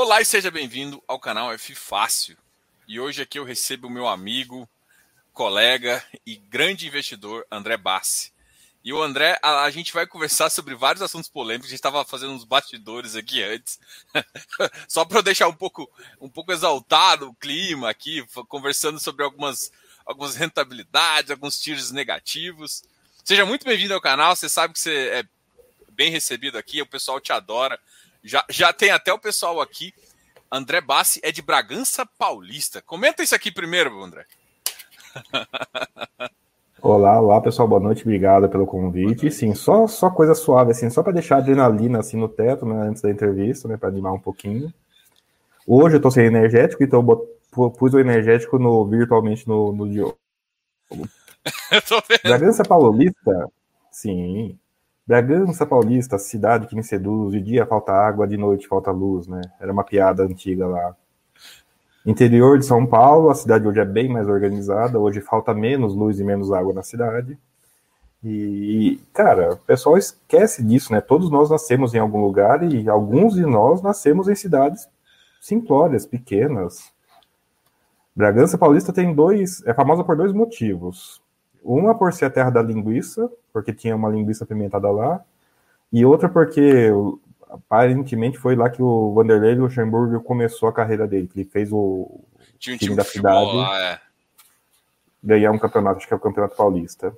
Olá e seja bem-vindo ao canal F Fácil. E hoje aqui eu recebo o meu amigo, colega e grande investidor André Bassi. E o André, a, a gente vai conversar sobre vários assuntos polêmicos. A gente estava fazendo uns bastidores aqui antes, só para deixar um pouco, um pouco exaltado o clima aqui, conversando sobre algumas, algumas rentabilidades, alguns tiros negativos. Seja muito bem-vindo ao canal. Você sabe que você é bem recebido aqui, o pessoal te adora. Já, já tem até o pessoal aqui. André Bassi é de Bragança Paulista. Comenta isso aqui primeiro, André. Olá, olá pessoal, boa noite, obrigado pelo convite. Sim, só, só coisa suave, assim, só para deixar a adrenalina assim no teto, né, antes da entrevista, né, para animar um pouquinho. Hoje eu tô sem energético, então eu pus o energético no, virtualmente no, no Diogo. Bragança Paulista, sim, Bragança Paulista, cidade que me seduz, de dia falta água, de noite falta luz, né? Era uma piada antiga lá. Interior de São Paulo, a cidade hoje é bem mais organizada, hoje falta menos luz e menos água na cidade. E, cara, o pessoal esquece disso, né? Todos nós nascemos em algum lugar e alguns de nós nascemos em cidades simplórias, pequenas. Bragança Paulista tem dois, é famosa por dois motivos. Uma por ser a terra da linguiça, porque tinha uma linguiça pimentada lá, e outra porque aparentemente foi lá que o Vanderlei Luxemburgo começou a carreira dele, que ele fez o Tinha um time, time da cidade lá, é. ganhar um campeonato, acho que é o Campeonato Paulista.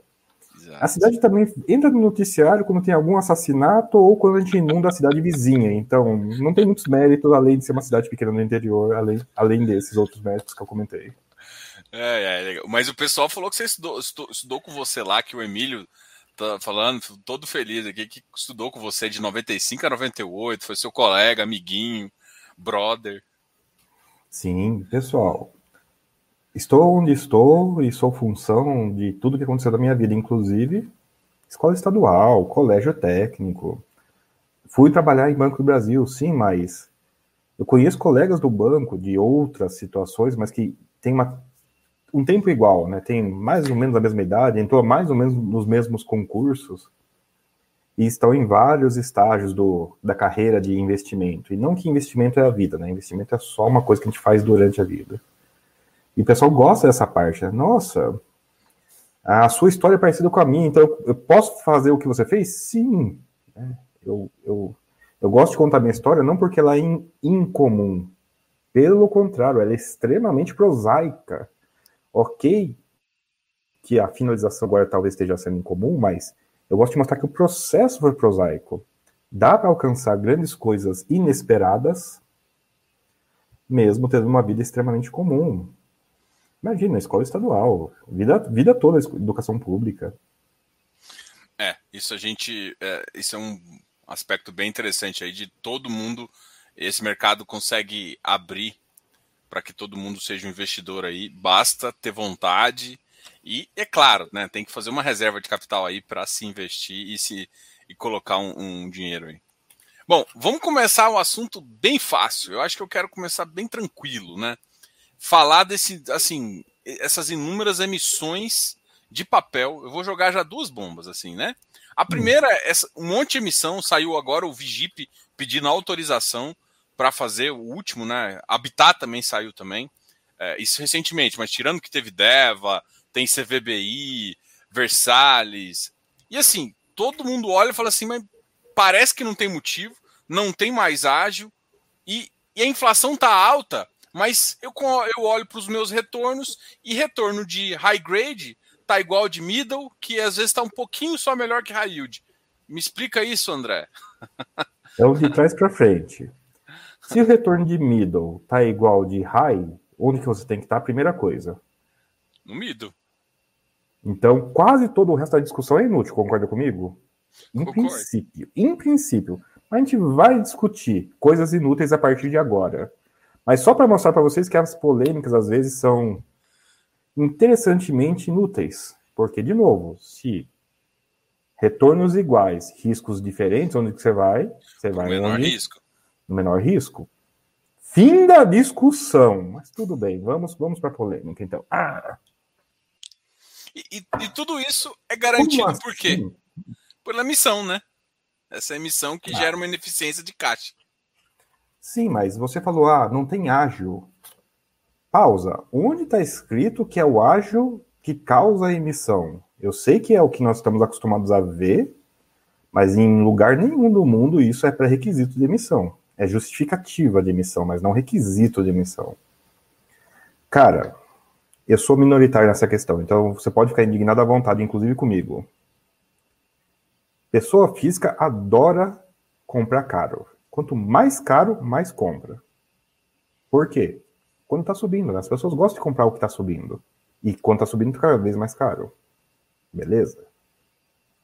Exato. A cidade também entra no noticiário quando tem algum assassinato ou quando a gente inunda a cidade vizinha. Então, não tem muitos méritos além de ser uma cidade pequena no interior, além, além desses outros méritos que eu comentei. É, é, legal. Mas o pessoal falou que você estudou, estudou, estudou, com você lá, que o Emílio tá falando, todo feliz aqui, que estudou com você de 95 a 98, foi seu colega, amiguinho, brother. Sim, pessoal. Estou onde estou e sou função de tudo que aconteceu na minha vida, inclusive escola estadual, colégio técnico. Fui trabalhar em Banco do Brasil, sim, mas eu conheço colegas do banco de outras situações, mas que têm uma um tempo igual, né? Tem mais ou menos a mesma idade, entrou mais ou menos nos mesmos concursos e estão em vários estágios do, da carreira de investimento. E não que investimento é a vida, né? Investimento é só uma coisa que a gente faz durante a vida. E o pessoal gosta dessa parte. Né? Nossa, a sua história é parecida com a minha, então eu posso fazer o que você fez? Sim. É, eu, eu, eu gosto de contar minha história não porque ela é in, incomum. Pelo contrário, ela é extremamente prosaica ok que a finalização agora talvez esteja sendo incomum, mas eu gosto de mostrar que o processo foi prosaico. Dá para alcançar grandes coisas inesperadas, mesmo tendo uma vida extremamente comum. Imagina, escola estadual, vida, vida toda educação pública. É, isso a gente. É, isso é um aspecto bem interessante aí de todo mundo. Esse mercado consegue abrir para que todo mundo seja um investidor aí, basta ter vontade e, é claro, né, tem que fazer uma reserva de capital aí para se investir e se e colocar um, um dinheiro aí. Bom, vamos começar um assunto bem fácil. Eu acho que eu quero começar bem tranquilo, né? Falar desse, assim, essas inúmeras emissões de papel. Eu vou jogar já duas bombas, assim, né? A primeira, essa, um monte de emissão, saiu agora o Vigip pedindo autorização para fazer o último, né? Habitat também saiu também. É, isso recentemente, mas tirando que teve Deva, tem CVBI, Versalhes. E assim, todo mundo olha e fala assim, mas parece que não tem motivo, não tem mais ágil, e, e a inflação tá alta, mas eu, eu olho para os meus retornos e retorno de high grade tá igual de middle, que às vezes está um pouquinho só melhor que high yield. Me explica isso, André. É o de trás para frente. Se o retorno de middle tá igual de high, onde que você tem que estar? Tá? Primeira coisa. No middle. Então, quase todo o resto da discussão é inútil, concorda comigo? Em Concordo. princípio. Em princípio. A gente vai discutir coisas inúteis a partir de agora. Mas só para mostrar para vocês que as polêmicas às vezes são interessantemente inúteis. Porque, de novo, se retornos iguais, riscos diferentes, onde que você vai? Você vai menor onde... risco no menor risco. Fim da discussão. Mas tudo bem, vamos, vamos para a polêmica, então. Ah. E, e, e, tudo isso é garantido assim? por quê? Pela missão, né? Essa emissão que ah. gera uma ineficiência de caixa. Sim, mas você falou, ah, não tem ágil. Pausa. Onde está escrito que é o ágil que causa a emissão? Eu sei que é o que nós estamos acostumados a ver, mas em lugar nenhum do mundo isso é pré-requisito de emissão. É justificativa de emissão, mas não requisito de emissão. Cara, eu sou minoritário nessa questão, então você pode ficar indignado à vontade, inclusive comigo. Pessoa física adora comprar caro. Quanto mais caro, mais compra. Por quê? Quando está subindo, né? as pessoas gostam de comprar o que está subindo. E quando está subindo, tá cada vez mais caro. Beleza?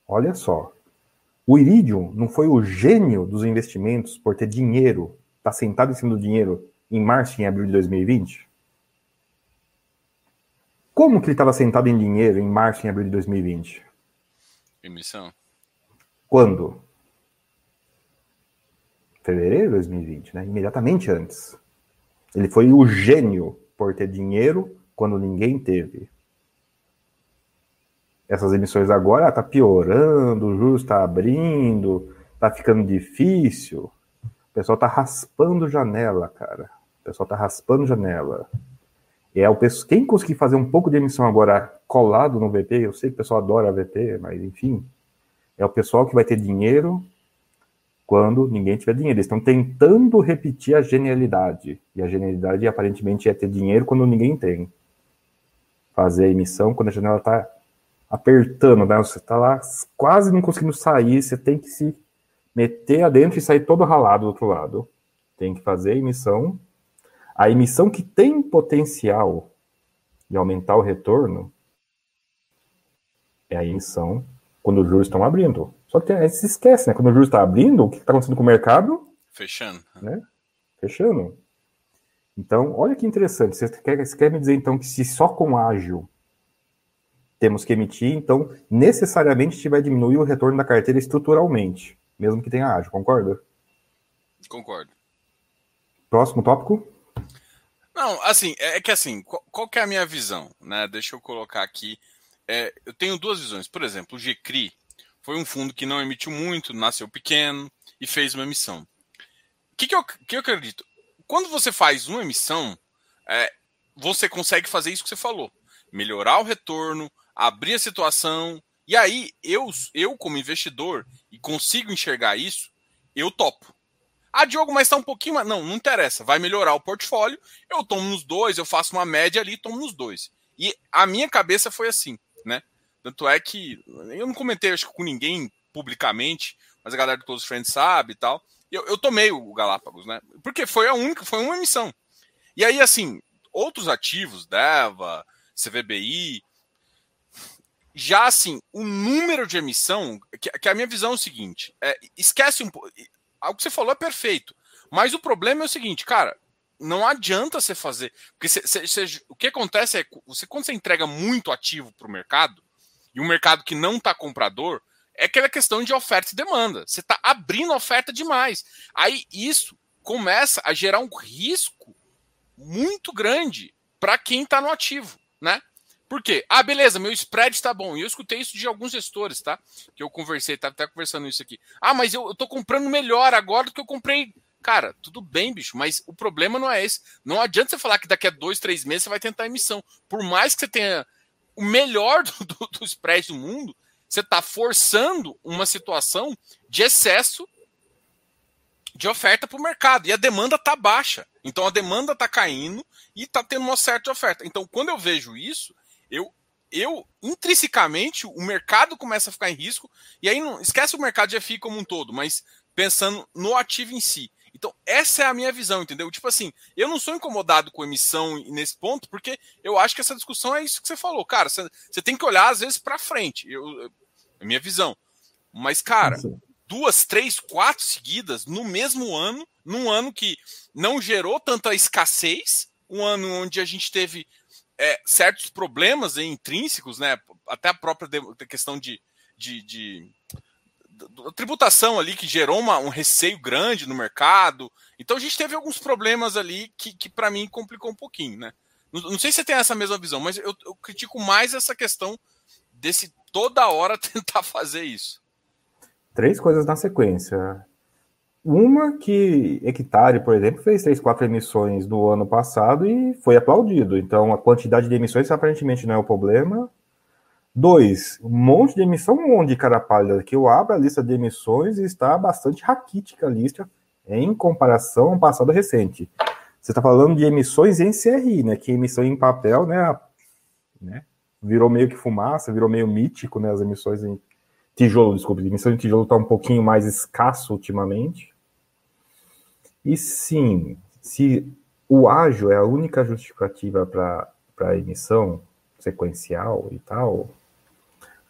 Olha só. O Iridium não foi o gênio dos investimentos por ter dinheiro, tá sentado em cima do dinheiro em março e em abril de 2020? Como que ele estava sentado em dinheiro em março e em abril de 2020? Emissão. Quando? Fevereiro de 2020, né? Imediatamente antes. Ele foi o gênio por ter dinheiro quando ninguém teve. Essas emissões agora tá piorando, o juros está abrindo, tá ficando difícil. O pessoal tá raspando janela, cara. O pessoal tá raspando janela. É o pessoal, quem conseguir fazer um pouco de emissão agora colado no VP, eu sei que o pessoal adora VP, mas enfim, é o pessoal que vai ter dinheiro quando ninguém tiver dinheiro. Eles estão tentando repetir a genialidade. E a genialidade aparentemente é ter dinheiro quando ninguém tem. Fazer a emissão quando a janela está apertando, né? Você está lá quase não conseguindo sair, você tem que se meter adentro e sair todo ralado do outro lado. Tem que fazer a emissão. A emissão que tem potencial de aumentar o retorno é a emissão quando os juros estão abrindo. Só que aí se esquece, né? Quando o juros está abrindo, o que está acontecendo com o mercado? Fechando. Né? Fechando. Então, olha que interessante. Você quer, você quer me dizer, então, que se só com ágil temos que emitir, então, necessariamente a gente vai diminuir o retorno da carteira estruturalmente, mesmo que tenha ágil, concorda? Concordo. Próximo tópico? Não, assim, é, é que assim, qual, qual que é a minha visão, né? Deixa eu colocar aqui é, eu tenho duas visões. Por exemplo, o GCRI foi um fundo que não emitiu muito, nasceu pequeno e fez uma emissão. O que, que, eu, que eu acredito? Quando você faz uma emissão, é, você consegue fazer isso que você falou: melhorar o retorno, abrir a situação. E aí, eu, eu como investidor, e consigo enxergar isso, eu topo. Ah, Diogo, mas está um pouquinho mais. Não, não interessa. Vai melhorar o portfólio. Eu tomo nos dois, eu faço uma média ali, tomo nos dois. E a minha cabeça foi assim. Tanto é que eu não comentei acho, com ninguém publicamente, mas a galera do Close Friends sabe e tal. Eu, eu tomei o Galápagos, né? Porque foi a única, foi uma emissão. E aí, assim, outros ativos, DEVA, CVBI, já assim, o número de emissão, que, que a minha visão é o seguinte: é, esquece um pouco. O que você falou é perfeito. Mas o problema é o seguinte, cara, não adianta você fazer. Porque cê, cê, cê, o que acontece é você, quando você entrega muito ativo para o mercado, e um mercado que não está comprador, é aquela questão de oferta e demanda. Você está abrindo oferta demais. Aí isso começa a gerar um risco muito grande para quem está no ativo, né? Por quê? Ah, beleza, meu spread está bom. E eu escutei isso de alguns gestores, tá? Que eu conversei, estava até conversando isso aqui. Ah, mas eu, estou comprando melhor agora do que eu comprei. Cara, tudo bem, bicho, mas o problema não é esse. Não adianta você falar que daqui a dois, três meses você vai tentar emissão. Por mais que você tenha o melhor do, do, dos prédios do mundo, você está forçando uma situação de excesso de oferta para o mercado. E a demanda está baixa. Então a demanda está caindo e está tendo uma certa oferta. Então, quando eu vejo isso, eu, eu intrinsecamente o mercado começa a ficar em risco. E aí não esquece o mercado de FI como um todo, mas pensando no ativo em si. Então, essa é a minha visão, entendeu? Tipo assim, eu não sou incomodado com emissão nesse ponto, porque eu acho que essa discussão é isso que você falou. Cara, você, você tem que olhar, às vezes, para frente. Eu, é minha visão. Mas, cara, Sim. duas, três, quatro seguidas no mesmo ano, num ano que não gerou tanta escassez, um ano onde a gente teve é, certos problemas intrínsecos, né? Até a própria questão de, de, de tributação ali que gerou uma, um receio grande no mercado. Então a gente teve alguns problemas ali que, que para mim complicou um pouquinho, né? Não, não, sei se você tem essa mesma visão, mas eu, eu critico mais essa questão desse toda hora tentar fazer isso. Três coisas na sequência. Uma que Hectare, por exemplo, fez três, quatro emissões no ano passado e foi aplaudido. Então, a quantidade de emissões aparentemente não é o problema. Dois, um monte de emissão, um monte de cara que eu abro a lista de emissões e está bastante raquítica a lista em comparação ao passado recente. Você está falando de emissões em CRI, né? Que emissão em papel, né? né? Virou meio que fumaça, virou meio mítico, né? As emissões em tijolo, desculpe, a emissão em tijolo está um pouquinho mais escasso ultimamente. E sim, se o ágil é a única justificativa para a emissão sequencial e tal,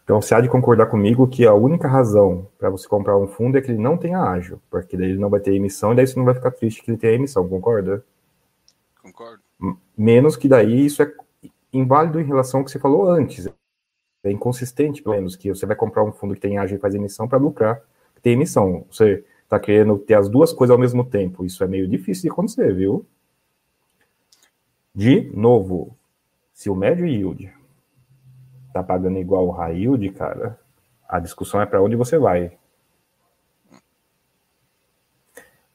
então você há de concordar comigo que a única razão para você comprar um fundo é que ele não tenha ágil, porque daí ele não vai ter emissão e daí você não vai ficar triste que ele tenha emissão, concorda? Concordo. Menos que daí isso é inválido em relação ao que você falou antes. É inconsistente, pelo menos, que você vai comprar um fundo que tem ágil e faz emissão para lucrar, que tem emissão. Você está querendo ter as duas coisas ao mesmo tempo. Isso é meio difícil de acontecer, viu? De novo, se o médio yield tá pagando igual o high yield, cara, a discussão é para onde você vai.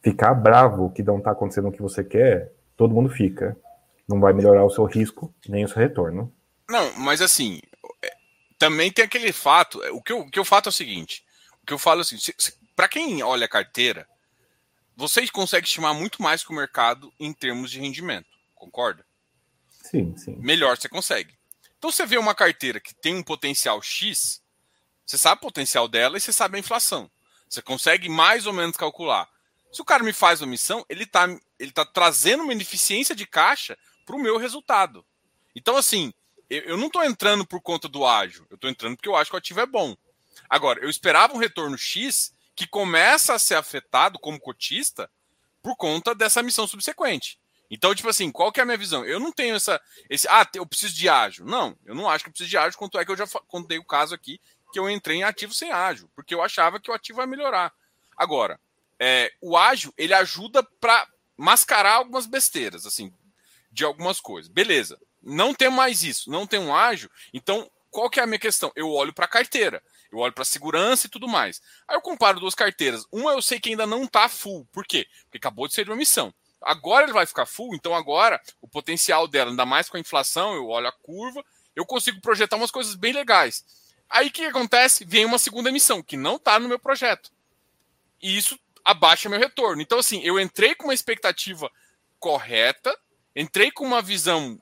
Ficar bravo que não está acontecendo o que você quer, todo mundo fica. Não vai melhorar o seu risco nem o seu retorno. Não, mas assim, é, também tem aquele fato. O que eu, o que eu fato é o seguinte: o que eu falo é para quem olha a carteira, vocês conseguem estimar muito mais que o mercado em termos de rendimento, concorda? Sim, sim. Melhor você consegue. Então você vê uma carteira que tem um potencial X, você sabe o potencial dela e você sabe a inflação. Você consegue mais ou menos calcular. Se o cara me faz uma missão, ele está ele tá trazendo uma ineficiência de caixa para o meu resultado. Então, assim, eu, eu não estou entrando por conta do ágil, eu estou entrando porque eu acho que o ativo é bom. Agora, eu esperava um retorno X que começa a ser afetado como cotista por conta dessa missão subsequente. Então, tipo assim, qual que é a minha visão? Eu não tenho essa. Esse, ah, eu preciso de ágil. Não, eu não acho que eu preciso de ágil, quanto é que eu já contei o caso aqui que eu entrei em ativo sem ágil, porque eu achava que o ativo vai melhorar. Agora, é, o ágil, ele ajuda para mascarar algumas besteiras, assim, de algumas coisas. Beleza. Não tem mais isso, não tem um ágil. Então, qual que é a minha questão? Eu olho para a carteira, eu olho para segurança e tudo mais. Aí eu comparo duas carteiras. Uma eu sei que ainda não está full. Por quê? Porque acabou de ser de uma missão. Agora ele vai ficar full, então agora o potencial dela, ainda mais com a inflação, eu olho a curva, eu consigo projetar umas coisas bem legais. Aí o que acontece? Vem uma segunda emissão, que não está no meu projeto. E isso abaixa meu retorno. Então, assim, eu entrei com uma expectativa correta, entrei com uma visão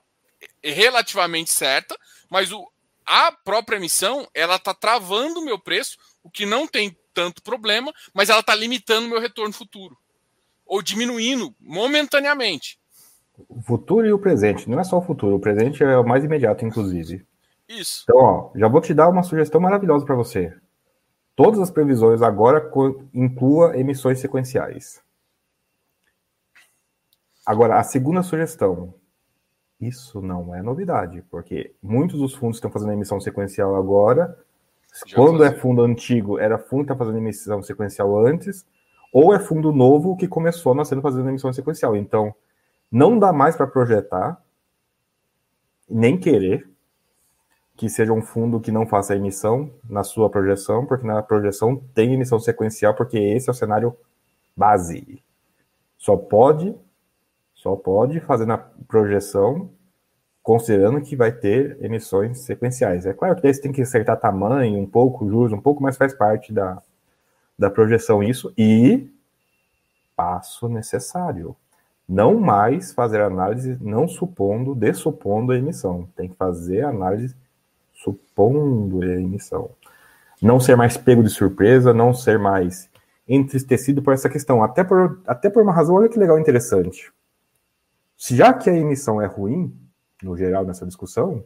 relativamente certa, mas o, a própria emissão ela está travando o meu preço, o que não tem tanto problema, mas ela está limitando o meu retorno futuro ou diminuindo momentaneamente. O futuro e o presente, não é só o futuro, o presente é o mais imediato, inclusive. Isso. Então, ó, já vou te dar uma sugestão maravilhosa para você. Todas as previsões agora inclua emissões sequenciais. Agora, a segunda sugestão. Isso não é novidade, porque muitos dos fundos estão fazendo emissão sequencial agora. Já Quando é fundo antigo, era fundo que está fazendo emissão sequencial antes, ou é fundo novo que começou nascendo fazendo emissão sequencial. Então, não dá mais para projetar, nem querer, que seja um fundo que não faça emissão na sua projeção, porque na projeção tem emissão sequencial, porque esse é o cenário base. Só pode, só pode fazer na projeção considerando que vai ter emissões sequenciais. É claro que daí você tem que acertar tamanho, um pouco, juros, um pouco, mas faz parte da, da projeção isso e passo necessário. Não mais fazer análise não supondo, dessupondo a emissão. Tem que fazer análise supondo a emissão. Não ser mais pego de surpresa, não ser mais entristecido por essa questão. Até por, até por uma razão, olha que legal interessante. Já que a emissão é ruim, no geral, nessa discussão,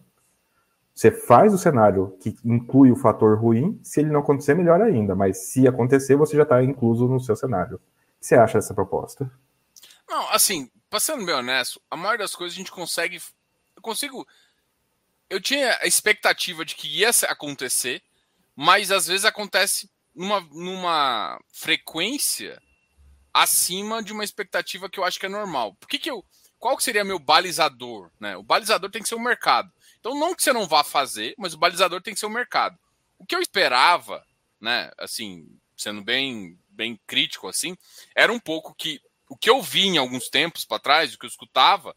você faz o cenário que inclui o fator ruim, se ele não acontecer, melhor ainda. Mas se acontecer, você já está incluso no seu cenário. O que você acha dessa proposta? Não, assim, passando bem honesto, a maioria das coisas a gente consegue. Eu consigo eu tinha a expectativa de que ia acontecer, mas às vezes acontece numa, numa frequência acima de uma expectativa que eu acho que é normal. Por que, que eu. Qual que seria meu balizador? Né? O balizador tem que ser o mercado. Então, não que você não vá fazer, mas o balizador tem que ser o mercado. O que eu esperava, né, assim, sendo bem bem crítico assim, era um pouco que o que eu vi em alguns tempos para trás, o que eu escutava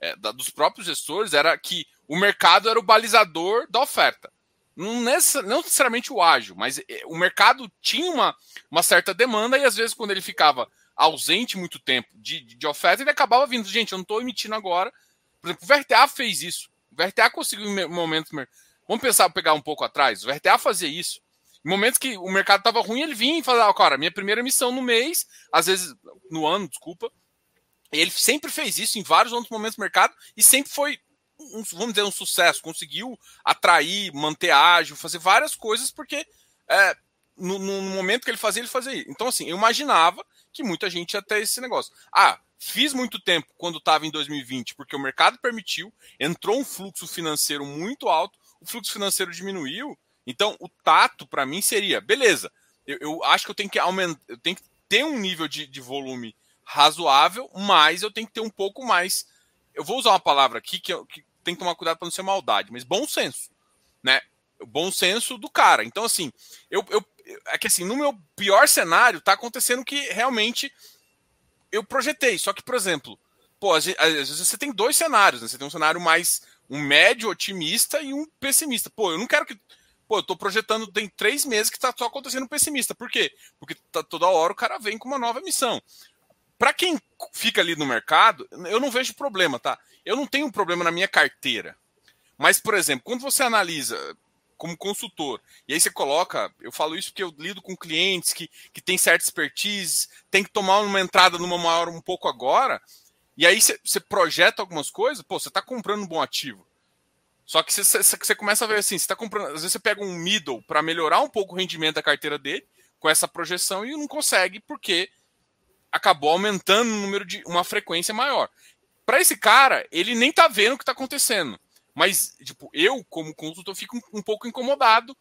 é, da, dos próprios gestores, era que o mercado era o balizador da oferta. Não, necess, não necessariamente o ágil, mas é, o mercado tinha uma, uma certa demanda e às vezes quando ele ficava ausente muito tempo de, de oferta, ele acabava vindo. Gente, eu não estou emitindo agora. Por exemplo, o VRTA fez isso. O VRTA conseguiu em momentos. Vamos pensar, pegar um pouco atrás. O VRTA fazia isso. Em momentos que o mercado estava ruim, ele vinha e falava, cara, minha primeira emissão no mês, às vezes no ano, desculpa. Ele sempre fez isso em vários outros momentos do mercado e sempre foi, um, vamos dizer, um sucesso. Conseguiu atrair, manter ágil, fazer várias coisas, porque é, no, no, momento que ele fazia, ele fazia. Então, assim, eu imaginava que muita gente ter esse negócio. Ah, fiz muito tempo quando estava em 2020, porque o mercado permitiu, entrou um fluxo financeiro muito alto, o fluxo financeiro diminuiu então, o tato, para mim, seria: beleza, eu, eu, acho que eu tenho que aumentar, eu tenho que ter um nível de, de volume razoável, mas eu tenho que ter um pouco mais. Eu vou usar uma palavra aqui que, eu, que tem que tomar cuidado para não ser maldade, mas bom senso, né? O bom senso do cara. Então, assim, eu, eu é que assim, no meu pior cenário, tá acontecendo que realmente eu projetei. Só que, por exemplo, pô, às vezes você tem dois cenários, né? Você tem um cenário mais um médio otimista e um pessimista. Pô, eu não quero que Pô, eu tô projetando, tem três meses que tá só acontecendo pessimista. Por quê? Porque tá, toda hora o cara vem com uma nova missão. Para quem fica ali no mercado, eu não vejo problema, tá? Eu não tenho problema na minha carteira. Mas, por exemplo, quando você analisa como consultor, e aí você coloca, eu falo isso porque eu lido com clientes que, que têm certa expertise, tem que tomar uma entrada numa maior um pouco agora, e aí você, você projeta algumas coisas, pô, você está comprando um bom ativo. Só que você, você começa a ver assim, você tá comprando, às vezes você pega um middle para melhorar um pouco o rendimento da carteira dele com essa projeção e não consegue porque acabou aumentando o número de uma frequência maior. Para esse cara, ele nem tá vendo o que tá acontecendo. Mas, tipo, eu, como consultor, fico um, um pouco incomodado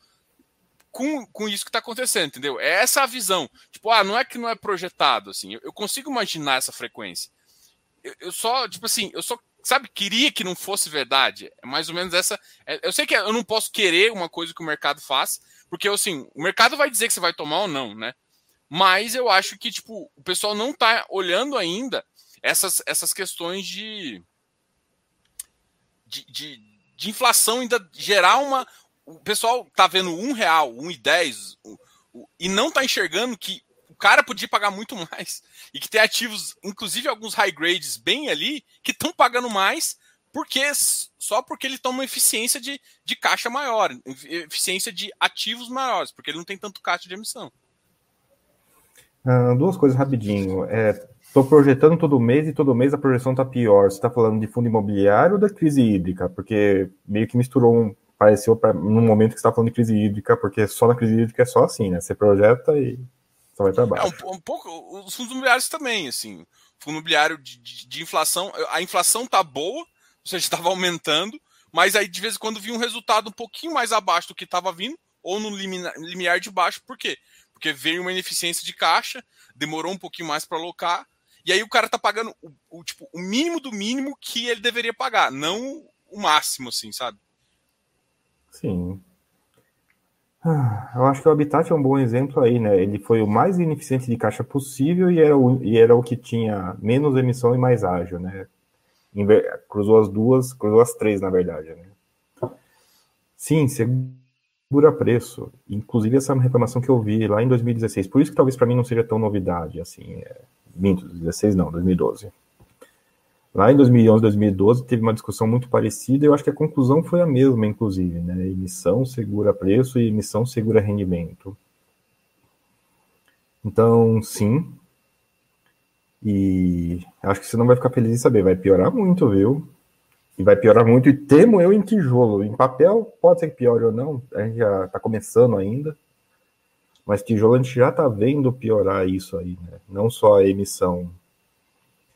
com, com isso que está acontecendo, entendeu? É essa a visão. Tipo, ah, não é que não é projetado, assim. Eu, eu consigo imaginar essa frequência. Eu, eu, só, tipo assim, eu só sabe, queria que não fosse verdade. É mais ou menos essa. É, eu sei que eu não posso querer uma coisa que o mercado faz, porque assim, o mercado vai dizer que você vai tomar ou não, né? Mas eu acho que, tipo, o pessoal não tá olhando ainda essas, essas questões de, de, de, de inflação, ainda gerar uma. O pessoal tá vendo um real, um e dez, e não tá enxergando que cara podia pagar muito mais. E que tem ativos, inclusive alguns high grades bem ali, que estão pagando mais porque só porque ele toma uma eficiência de, de caixa maior, eficiência de ativos maiores, porque ele não tem tanto caixa de emissão. Ah, duas coisas rapidinho. Estou é, projetando todo mês e todo mês a projeção está pior. Você está falando de fundo imobiliário ou da crise hídrica? Porque meio que misturou um. Pareceu pra, no momento que você está falando de crise hídrica, porque só na crise hídrica é só assim, né? Você projeta e só vai para baixo. É, um, um, pouco, os fundos imobiliários também, assim. Fundo imobiliário de, de, de inflação, a inflação tá boa, ou seja, estava aumentando, mas aí de vez em quando vinha um resultado um pouquinho mais abaixo do que estava vindo, ou no limiar de baixo, por quê? Porque veio uma ineficiência de caixa, demorou um pouquinho mais para alocar, e aí o cara tá pagando o, o, tipo, o mínimo do mínimo que ele deveria pagar, não o máximo, assim, sabe? Sim. Ah, eu acho que o Habitat é um bom exemplo aí, né? Ele foi o mais ineficiente de caixa possível e era o, e era o que tinha menos emissão e mais ágil, né? Cruzou as duas, cruzou as três, na verdade, né? Sim, segura preço. Inclusive, essa é reclamação que eu vi lá em 2016. Por isso que talvez para mim não seja tão novidade, assim. É... Minto, 16 não, 2012. Lá em 2011, 2012, teve uma discussão muito parecida, e eu acho que a conclusão foi a mesma, inclusive, né? Emissão segura preço e emissão segura rendimento. Então, sim. E acho que você não vai ficar feliz em saber, vai piorar muito, viu? E vai piorar muito, e temo eu em tijolo. Em papel, pode ser que piore ou não, a gente já está começando ainda. Mas tijolo a gente já está vendo piorar isso aí, né? Não só a emissão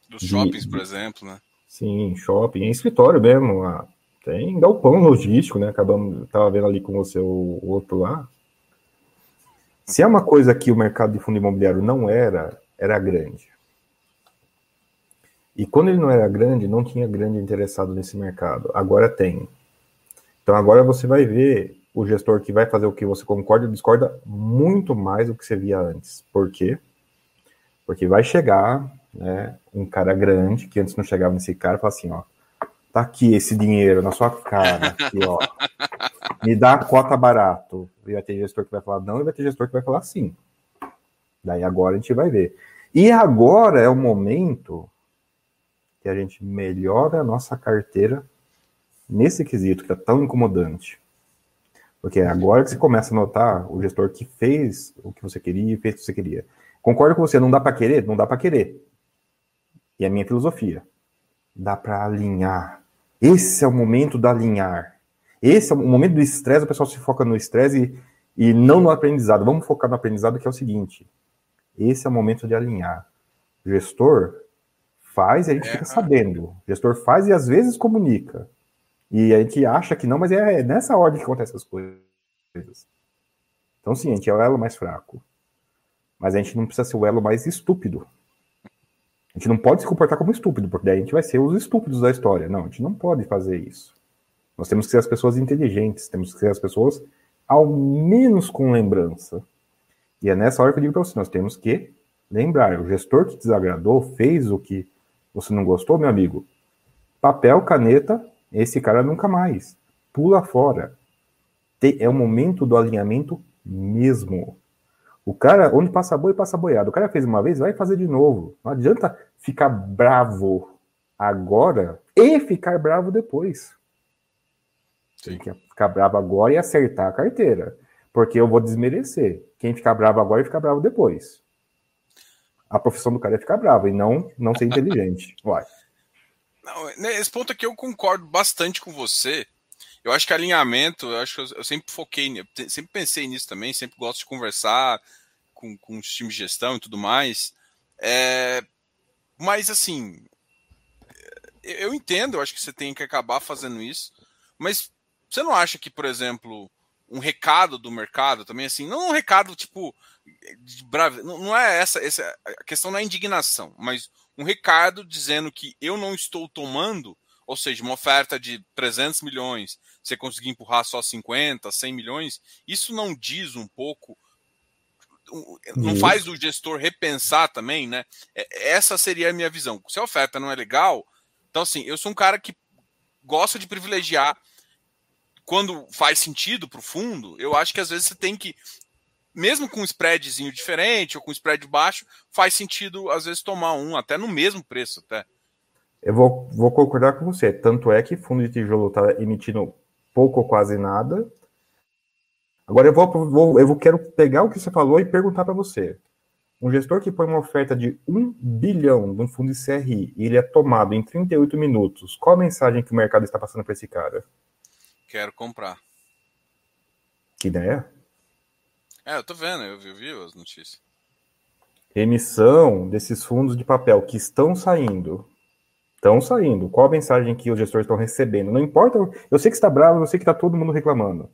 dos shoppings, por exemplo, né? Sim, shopping, em escritório mesmo. Ah, tem galpão logístico, né? Acabamos, tava vendo ali com você o, o outro lá. Se é uma coisa que o mercado de fundo imobiliário não era, era grande. E quando ele não era grande, não tinha grande interessado nesse mercado. Agora tem. Então agora você vai ver o gestor que vai fazer o que você concorda e discorda muito mais do que você via antes. Por quê? Porque vai chegar né, um cara grande, que antes não chegava nesse cara, e fala assim, ó, tá aqui esse dinheiro na sua cara, aqui, ó, me dá a cota barato. E vai ter gestor que vai falar não, e vai ter gestor que vai falar sim. Daí agora a gente vai ver. E agora é o momento que a gente melhora a nossa carteira nesse quesito que é tão incomodante. Porque é agora que você começa a notar o gestor que fez o que você queria e fez o que você queria. Concordo com você, não dá para querer? Não dá para querer. E é a minha filosofia. Dá para alinhar. Esse é o momento do alinhar. Esse é o momento do estresse, o pessoal se foca no estresse e, e não no aprendizado. Vamos focar no aprendizado, que é o seguinte: esse é o momento de alinhar. O gestor faz e a gente é. fica sabendo. O gestor faz e às vezes comunica. E a gente acha que não, mas é nessa ordem que acontecem as coisas. Então, sim, a gente é o elo mais fraco. Mas a gente não precisa ser o elo mais estúpido. A gente não pode se comportar como estúpido, porque daí a gente vai ser os estúpidos da história. Não, a gente não pode fazer isso. Nós temos que ser as pessoas inteligentes, temos que ser as pessoas, ao menos com lembrança. E é nessa hora que eu digo para você: nós temos que lembrar. O gestor que desagradou, fez o que você não gostou, meu amigo. Papel, caneta, esse cara nunca mais. Pula fora. É o momento do alinhamento mesmo. O cara, onde passa boi, passa boiado. O cara fez uma vez, vai fazer de novo. Não adianta ficar bravo agora e ficar bravo depois. Tem que ficar bravo agora e acertar a carteira. Porque eu vou desmerecer. Quem ficar bravo agora e ficar bravo depois. A profissão do cara é ficar bravo e não, não ser inteligente. Vai. Não, nesse ponto aqui eu concordo bastante com você. Eu acho que alinhamento, eu acho que eu, sempre foquei, sempre pensei nisso também, sempre gosto de conversar com, com os times de gestão e tudo mais. É, mas assim, eu entendo, eu acho que você tem que acabar fazendo isso, mas você não acha que, por exemplo, um recado do mercado também, assim, não um recado tipo. Brave, não, não é essa, essa. A questão não é indignação, mas um recado dizendo que eu não estou tomando, ou seja, uma oferta de 300 milhões, você conseguir empurrar só 50, 100 milhões, isso não diz um pouco. Não faz o gestor repensar também, né? É, essa seria a minha visão. Se a oferta não é legal, então assim, eu sou um cara que gosta de privilegiar quando faz sentido para o fundo, eu acho que às vezes você tem que, mesmo com um spreadzinho diferente ou com um spread baixo, faz sentido às vezes tomar um, até no mesmo preço. até. Eu vou, vou concordar com você. Tanto é que fundo de tijolo está emitindo pouco ou quase nada. Agora eu vou, vou, eu quero pegar o que você falou e perguntar para você. Um gestor que põe uma oferta de 1 bilhão num fundo de CRI e ele é tomado em 38 minutos, qual a mensagem que o mercado está passando para esse cara? Quero comprar. Que ideia? É, eu tô vendo, eu vi, eu vi as notícias. Emissão desses fundos de papel que estão saindo. Estão saindo. Qual a mensagem que os gestores estão recebendo? Não importa. Eu sei que está bravo, eu sei que está todo mundo reclamando.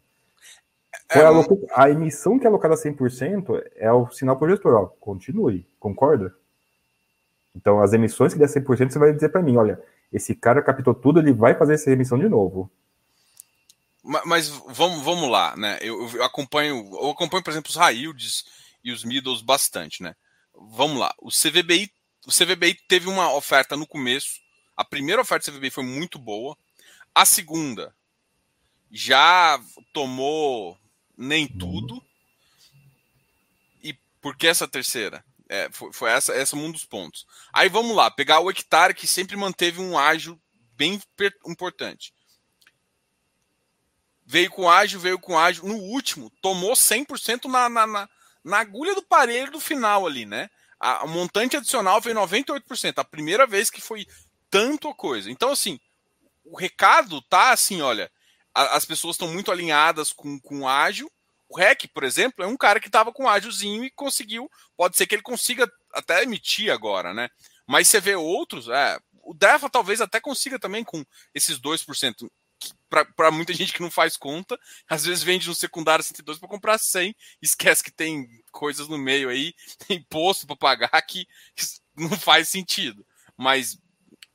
É, a, a, emissão que é alocada 100% é o sinal para o gestor. Ó, continue. Concorda? Então, as emissões que der 100%, você vai dizer para mim: olha, esse cara captou tudo, ele vai fazer essa emissão de novo. Mas vamos, vamos lá, né? Eu, eu, acompanho, eu acompanho, por exemplo, os yields e os middles bastante, né? Vamos lá. O CVBI, o CVBI teve uma oferta no começo. A primeira oferta do CVBI foi muito boa. A segunda já tomou nem tudo. E por que essa terceira? É, foi, foi essa, essa um dos pontos. Aí vamos lá, pegar o hectare que sempre manteve um ágio bem importante veio com ágil, veio com ágil. No último, tomou 100% na, na, na, na agulha do parelho do final ali, né? A, a montante adicional veio 98%. A primeira vez que foi tanto a coisa. Então, assim, o recado tá assim, olha, a, as pessoas estão muito alinhadas com, com ágil. O REC, por exemplo, é um cara que estava com ágilzinho e conseguiu. Pode ser que ele consiga até emitir agora, né? Mas você vê outros, é, o DEFA talvez até consiga também com esses 2% para muita gente que não faz conta, às vezes vende no secundário 102 para comprar 100, esquece que tem coisas no meio aí, imposto para pagar que não faz sentido. Mas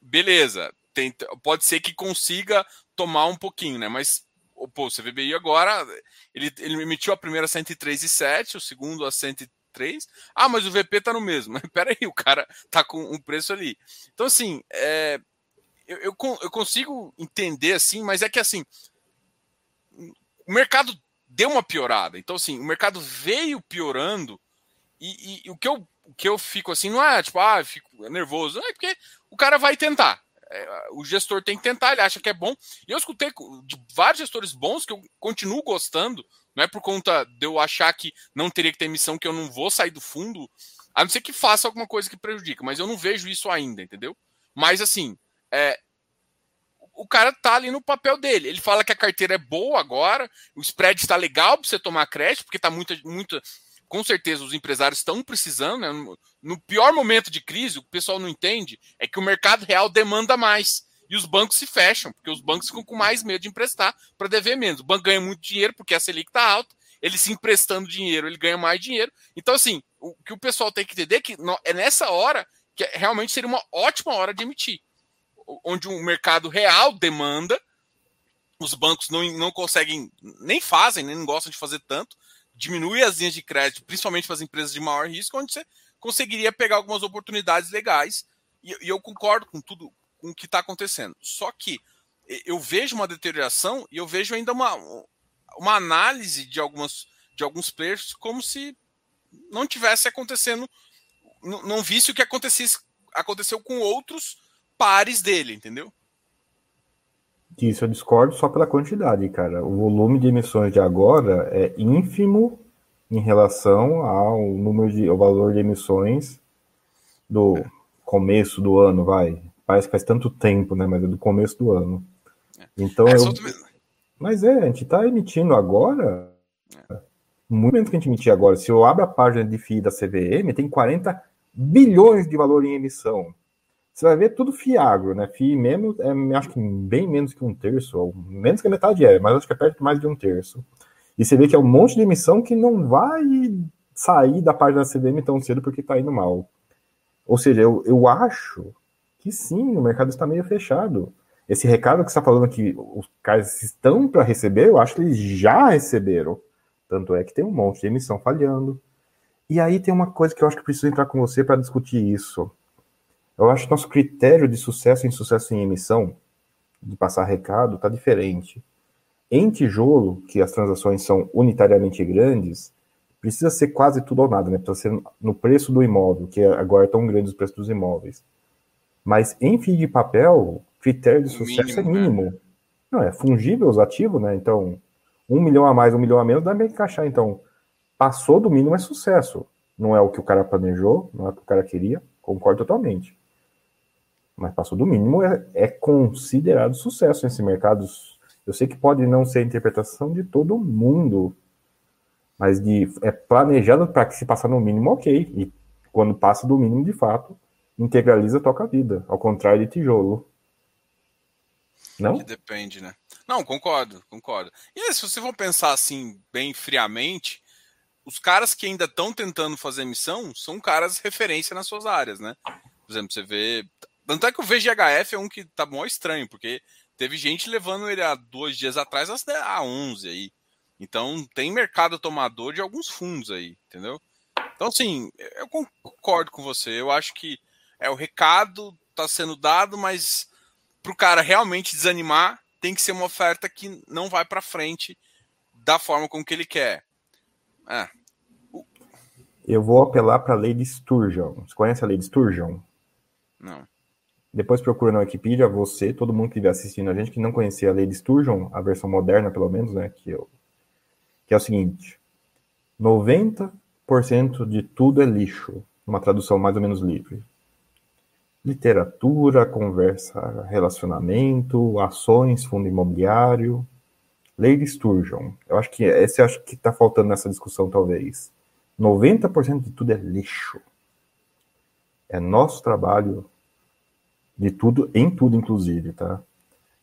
beleza, tem, pode ser que consiga tomar um pouquinho, né? Mas pô, o CVBI agora, ele, ele emitiu a primeira 103,7, o segundo a 103. Ah, mas o VP tá no mesmo. Pera aí, o cara tá com um preço ali. Então, assim, é, eu, eu, eu consigo entender, assim, mas é que, assim, o mercado deu uma piorada. Então, assim, o mercado veio piorando e, e, e o, que eu, o que eu fico assim, não é tipo, ah, fico nervoso. Não é porque o cara vai tentar. É, o gestor tem que tentar, ele acha que é bom. E eu escutei de vários gestores bons que eu continuo gostando, não é por conta de eu achar que não teria que ter emissão, que eu não vou sair do fundo, a não ser que faça alguma coisa que prejudica, mas eu não vejo isso ainda, entendeu? Mas assim, é, o cara tá ali no papel dele. Ele fala que a carteira é boa agora, o spread está legal para você tomar crédito, porque tá muita, muita. Com certeza os empresários estão precisando. Né? No pior momento de crise, o pessoal não entende é que o mercado real demanda mais. E os bancos se fecham, porque os bancos ficam com mais medo de emprestar para dever menos. O banco ganha muito dinheiro porque a Selic está alta, ele se emprestando dinheiro, ele ganha mais dinheiro. Então, assim, o que o pessoal tem que entender é que é nessa hora que realmente seria uma ótima hora de emitir onde o mercado real demanda, os bancos não, não conseguem, nem fazem, nem gostam de fazer tanto, diminui as linhas de crédito, principalmente para as empresas de maior risco, onde você conseguiria pegar algumas oportunidades legais. E, e eu concordo com tudo com o que está acontecendo. Só que eu vejo uma deterioração e eu vejo ainda uma, uma análise de, algumas, de alguns players como se não tivesse acontecendo, não, não visse o que acontecesse, aconteceu com outros pares dele, entendeu? Isso eu discordo só pela quantidade, cara. O volume de emissões de agora é ínfimo em relação ao número de, ao valor de emissões do é. começo do ano, vai. Parece que faz tanto tempo, né? Mas é do começo do ano. É. Então é, eu... Mas é, a gente está emitindo agora. É. Muito menos que a gente emitir agora. Se eu abro a página de FII da CVM, tem 40 bilhões de valor em emissão. Você vai ver tudo FIAGRO, né? FII mesmo, é, acho que bem menos que um terço, ou menos que a metade é, mas acho que é perto mais de um terço. E você vê que é um monte de emissão que não vai sair da página da CDM tão cedo porque está indo mal. Ou seja, eu, eu acho que sim, o mercado está meio fechado. Esse recado que você está falando que os caras estão para receber, eu acho que eles já receberam. Tanto é que tem um monte de emissão falhando. E aí tem uma coisa que eu acho que preciso entrar com você para discutir isso. Eu acho que nosso critério de sucesso em sucesso em emissão, de passar recado, está diferente. Em tijolo, que as transações são unitariamente grandes, precisa ser quase tudo ou nada, né? Precisa ser no preço do imóvel, que agora é tão grande os preços dos imóveis. Mas em fim de papel, critério de sucesso mínimo, é mínimo. Né? Não, é fungível os ativos, né? Então, um milhão a mais, um milhão a menos, dá para encaixar. Então, passou do mínimo é sucesso. Não é o que o cara planejou, não é o que o cara queria, concordo totalmente mas passou do mínimo, é, é considerado sucesso nesse mercado. Eu sei que pode não ser a interpretação de todo mundo, mas de, é planejado para que se passar no mínimo, ok. E quando passa do mínimo, de fato, integraliza, toca a vida. Ao contrário de tijolo. Não? Que depende, né? Não, concordo, concordo. E se você for pensar assim, bem friamente, os caras que ainda estão tentando fazer missão são caras referência nas suas áreas, né? Por exemplo, você vê tanto é que o VGHF é um que tá bom estranho, porque teve gente levando ele há dois dias atrás a 11 aí. Então tem mercado tomador de alguns fundos aí, entendeu? Então, assim, eu concordo com você. Eu acho que é o recado tá sendo dado, mas pro cara realmente desanimar, tem que ser uma oferta que não vai para frente da forma como que ele quer. É. Eu vou apelar para a lei de Sturgeon. Você conhece a lei de Sturgeon? Não. Depois procura na Wikipedia, você, todo mundo que estiver assistindo a gente, que não conhecia a lei de Sturgeon, a versão moderna pelo menos, né, que, eu, que é o seguinte, 90% de tudo é lixo, uma tradução mais ou menos livre. Literatura, conversa, relacionamento, ações, fundo imobiliário, lei de Sturgeon. Eu acho que esse acho que está faltando nessa discussão, talvez. 90% de tudo é lixo. É nosso trabalho de tudo, em tudo, inclusive, tá?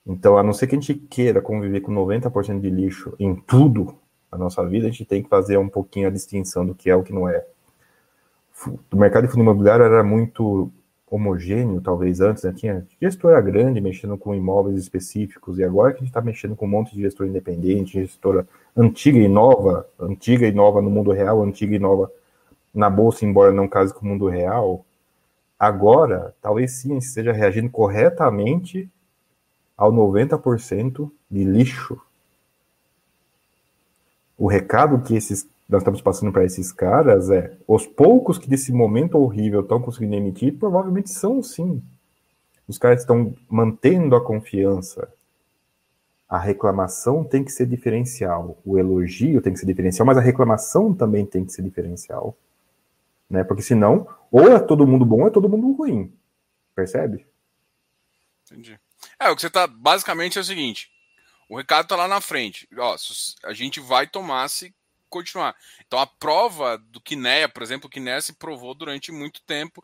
Então, a não ser que a gente queira conviver com 90% de lixo em tudo na nossa vida, a gente tem que fazer um pouquinho a distinção do que é o que não é. O mercado de fundo imobiliário era muito homogêneo, talvez antes, né? Tinha gestora grande mexendo com imóveis específicos, e agora que a gente está mexendo com um monte de gestor independente, gestora antiga e nova, antiga e nova no mundo real, antiga e nova na bolsa, embora não case com o mundo real, agora talvez sim esteja reagindo corretamente ao 90% de lixo. O recado que esses nós estamos passando para esses caras é os poucos que desse momento horrível estão conseguindo emitir, provavelmente são sim. Os caras estão mantendo a confiança. A reclamação tem que ser diferencial, o elogio tem que ser diferencial, mas a reclamação também tem que ser diferencial. Né? Porque senão, ou é todo mundo bom ou é todo mundo ruim. Percebe? Entendi. É, o que você está basicamente é o seguinte: o recado está lá na frente. Ó, a gente vai tomar se continuar. Então a prova do Kinea, por exemplo, o Kinea se provou durante muito tempo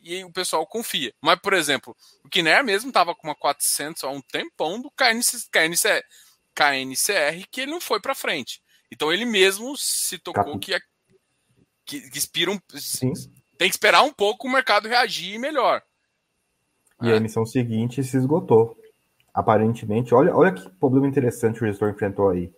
e, o pessoal confia. Mas, por exemplo, o Kinea mesmo estava com uma 400 há um tempão do KNC, KNC, KNCR que ele não foi para frente. Então ele mesmo se tocou que, que, que inspira um, tem que esperar um pouco o mercado reagir melhor. E é. a emissão seguinte se esgotou. Aparentemente, olha, olha que problema interessante o gestor enfrentou aí.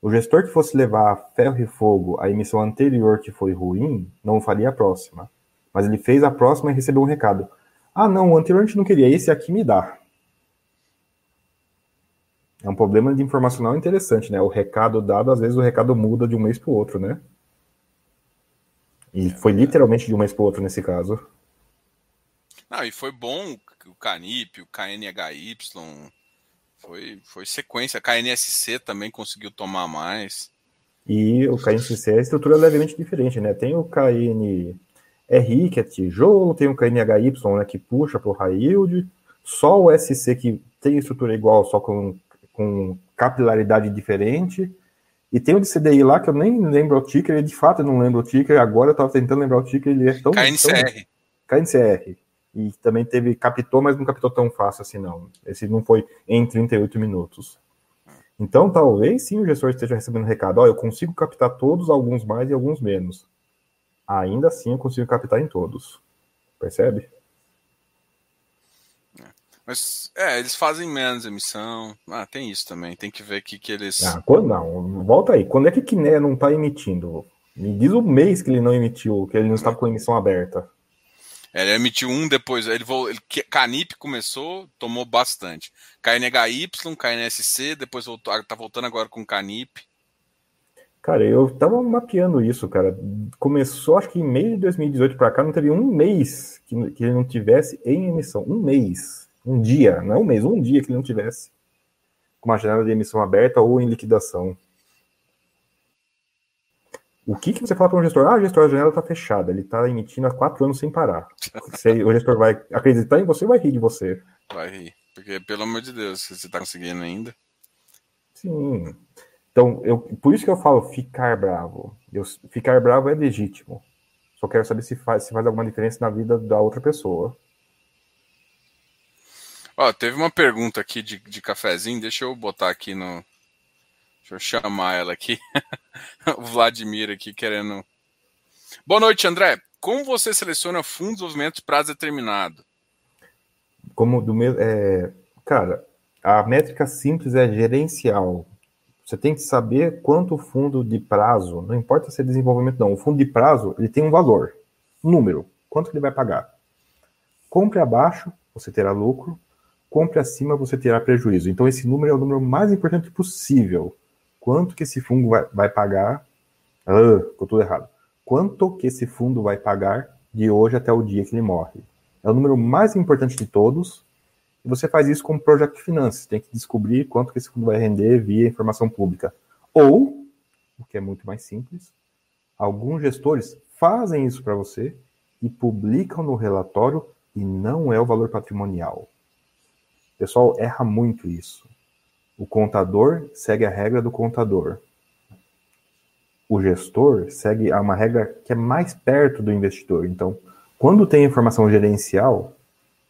O gestor que fosse levar ferro e fogo a emissão anterior que foi ruim, não faria a próxima. Mas ele fez a próxima e recebeu um recado. Ah, não, o anterior a gente não queria, esse aqui me dá. É um problema de informacional interessante, né? O recado dado, às vezes o recado muda de um mês para o outro, né? E foi literalmente de um mês para o outro nesse caso. Não, e foi bom o Canip, o KNHY, foi, foi sequência. A KNSC também conseguiu tomar mais. E o KNSC é a estrutura levemente diferente, né? Tem o KNRI, que é tijolo, tem o KNHY, né, que puxa para o yield, só o SC que tem estrutura igual, só com, com capilaridade diferente, e tem o de CDI lá, que eu nem lembro o ticker, ele de fato eu não lembro o ticker, agora eu estava tentando lembrar o ticker, ele é tão... KNCR. Tão... KNCR e também teve captou, mas não captou tão fácil assim não. Esse não foi em 38 minutos. Então, talvez sim o gestor esteja recebendo recado, ó, eu consigo captar todos, alguns mais e alguns menos. Ainda assim eu consigo captar em todos. Percebe? Mas, é, eles fazem menos emissão. Ah, tem isso também. Tem que ver aqui que eles. Ah, quando, não, volta aí. Quando é que Kiné não está emitindo? Me diz o mês que ele não emitiu, que ele não estava com emissão aberta. Ele emitiu um depois. Ele, ele Canip começou, tomou bastante. KNHY, KNSC, depois voltou, tá voltando agora com Canip. Cara, eu tava mapeando isso, cara. Começou, acho que em meio de 2018 para cá, não teve um mês que, que ele não tivesse em emissão. Um mês. Um dia, não é um mês, um dia que ele não tivesse com uma janela de emissão aberta ou em liquidação. O que, que você fala para um gestor? Ah, o gestor, a janela está fechada, ele está emitindo há quatro anos sem parar. Você, o gestor vai acreditar em você vai rir de você? Vai rir, porque pelo amor de Deus, você está conseguindo ainda. Sim. Então, eu, por isso que eu falo ficar bravo. Eu, ficar bravo é legítimo. Só quero saber se faz, se faz alguma diferença na vida da outra pessoa. Ó, teve uma pergunta aqui de, de cafezinho, deixa eu botar aqui no, Deixa eu chamar ela aqui. o Vladimir aqui querendo. Boa noite, André. Como você seleciona fundos de desenvolvimento prazo determinado? Como do meu. É... Cara, a métrica simples é gerencial. Você tem que saber quanto o fundo de prazo, não importa se é desenvolvimento não, o fundo de prazo ele tem um valor, um número, quanto que ele vai pagar. Compre abaixo, você terá lucro, compre acima, você terá prejuízo. Então esse número é o número mais importante possível quanto que esse fundo vai, vai pagar. Ah, ficou tudo errado. Quanto que esse fundo vai pagar de hoje até o dia que ele morre? É o número mais importante de todos. E você faz isso com o Project Finance. Tem que descobrir quanto que esse fundo vai render via informação pública. Ou, o que é muito mais simples, alguns gestores fazem isso para você e publicam no relatório e não é o valor patrimonial. Pessoal erra muito isso. O contador segue a regra do contador. O gestor segue uma regra que é mais perto do investidor. Então, quando tem informação gerencial,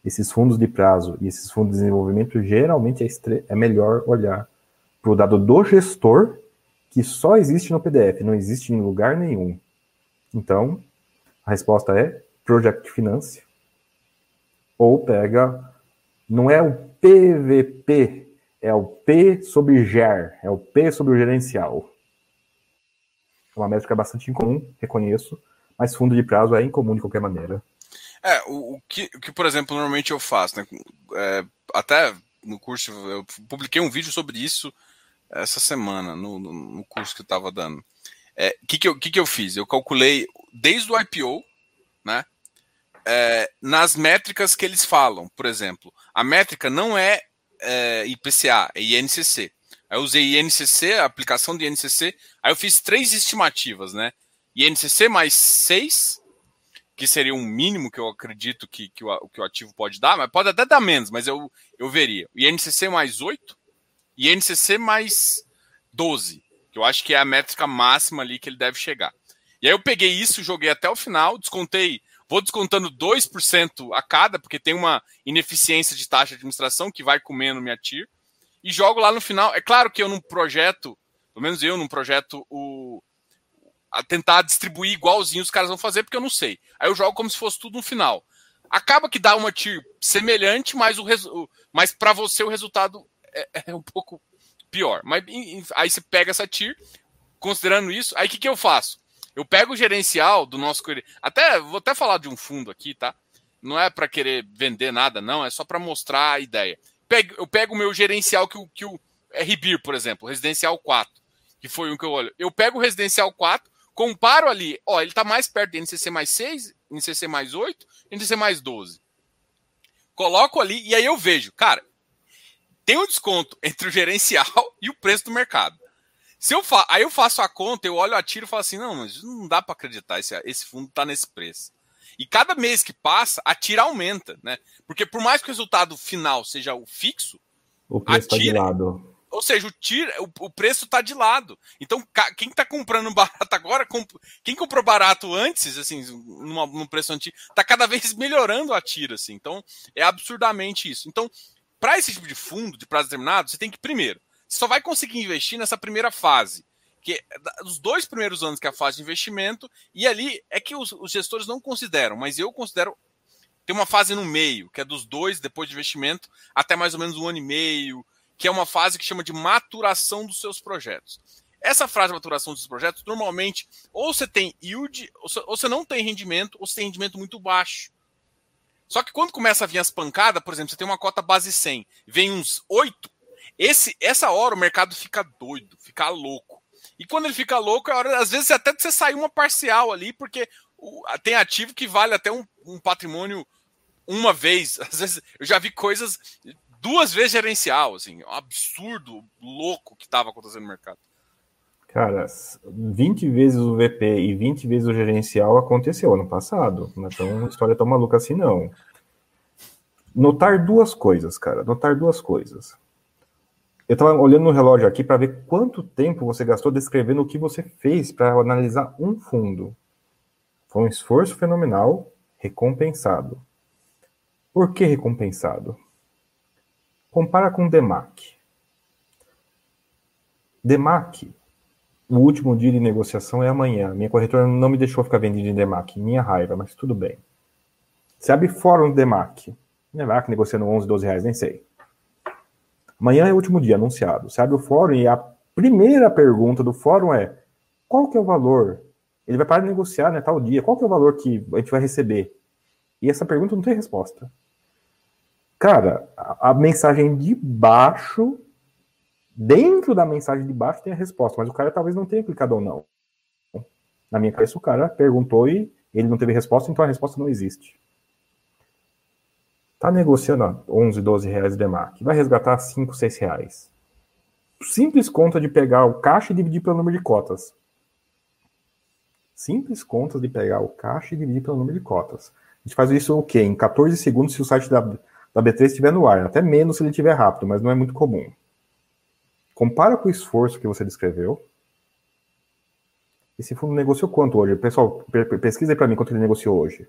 esses fundos de prazo e esses fundos de desenvolvimento, geralmente é, é melhor olhar para o dado do gestor, que só existe no PDF, não existe em lugar nenhum. Então, a resposta é Project Finance. Ou pega, não é o PVP, é o P sobre GER, é o P sobre o gerencial. É uma métrica bastante incomum, reconheço, mas fundo de prazo é incomum de qualquer maneira. É, o, o, que, o que, por exemplo, normalmente eu faço, né? É, até no curso, eu publiquei um vídeo sobre isso essa semana, no, no curso que eu estava dando. O é, que, que, eu, que, que eu fiz? Eu calculei desde o IPO, né? É, nas métricas que eles falam. Por exemplo, a métrica não é, é IPCA, é INCC. Aí eu usei INCC, a aplicação de INCC, aí eu fiz três estimativas, né? INCC mais 6, que seria um mínimo que eu acredito que, que, o, que o ativo pode dar, mas pode até dar menos, mas eu, eu veria. INCC mais 8 e INCC mais 12, que eu acho que é a métrica máxima ali que ele deve chegar. E aí eu peguei isso, joguei até o final, descontei, vou descontando 2% a cada, porque tem uma ineficiência de taxa de administração que vai comendo minha TIR, e jogo lá no final. É claro que eu não projeto, pelo menos eu não projeto o a tentar distribuir igualzinho os caras vão fazer, porque eu não sei. Aí eu jogo como se fosse tudo no final. Acaba que dá uma tier semelhante, mas, o mas para você o resultado é, é, um pouco pior. Mas aí você pega essa tier, considerando isso, aí o que, que eu faço? Eu pego o gerencial do nosso. Até vou até falar de um fundo aqui, tá? Não é para querer vender nada, não, é só para mostrar a ideia. Eu pego o meu gerencial que o, que o RBIR, por exemplo, residencial 4, que foi um que eu olho. Eu pego o residencial 4, Comparo ali, ó, ele está mais perto de NCC mais 6, NCC mais 8, NCC mais 12. Coloco ali e aí eu vejo, cara, tem um desconto entre o gerencial e o preço do mercado. Se eu fa... Aí eu faço a conta, eu olho a tiro e falo assim: não, mas não dá para acreditar, esse, esse fundo está nesse preço. E cada mês que passa, a tira aumenta, né? Porque por mais que o resultado final seja o fixo, o preço está de lado. Ou seja, o, tira, o, o preço está de lado. Então, quem está comprando barato agora, comp, quem comprou barato antes, assim, numa, num preço antigo, está cada vez melhorando a tira, assim. Então, é absurdamente isso. Então, para esse tipo de fundo, de prazo determinado, você tem que, primeiro, só vai conseguir investir nessa primeira fase, que é os dois primeiros anos que é a fase de investimento, e ali é que os, os gestores não consideram, mas eu considero tem uma fase no meio, que é dos dois depois de investimento, até mais ou menos um ano e meio, que é uma fase que chama de maturação dos seus projetos. Essa fase de maturação dos projetos, normalmente, ou você tem yield, ou você não tem rendimento, ou você tem rendimento muito baixo. Só que quando começa a vir as pancadas, por exemplo, você tem uma cota base 100, vem uns 8, esse, essa hora o mercado fica doido, fica louco. E quando ele fica louco, é hora, às vezes até você sair uma parcial ali, porque o, tem ativo que vale até um, um patrimônio uma vez. Às vezes eu já vi coisas duas vezes gerencial, assim, um absurdo louco que estava acontecendo no mercado. Cara, 20 vezes o VP e 20 vezes o gerencial aconteceu ano passado. Não é tão história tão maluca assim, não. Notar duas coisas, cara. Notar duas coisas. Eu estava olhando no relógio aqui para ver quanto tempo você gastou descrevendo o que você fez para analisar um fundo. Foi um esforço fenomenal, recompensado. Por que recompensado? Compara com DEMAC. DEMAC, o último dia de negociação é amanhã. Minha corretora não me deixou ficar vendendo em DEMAC. Minha raiva, mas tudo bem. Você abre fórum DEMAC. DEMAC negociando 11, 12 reais, nem sei. Amanhã é o último dia, anunciado. Você abre o fórum e a primeira pergunta do fórum é qual que é o valor? Ele vai parar de negociar, né, tal dia. Qual que é o valor que a gente vai receber? E essa pergunta não tem resposta. Cara, a, a mensagem de baixo, dentro da mensagem de baixo tem a resposta, mas o cara talvez não tenha clicado ou não. Na minha cabeça, o cara perguntou e ele não teve resposta, então a resposta não existe. Tá negociando a 11, 12 reais de DEMAC, vai resgatar 5, 6 reais. Simples conta de pegar o caixa e dividir pelo número de cotas. Simples conta de pegar o caixa e dividir pelo número de cotas. A gente faz isso o quê? Em 14 segundos se o site da, da B3 estiver no ar, até menos se ele estiver rápido, mas não é muito comum. Compara com o esforço que você descreveu. Esse fundo negociou quanto hoje? Pessoal, pesquisa aí para mim quanto ele negociou hoje.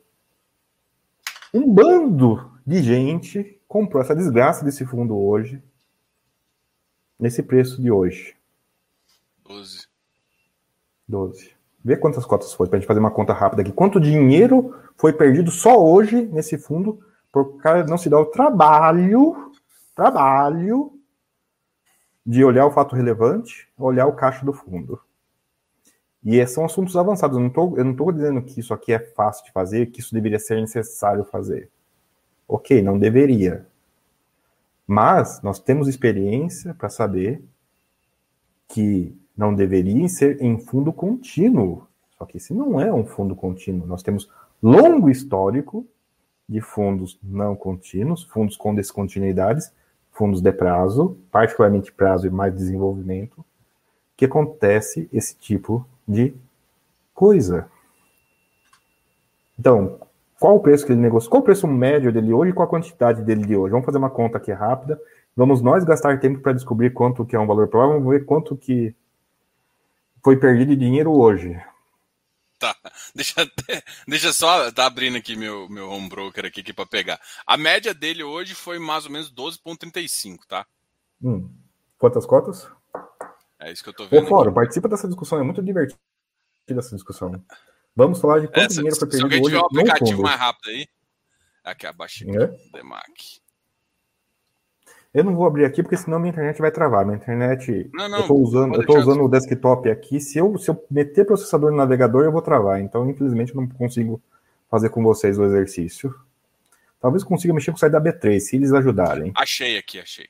Um bando de gente comprou essa desgraça desse fundo hoje, nesse preço de hoje. 12. 12. Vê quantas cotas foi, para a gente fazer uma conta rápida aqui. Quanto dinheiro foi perdido só hoje nesse fundo por cara não se dá o trabalho, trabalho de olhar o fato relevante, olhar o caixa do fundo. E são assuntos avançados. Eu não estou dizendo que isso aqui é fácil de fazer, que isso deveria ser necessário fazer. Ok, não deveria. Mas nós temos experiência para saber que não deveria ser em fundo contínuo. Só que esse não é um fundo contínuo. Nós temos longo histórico de fundos não contínuos, fundos com descontinuidades, fundos de prazo, particularmente prazo e mais desenvolvimento, que acontece esse tipo de coisa. Então, qual o preço que ele negociou? Qual o preço médio dele hoje e qual a quantidade dele de hoje? Vamos fazer uma conta aqui rápida. Vamos nós gastar tempo para descobrir quanto que é um valor provável, vamos ver quanto que foi perdido de dinheiro hoje. Tá, deixa, deixa só tá abrindo aqui meu, meu home broker aqui, aqui para pegar. A média dele hoje foi mais ou menos 12,35, tá? Hum. Quantas cotas? É isso que eu tô vendo. Ô, Fórum, participa dessa discussão, é muito divertida essa discussão. Vamos falar de quanto é, dinheiro foi perdido hoje. Se alguém tiver um aplicativo mais rápido aí. Aqui, abaixo aqui, é? Demac. Eu não vou abrir aqui porque senão minha internet vai travar. Minha internet. Não, não, eu estou usando, eu tô usando o desktop aqui. Se eu, se eu meter processador no navegador, eu vou travar. Então, infelizmente, eu não consigo fazer com vocês o exercício. Talvez consiga mexer com o site da B3, se eles ajudarem. Achei aqui, achei.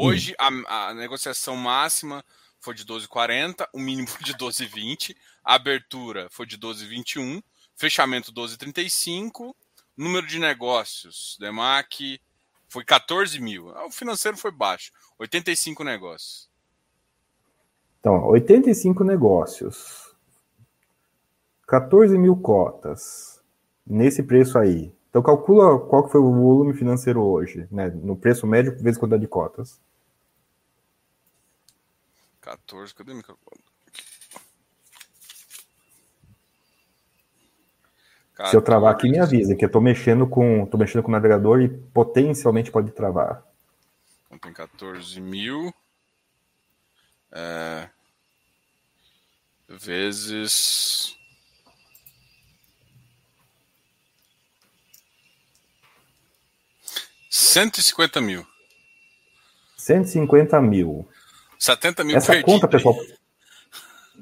Hoje hum. a, a, negociação máxima foi de 12,40, o mínimo foi de 12,20, a abertura foi de 12,21, fechamento 12,35, número de negócios, Demac foi 14 mil. Ah, o financeiro foi baixo. 85 negócios. Então, 85 negócios. 14 mil cotas. Nesse preço aí. Então, calcula qual que foi o volume financeiro hoje, né? No preço médio vezes quantidade de cotas. 14, cadê o microfone? Se eu travar aqui, me avisa, que eu tô mexendo com, tô mexendo com o navegador e potencialmente pode travar. Então tem 14 mil. É, vezes. Cento e cinquenta mil. Cento e cinquenta mil. 70 mil Essa perdido. conta, pessoal.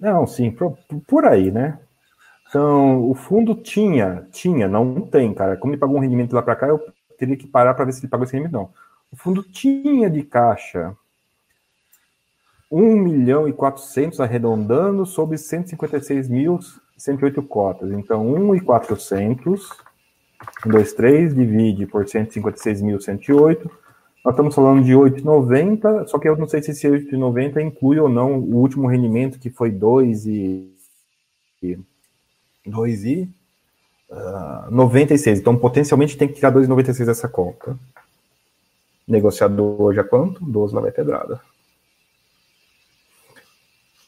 Não, sim, por, por aí, né? Então, o fundo tinha, tinha, não tem, cara. Como ele pagou um rendimento lá para cá, eu teria que parar para ver se ele pagou esse rendimento, não. O fundo tinha de caixa 1 milhão e 400 arredondando sobre 156.108 cotas. Então, 1 e 400, 1, 2, 3, divide por 156.108. Nós estamos falando de 8,90, só que eu não sei se esse 8,90 inclui ou não o último rendimento, que foi 2 e 2 e uh, 96. Então, potencialmente tem que tirar 2,96 dessa conta. Negociado hoje a quanto? 12 lá vai pedrada.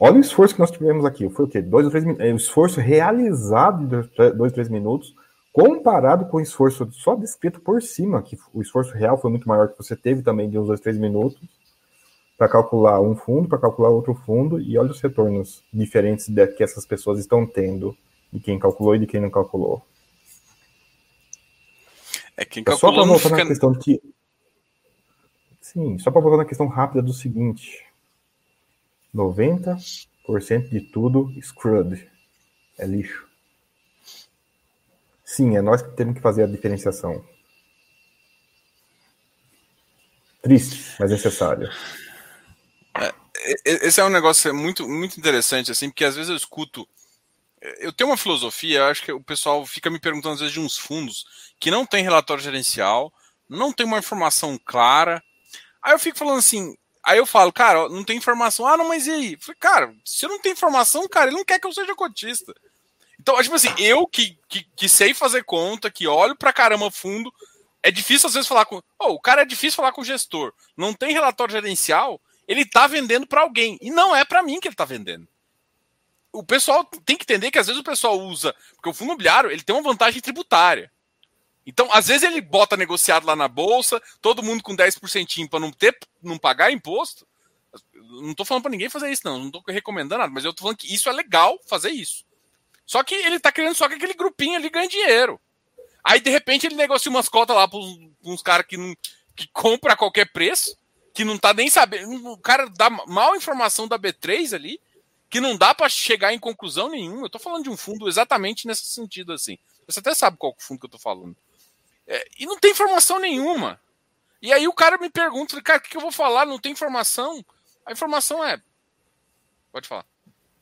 Olha o esforço que nós tivemos aqui. Foi o quê? Dois ou três minutos. É, o esforço realizado de dois, três minutos, comparado com o esforço só descrito por cima, que o esforço real foi muito maior que você teve também de uns dois, três minutos, para calcular um fundo, para calcular outro fundo, e olha os retornos diferentes que essas pessoas estão tendo de quem calculou e de quem não calculou. É quem calculou. É só para voltar fica... na questão que. Sim, só para voltar na questão rápida do seguinte: 90% de tudo screwed. É lixo. Sim, é nós que temos que fazer a diferenciação. Triste, mas necessário. É, esse é um negócio muito, muito interessante, assim, porque às vezes eu escuto eu tenho uma filosofia, eu acho que o pessoal fica me perguntando às vezes de uns fundos que não tem relatório gerencial, não tem uma informação clara. Aí eu fico falando assim, aí eu falo, cara, não tem informação. Ah, não, mas e aí? Eu falei, cara, se não tem informação, cara, ele não quer que eu seja cotista. Então, tipo assim, eu que, que, que sei fazer conta, que olho pra caramba fundo, é difícil às vezes falar com. Oh, o cara é difícil falar com o gestor. Não tem relatório gerencial, ele tá vendendo para alguém. E não é para mim que ele tá vendendo o pessoal tem que entender que às vezes o pessoal usa, porque o fundo imobiliário ele tem uma vantagem tributária. Então, às vezes ele bota negociado lá na bolsa, todo mundo com 10% para não ter, não pagar imposto. Não estou falando para ninguém fazer isso, não. Não estou recomendando nada, mas eu estou falando que isso é legal fazer isso. Só que ele está querendo só que aquele grupinho ali ganhe dinheiro. Aí, de repente, ele negocia umas cotas lá para uns caras que, que compra a qualquer preço, que não tá nem sabendo. O cara dá mal informação da B3 ali, que não dá para chegar em conclusão nenhuma. Eu tô falando de um fundo exatamente nesse sentido, assim. Você até sabe qual fundo que eu tô falando. É, e não tem informação nenhuma. E aí o cara me pergunta, cara, o que eu vou falar? Não tem informação. A informação é. Pode falar.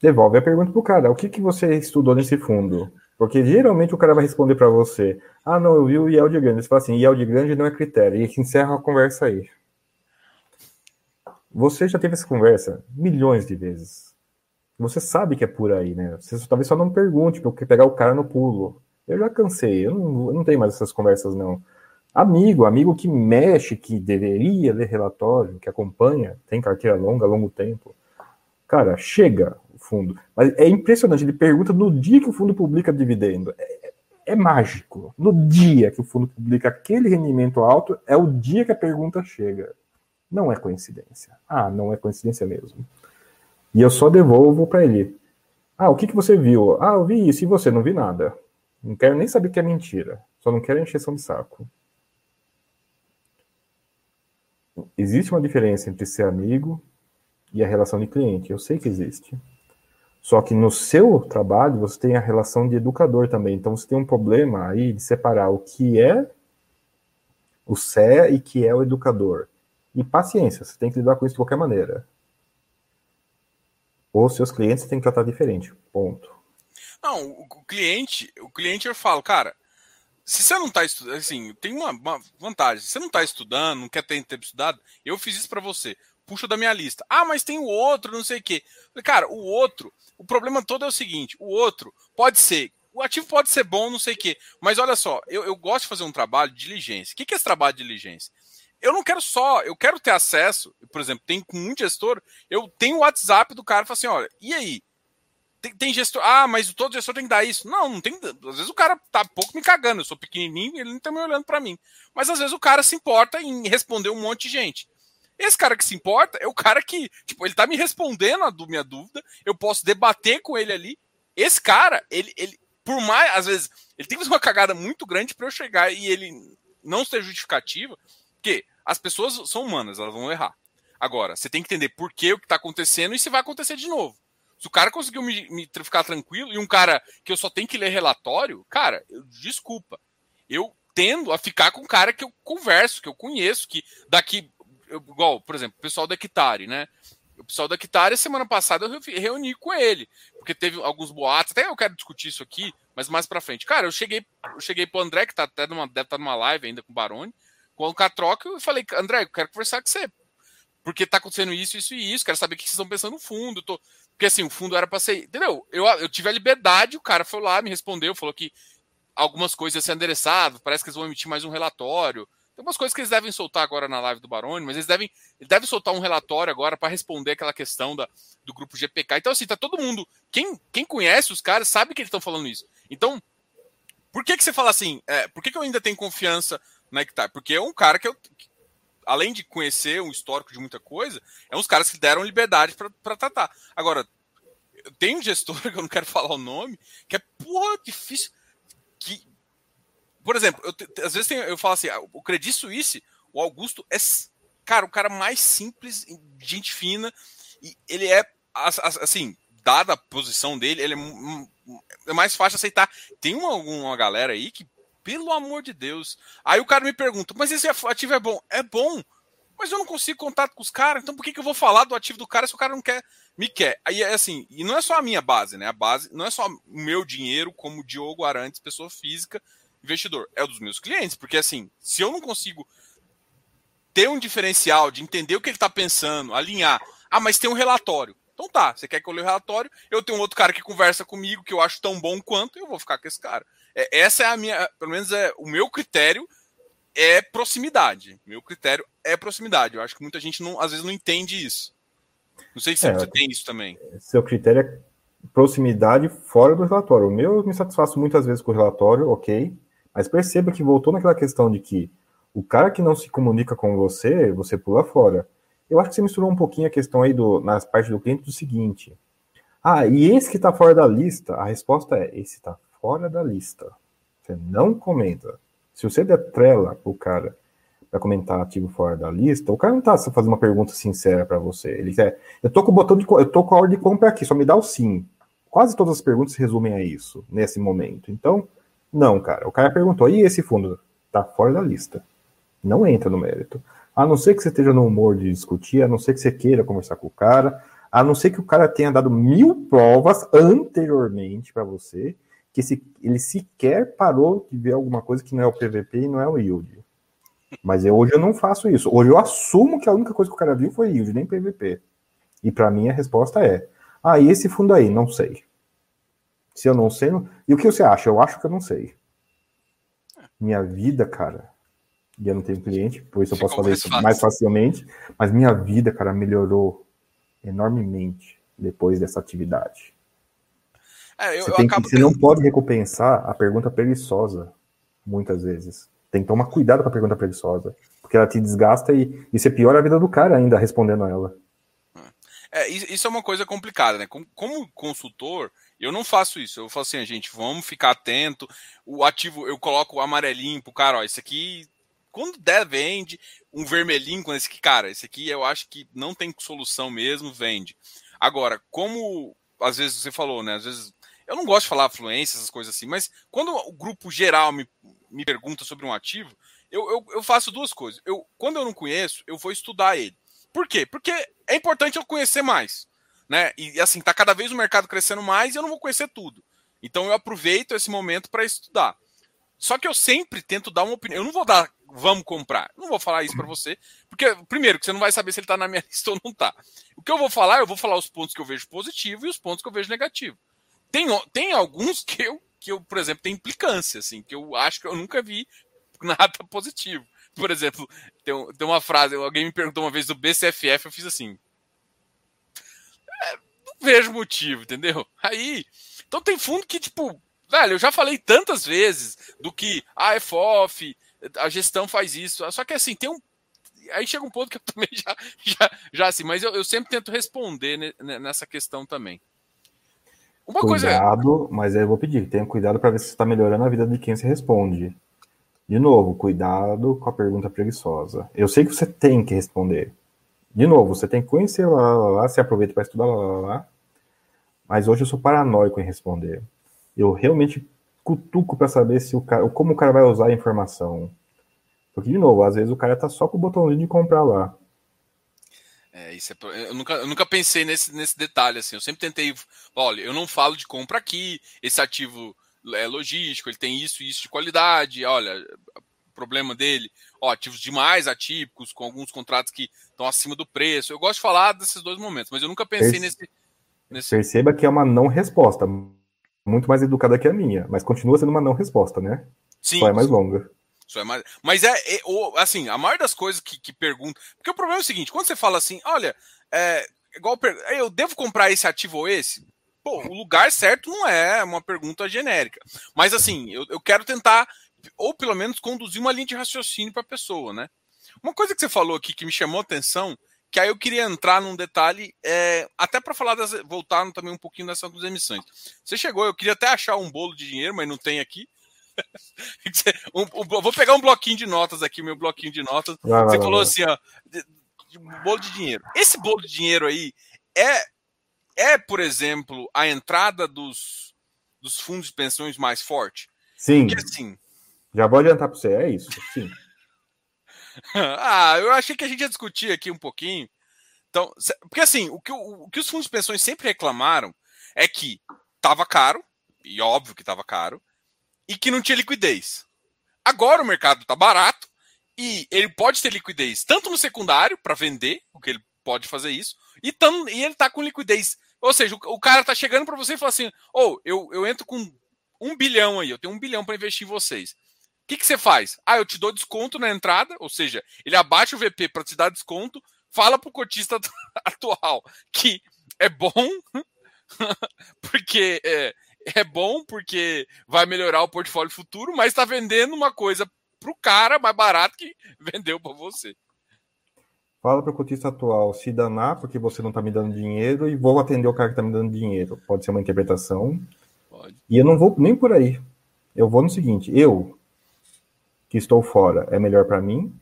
Devolve a pergunta pro cara. O que, que você estudou nesse fundo? Porque geralmente o cara vai responder para você: Ah, não, eu vi o yield grande. Você fala assim: yield grande não é critério. E encerra a conversa aí. Você já teve essa conversa milhões de vezes. Você sabe que é por aí, né? Você talvez só não pergunte, porque pegar o cara no pulo. Eu já cansei, eu não, eu não tenho mais essas conversas, não. Amigo, amigo que mexe, que deveria ler relatório, que acompanha, tem carteira longa, longo tempo. Cara, chega fundo. Mas é impressionante, ele pergunta no dia que o fundo publica dividendo. É, é mágico. No dia que o fundo publica aquele rendimento alto, é o dia que a pergunta chega. Não é coincidência. Ah, não é coincidência mesmo. E eu só devolvo para ele. Ah, o que, que você viu? Ah, eu vi isso e você não vi nada. Não quero nem saber que é mentira. Só não quero encheção de saco. existe uma diferença entre ser amigo e a relação de cliente. Eu sei que existe. Só que no seu trabalho você tem a relação de educador também. Então você tem um problema aí de separar o que é o CE e que é o educador. E paciência, você tem que lidar com isso de qualquer maneira. Ou seus clientes tem que tratar diferente. Ponto. Não, o cliente, o cliente eu falo, cara, se você não está estudando, assim, tem uma, uma, vantagem. Se você não está estudando, não quer ter tempo estudado, eu fiz isso para você. Puxa da minha lista. Ah, mas tem o outro, não sei o quê. Cara, o outro, o problema todo é o seguinte: o outro pode ser. O ativo pode ser bom, não sei o quê. Mas olha só, eu, eu gosto de fazer um trabalho de diligência. O que é esse trabalho de diligência? Eu não quero só, eu quero ter acesso, por exemplo, tem com um gestor, eu tenho o WhatsApp do cara e falo assim: olha, e aí? Tem, tem, gestor. Ah, mas todo gestor tem que dar isso. Não, não tem. Às vezes o cara tá pouco me cagando. Eu sou pequenininho ele não tá me olhando para mim. Mas às vezes o cara se importa em responder um monte de gente. Esse cara que se importa é o cara que, tipo, ele tá me respondendo a minha dúvida. Eu posso debater com ele ali. Esse cara, ele, ele por mais, às vezes, ele tem que fazer uma cagada muito grande para eu chegar e ele não ser justificativa, porque as pessoas são humanas, elas vão errar. Agora, você tem que entender por que o que está acontecendo e se vai acontecer de novo. Se o cara conseguiu me, me, ficar tranquilo e um cara que eu só tenho que ler relatório, cara, eu, desculpa. Eu tendo a ficar com um cara que eu converso, que eu conheço, que daqui. Eu, igual, por exemplo, o pessoal da Hectare, né? O pessoal da Hectare, semana passada, eu reuni com ele, porque teve alguns boatos, até eu quero discutir isso aqui, mas mais pra frente. Cara, eu cheguei, eu cheguei pro André, que tá até numa, deve estar tá numa live ainda com o Baroni, com o Catroca, eu falei, André, eu quero conversar com você. Porque tá acontecendo isso, isso e isso, quero saber o que vocês estão pensando no fundo. Tô, porque assim, o fundo era para ser. Entendeu? Eu, eu tive a liberdade, o cara foi lá, me respondeu, falou que algumas coisas iam ser endereçadas, parece que eles vão emitir mais um relatório. Tem umas coisas que eles devem soltar agora na live do Baroni, mas eles devem, eles devem soltar um relatório agora para responder aquela questão da, do grupo GPK. Então, assim, tá todo mundo. Quem, quem conhece os caras sabe que eles estão falando isso. Então, por que, que você fala assim? É, por que, que eu ainda tenho confiança na Hectare? Porque é um cara que eu, além de conhecer um histórico de muita coisa, é uns caras que deram liberdade para tratar. Agora, tem um gestor, que eu não quero falar o nome, que é, porra, difícil. Por exemplo, eu, às vezes tem, eu falo assim, ah, o Credit Suisse, o Augusto é, cara, o cara mais simples, gente fina, e ele é, assim, dada a posição dele, ele é, é mais fácil aceitar. Tem uma, uma galera aí que pelo amor de Deus. Aí o cara me pergunta, mas esse ativo é bom? É bom, mas eu não consigo contato com os caras, então por que, que eu vou falar do ativo do cara se o cara não quer, me quer? Aí é assim, e não é só a minha base, né? A base não é só o meu dinheiro como Diogo Arantes, pessoa física, investidor, é o dos meus clientes, porque assim, se eu não consigo ter um diferencial de entender o que ele está pensando, alinhar, ah, mas tem um relatório. Então tá, você quer que eu leia o relatório? Eu tenho um outro cara que conversa comigo que eu acho tão bom quanto, eu vou ficar com esse cara. É, essa é a minha, pelo menos é o meu critério é proximidade. Meu critério é proximidade. Eu acho que muita gente não, às vezes não entende isso. Não sei se é, você tem isso também. Seu critério é proximidade fora do relatório. O meu eu me satisfaço muitas vezes com o relatório, ok. Mas perceba que voltou naquela questão de que o cara que não se comunica com você, você pula fora. Eu acho que você misturou um pouquinho a questão aí do, nas partes do cliente do seguinte. Ah, e esse que está fora da lista? A resposta é: esse está fora da lista. Você não comenta. Se você der trela pro cara para comentar ativo fora da lista, o cara não tá fazendo uma pergunta sincera para você. Ele quer, eu tô com o botão de, eu tô com a ordem de compra aqui, só me dá o sim. Quase todas as perguntas se resumem a isso nesse momento. Então, não, cara. O cara perguntou, e esse fundo tá fora da lista? Não entra no mérito. A não ser que você esteja no humor de discutir, a não ser que você queira conversar com o cara, a não ser que o cara tenha dado mil provas anteriormente para você, que se, ele sequer parou de ver alguma coisa que não é o PVP e não é o yield. Mas eu, hoje eu não faço isso. Hoje eu assumo que a única coisa que o cara viu foi yield, nem PVP. E para mim a resposta é: ah, e esse fundo aí? Não sei. Se eu não sei. Não... E o que você acha? Eu acho que eu não sei. Minha vida, cara. E eu não tenho cliente, por isso eu posso fazer isso fácil. mais facilmente. Mas minha vida, cara, melhorou enormemente depois dessa atividade. É, eu, você, tem, você não pode recompensar a pergunta preguiçosa, muitas vezes. Tem que tomar cuidado com a pergunta preguiçosa. Porque ela te desgasta e, e você piora a vida do cara ainda respondendo a ela. É, isso é uma coisa complicada, né? Como, como consultor, eu não faço isso. Eu falo assim, gente, vamos ficar atento. O ativo, eu coloco o amarelinho pro cara, ó, isso aqui, quando der, vende. Um vermelhinho com esse aqui, cara, esse aqui eu acho que não tem solução mesmo, vende. Agora, como às vezes você falou, né? Às vezes eu não gosto de falar fluência, essas coisas assim, mas quando o grupo geral me, me pergunta sobre um ativo, eu, eu, eu faço duas coisas. Eu, quando eu não conheço, eu vou estudar ele. Por quê? Porque é importante eu conhecer mais. Né? E assim, tá cada vez o mercado crescendo mais e eu não vou conhecer tudo. Então eu aproveito esse momento para estudar. Só que eu sempre tento dar uma opinião. Eu não vou dar, vamos comprar. Não vou falar isso para você, porque primeiro que você não vai saber se ele tá na minha lista ou não tá. O que eu vou falar, eu vou falar os pontos que eu vejo positivo e os pontos que eu vejo negativo. Tem, tem alguns que eu, que eu, por exemplo, tem implicância, assim, que eu acho que eu nunca vi nada positivo. Por exemplo, tem, tem uma frase, alguém me perguntou uma vez do BCFF, eu fiz assim. É, vejo motivo, entendeu? Aí. Então tem fundo que, tipo, velho, eu já falei tantas vezes do que a ah, FOF, a gestão faz isso. Só que assim, tem um. Aí chega um ponto que eu também já, já, já assim, mas eu, eu sempre tento responder nessa questão também. Uma cuidado, coisa... mas aí eu vou pedir, tenha cuidado para ver se está melhorando a vida de quem se responde. De novo, cuidado com a pergunta preguiçosa. Eu sei que você tem que responder. De novo, você tem que conhecer lá, lá, lá, você aproveita para estudar lá, lá, lá. Mas hoje eu sou paranoico em responder. Eu realmente cutuco para saber se o cara, como o cara vai usar a informação. Porque, de novo, às vezes o cara tá só com o botãozinho de comprar lá. É, isso é, eu, nunca, eu nunca pensei nesse, nesse detalhe, assim. Eu sempre tentei. Olha, eu não falo de compra aqui, esse ativo é logístico, ele tem isso e isso de qualidade. Olha, problema dele, ó, ativos demais atípicos, com alguns contratos que estão acima do preço. Eu gosto de falar desses dois momentos, mas eu nunca pensei Perce... nesse, nesse. Perceba que é uma não resposta. Muito mais educada que a minha, mas continua sendo uma não resposta, né? Sim. Só é mais longa. Só é mais... Mas é, é, assim, a maioria das coisas que, que perguntam. Porque o problema é o seguinte: quando você fala assim, olha, é, igual eu devo comprar esse ativo ou esse? Pô, o lugar certo não é uma pergunta genérica. Mas assim, eu, eu quero tentar, ou pelo menos conduzir uma linha de raciocínio para a pessoa, né? Uma coisa que você falou aqui que me chamou a atenção, que aí eu queria entrar num detalhe, é, até para falar das, voltar também um pouquinho dessa das emissões. Você chegou, eu queria até achar um bolo de dinheiro, mas não tem aqui. um, um, vou pegar um bloquinho de notas aqui, meu bloquinho de notas. Vai, Você vai, falou vai. assim, ó, de, de, um bolo de dinheiro. Esse bolo de dinheiro aí é, é por exemplo, a entrada dos, dos fundos de pensões mais forte? Sim. Porque, assim, Já vou adiantar para você, é isso, sim. ah, eu achei que a gente ia discutir aqui um pouquinho. Então, porque assim, o que, o, o que os fundos de pensões sempre reclamaram é que estava caro, e óbvio que estava caro, e que não tinha liquidez. Agora o mercado está barato e ele pode ter liquidez tanto no secundário para vender, o que ele pode fazer isso, e, e ele está com liquidez. Ou seja, o, o cara está chegando para você e fala assim: ou oh, eu, eu entro com um bilhão aí, eu tenho um bilhão para investir em vocês. O que, que você faz? Ah, eu te dou desconto na entrada, ou seja, ele abaixa o VP para te dar desconto, fala para o cotista atual que é bom, porque é, é bom porque vai melhorar o portfólio futuro, mas está vendendo uma coisa para o cara mais barato que vendeu para você. Fala para o cotista atual se danar porque você não está me dando dinheiro e vou atender o cara que está me dando dinheiro. Pode ser uma interpretação. Pode. E eu não vou nem por aí. Eu vou no seguinte: eu que estou fora é melhor para mim?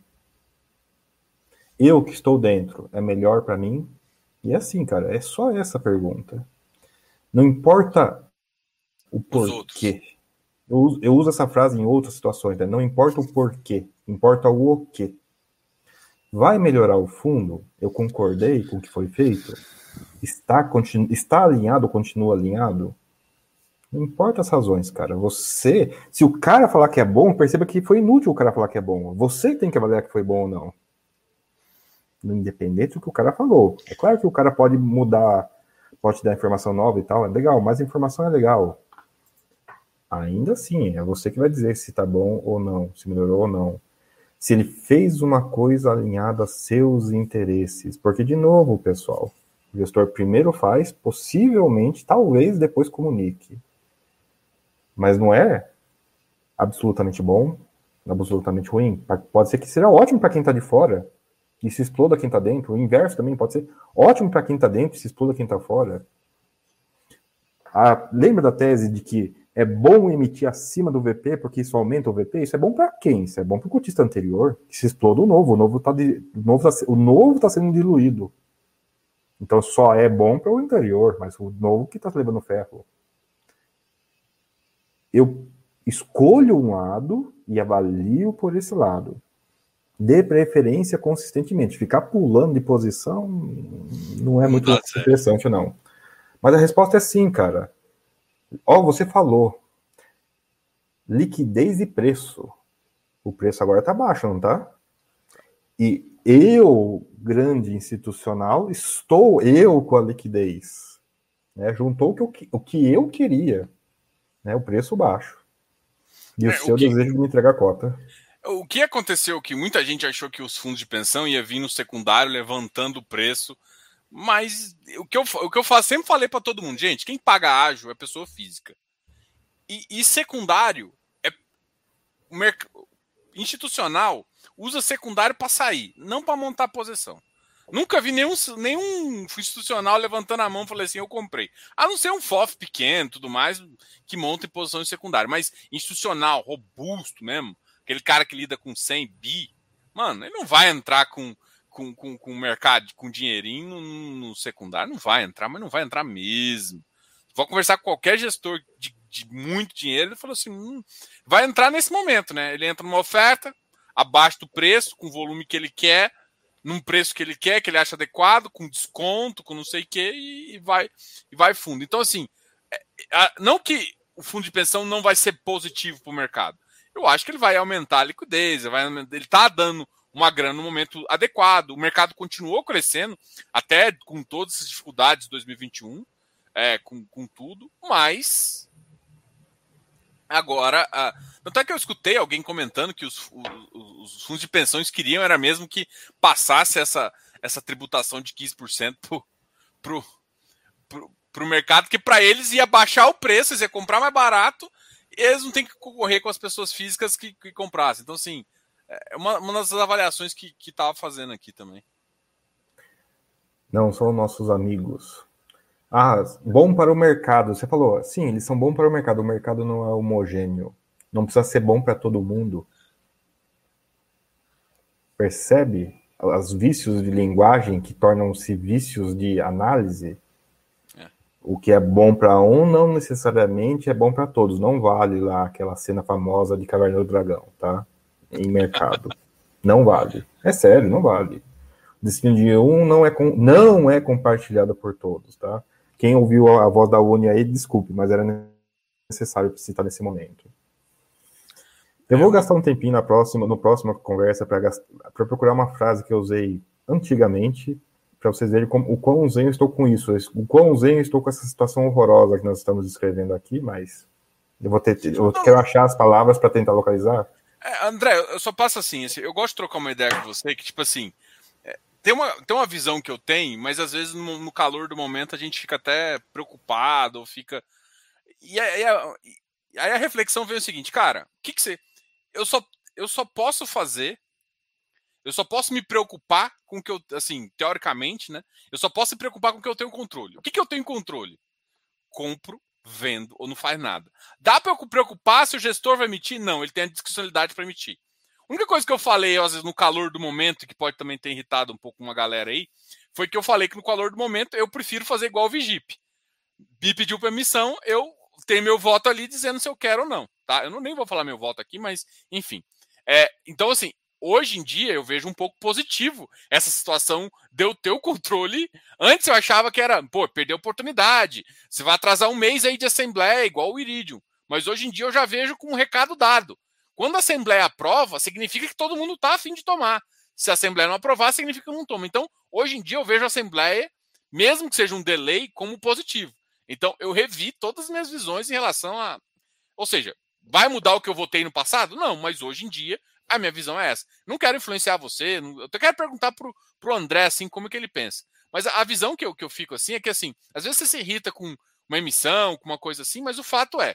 Eu que estou dentro é melhor para mim? E é assim, cara, é só essa pergunta. Não importa o porquê. Eu uso, eu uso essa frase em outras situações, né? não importa o porquê, importa o quê. Vai melhorar o fundo? Eu concordei com o que foi feito? Está, está alinhado continua alinhado? Não importa as razões, cara. Você, se o cara falar que é bom, perceba que foi inútil o cara falar que é bom. Você tem que avaliar que foi bom ou não. Independente do que o cara falou. É claro que o cara pode mudar, pode te dar informação nova e tal, é legal, mas informação é legal. Ainda assim, é você que vai dizer se tá bom ou não, se melhorou ou não se ele fez uma coisa alinhada a seus interesses. Porque, de novo, pessoal, o gestor primeiro faz, possivelmente, talvez depois comunique. Mas não é absolutamente bom, absolutamente ruim. Pode ser que seja ótimo para quem está de fora e se exploda quem está dentro. O inverso também pode ser ótimo para quem está dentro e se exploda quem está fora. Lembra da tese de que é bom emitir acima do VP porque isso aumenta o VP? Isso é bom para quem? Isso é bom para o cotista anterior, que se exploda o novo. O novo está tá, o novo tá sendo diluído. Então só é bom para o anterior, mas o novo que está levando ferro. Eu escolho um lado e avalio por esse lado. De preferência consistentemente. Ficar pulando de posição não é muito interessante, não. Mas a resposta é sim, cara. Ó, oh, você falou. Liquidez e preço. O preço agora tá baixo, não tá? E eu, grande institucional, estou eu com a liquidez. Né? Juntou o que, eu, o que eu queria. Né? O preço baixo. E é, o seu o que... desejo de me entregar a cota. O que aconteceu que muita gente achou que os fundos de pensão ia vir no secundário levantando o preço mas o que eu, o que eu faço, sempre falei para todo mundo, gente, quem paga ágil é pessoa física. E, e secundário é institucional usa secundário para sair, não para montar posição. Nunca vi nenhum, nenhum institucional levantando a mão e falando assim, eu comprei. A não ser um FOF pequeno tudo mais, que monta em posição de secundário. Mas institucional, robusto mesmo, aquele cara que lida com 100 bi, mano, ele não vai entrar com com, com, com mercado, com dinheirinho no, no, secundário, não vai entrar, mas não vai entrar mesmo. Vou conversar com qualquer gestor de, de muito dinheiro, ele falou assim: hum, vai entrar nesse momento, né? Ele entra numa oferta, abaixo do preço, com o volume que ele quer, num preço que ele quer, que ele acha adequado, com desconto, com não sei o quê, e, vai, e vai fundo. Então, assim, é, não que o fundo de pensão não vai ser positivo para o mercado. Eu acho que ele vai aumentar a liquidez, vai, ele está dando uma grana no momento adequado. O mercado continuou crescendo, até com todas as dificuldades de 2021, é, com, com tudo, mas agora. Uh, tanto é que eu escutei alguém comentando que os, os, os, fundos de pensões queriam era mesmo que passasse essa, essa tributação de 15% para o mercado, que para eles ia baixar o preço, eles iam comprar mais barato, eles não têm que concorrer com as pessoas físicas que, que comprassem. Então, assim, é uma, uma das avaliações que estava fazendo aqui também. Não, são nossos amigos. Ah, bom para o mercado. Você falou, sim, eles são bons para o mercado. O mercado não é homogêneo. Não precisa ser bom para todo mundo. Percebe os vícios de linguagem que tornam-se vícios de análise? É. O que é bom para um não necessariamente é bom para todos. Não vale lá aquela cena famosa de Caverna do Dragão, tá? em mercado. Não vale. É sério, não vale. O destino de um não é, com, não é compartilhado por todos, tá? Quem ouviu a voz da Uni aí, desculpe, mas era necessário citar nesse momento. Eu vou gastar um tempinho na próxima, no próxima conversa para procurar uma frase que eu usei antigamente, para vocês verem como, o quão zen eu estou com isso, o quão zen eu estou com essa situação horrorosa que nós estamos descrevendo aqui, mas eu vou ter, eu quero achar as palavras para tentar localizar. É, André, eu só passo assim, assim, eu gosto de trocar uma ideia com você, que tipo assim, é, tem, uma, tem uma visão que eu tenho, mas às vezes no, no calor do momento a gente fica até preocupado, ou fica... E aí, aí a reflexão vem o seguinte, cara, o que que você... Eu só, eu só posso fazer, eu só posso me preocupar com o que eu, assim, teoricamente, né? Eu só posso me preocupar com o que eu tenho controle. O que que eu tenho controle? Compro vendo ou não faz nada. Dá para eu preocupar se o gestor vai emitir? Não, ele tem a discricionalidade para emitir. A única coisa que eu falei, às vezes, no calor do momento, que pode também ter irritado um pouco uma galera aí, foi que eu falei que no calor do momento eu prefiro fazer igual o Vigip. Me pediu permissão, eu tenho meu voto ali dizendo se eu quero ou não. Tá? Eu não nem vou falar meu voto aqui, mas enfim. É, então, assim, hoje em dia eu vejo um pouco positivo essa situação de eu ter o controle. Antes eu achava que era, pô, perder a oportunidade. Você vai atrasar um mês aí de assembleia, igual o Iridium. Mas hoje em dia eu já vejo com um recado dado. Quando a Assembleia aprova, significa que todo mundo está afim de tomar. Se a Assembleia não aprovar, significa que não toma. Então, hoje em dia, eu vejo a Assembleia, mesmo que seja um delay, como positivo. Então, eu revi todas as minhas visões em relação a. Ou seja, vai mudar o que eu votei no passado? Não, mas hoje em dia, a minha visão é essa. Não quero influenciar você, eu quero perguntar pro, pro André, assim, como que ele pensa. Mas a, visão que eu, que eu fico assim é que, assim, às vezes você se irrita com uma emissão, com uma coisa assim, mas o fato é,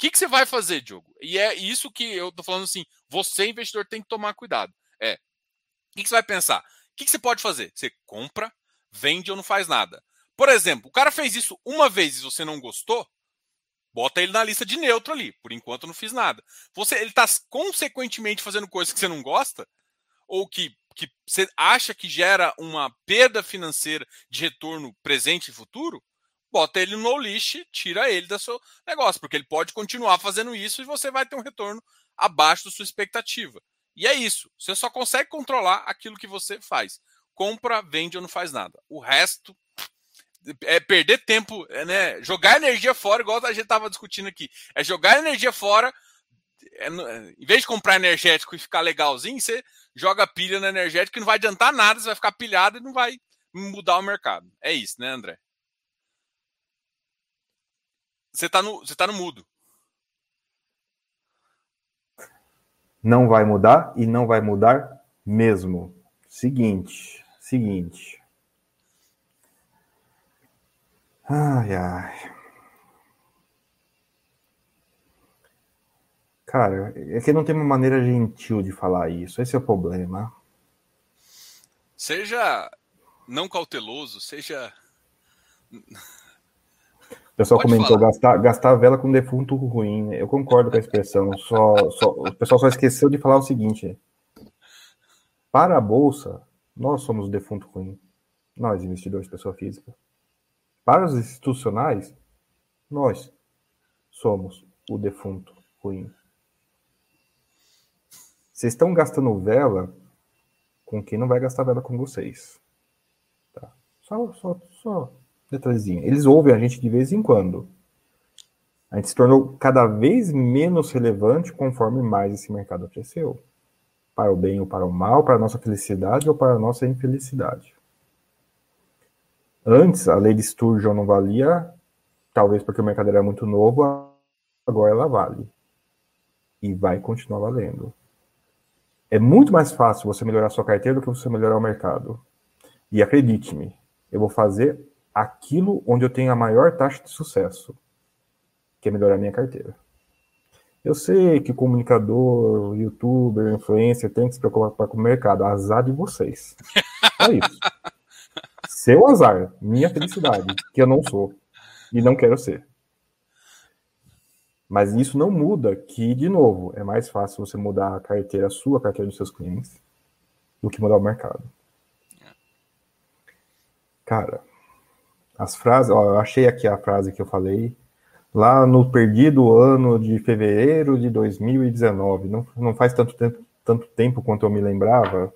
que, que você vai fazer, Diogo? E é isso que eu tô falando assim: você, investidor, tem que tomar cuidado. É. O que, que você vai pensar? O que, que você pode fazer? Você compra, vende ou não faz nada. Por exemplo, o cara fez isso uma vez e você não gostou, bota ele na lista de neutro ali. Por enquanto não fiz nada. Você, ele está consequentemente fazendo coisas que você não gosta ou que, que você acha que gera uma perda financeira de retorno presente e futuro, bota ele no list, tira ele do seu negócio, porque ele pode continuar fazendo isso e você vai ter um retorno abaixo da sua expectativa. E é isso. Você só consegue controlar aquilo que você faz. Compra, vende ou não faz nada. O resto é perder tempo, é, né? Jogar energia fora, igual a gente estava discutindo aqui. É jogar energia fora. É, em vez de comprar energético e ficar legalzinho, você joga pilha no energético e não vai adiantar nada, você vai ficar pilhado e não vai mudar o mercado. É isso, né, André? Você tá no, você tá no mudo. Não vai mudar e não vai mudar mesmo. Seguinte, seguinte. Ai, ai. Cara, é que não tem uma maneira gentil de falar isso. Esse é o problema. Seja não cauteloso, seja pessoal Pode comentou gastar, gastar vela com defunto ruim. Eu concordo com a expressão. Só, só, o pessoal só esqueceu de falar o seguinte: para a bolsa, nós somos o defunto ruim. Nós, investidores, pessoa física. Para os institucionais, nós somos o defunto ruim. Vocês estão gastando vela com quem não vai gastar vela com vocês. Tá? Só, só, só detalhezinho. Eles ouvem a gente de vez em quando. A gente se tornou cada vez menos relevante conforme mais esse mercado cresceu. Para o bem ou para o mal, para a nossa felicidade ou para a nossa infelicidade. Antes, a lei de Sturgeon não valia, talvez porque o mercado era muito novo, agora ela vale. E vai continuar valendo. É muito mais fácil você melhorar sua carteira do que você melhorar o mercado. E acredite-me, eu vou fazer aquilo onde eu tenho a maior taxa de sucesso, que é melhorar minha carteira. Eu sei que comunicador, youtuber, influencer tem que se preocupar com o mercado. Azar de vocês. É isso. Seu azar, minha felicidade, que eu não sou e não quero ser. Mas isso não muda que, de novo, é mais fácil você mudar a carteira, a sua carteira dos seus clientes, do que mudar o mercado. Cara, as frases, ó, eu achei aqui a frase que eu falei lá no perdido ano de fevereiro de 2019. Não, não faz tanto tempo, tanto tempo quanto eu me lembrava,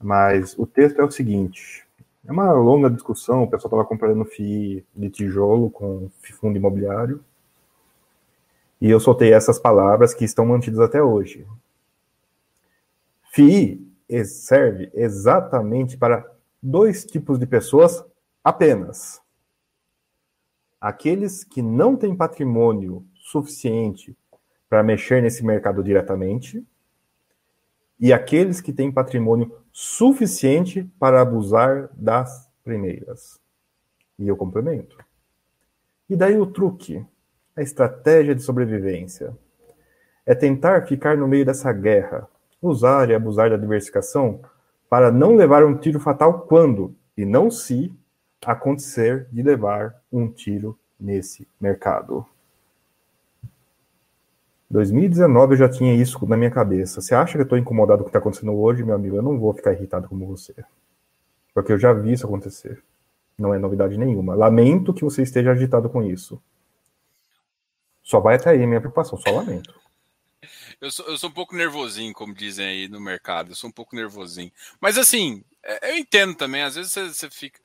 mas o texto é o seguinte: é uma longa discussão. O pessoal estava comparando FII de tijolo com fundo imobiliário. E eu soltei essas palavras que estão mantidas até hoje. FII serve exatamente para dois tipos de pessoas apenas aqueles que não têm patrimônio suficiente para mexer nesse mercado diretamente e aqueles que têm patrimônio suficiente para abusar das primeiras. E eu complemento. E daí o truque, a estratégia de sobrevivência, é tentar ficar no meio dessa guerra, usar e abusar da diversificação para não levar um tiro fatal quando, e não se, acontecer de levar um tiro nesse mercado. 2019 eu já tinha isso na minha cabeça. Você acha que eu estou incomodado com o que está acontecendo hoje, meu amigo? Eu não vou ficar irritado como você. Porque eu já vi isso acontecer. Não é novidade nenhuma. Lamento que você esteja agitado com isso. Só vai até aí minha preocupação, só lamento. Eu sou, eu sou um pouco nervosinho, como dizem aí no mercado. Eu sou um pouco nervosinho. Mas assim, é, eu entendo também. Às vezes você, você fica.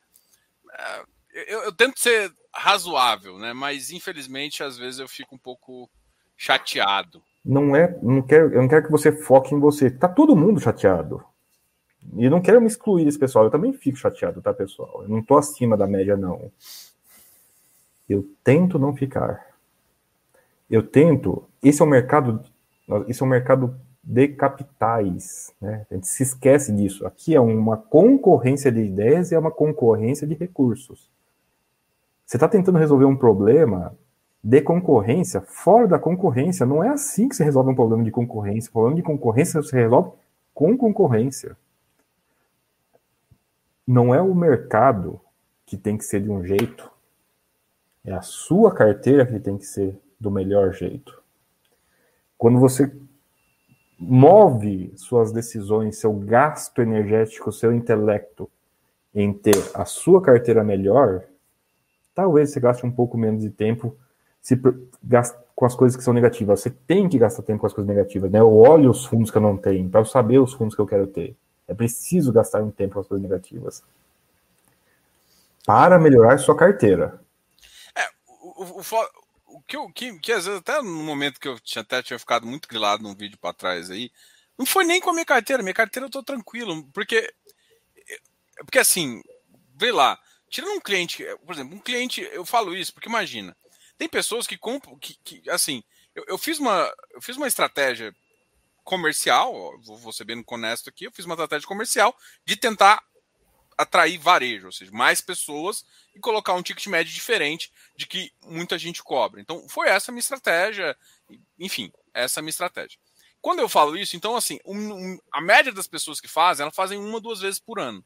É, eu, eu, tento ser razoável, né? Mas infelizmente, às vezes eu fico um pouco chateado. Não é. Não quero, eu não quero que você foque em você. Tá todo mundo chateado. E não quero me excluir desse pessoal. Eu também fico chateado, tá, pessoal? Eu não tô acima da média, não. Eu tento não ficar. Eu tento. Esse é o mercado isso é um mercado de capitais, né? A gente se esquece disso. Aqui é uma concorrência de ideias e é uma concorrência de recursos. Você está tentando resolver um problema de concorrência fora da concorrência. Não é assim que se resolve um problema de concorrência. O problema de concorrência você resolve com concorrência. Não é o mercado que tem que ser de um jeito. É a sua carteira que tem que ser do melhor jeito. Quando você move suas decisões, seu gasto energético, seu intelecto em ter a sua carteira melhor, talvez você gaste um pouco menos de tempo se com as coisas que são negativas. Você tem que gastar tempo com as coisas negativas, né? Eu olho os fundos que eu não tenho para eu saber os fundos que eu quero ter. É preciso gastar um tempo com as coisas negativas para melhorar sua carteira. É, o, o, o, que, eu, que, que às vezes, até no momento que eu tinha, até tinha ficado muito grilado num vídeo para trás aí, não foi nem com a minha carteira. Minha carteira eu tô tranquilo, porque. Porque assim, vê lá, tirando um cliente, por exemplo, um cliente, eu falo isso, porque imagina, tem pessoas que compram, que, que assim, eu, eu, fiz uma, eu fiz uma estratégia comercial, vou, vou ser bem honesto aqui, eu fiz uma estratégia comercial de tentar atrair varejo, ou seja, mais pessoas e colocar um ticket médio diferente de que muita gente cobra. Então, foi essa a minha estratégia, enfim, essa é a minha estratégia. Quando eu falo isso, então, assim, um, um, a média das pessoas que fazem, elas fazem uma, duas vezes por ano.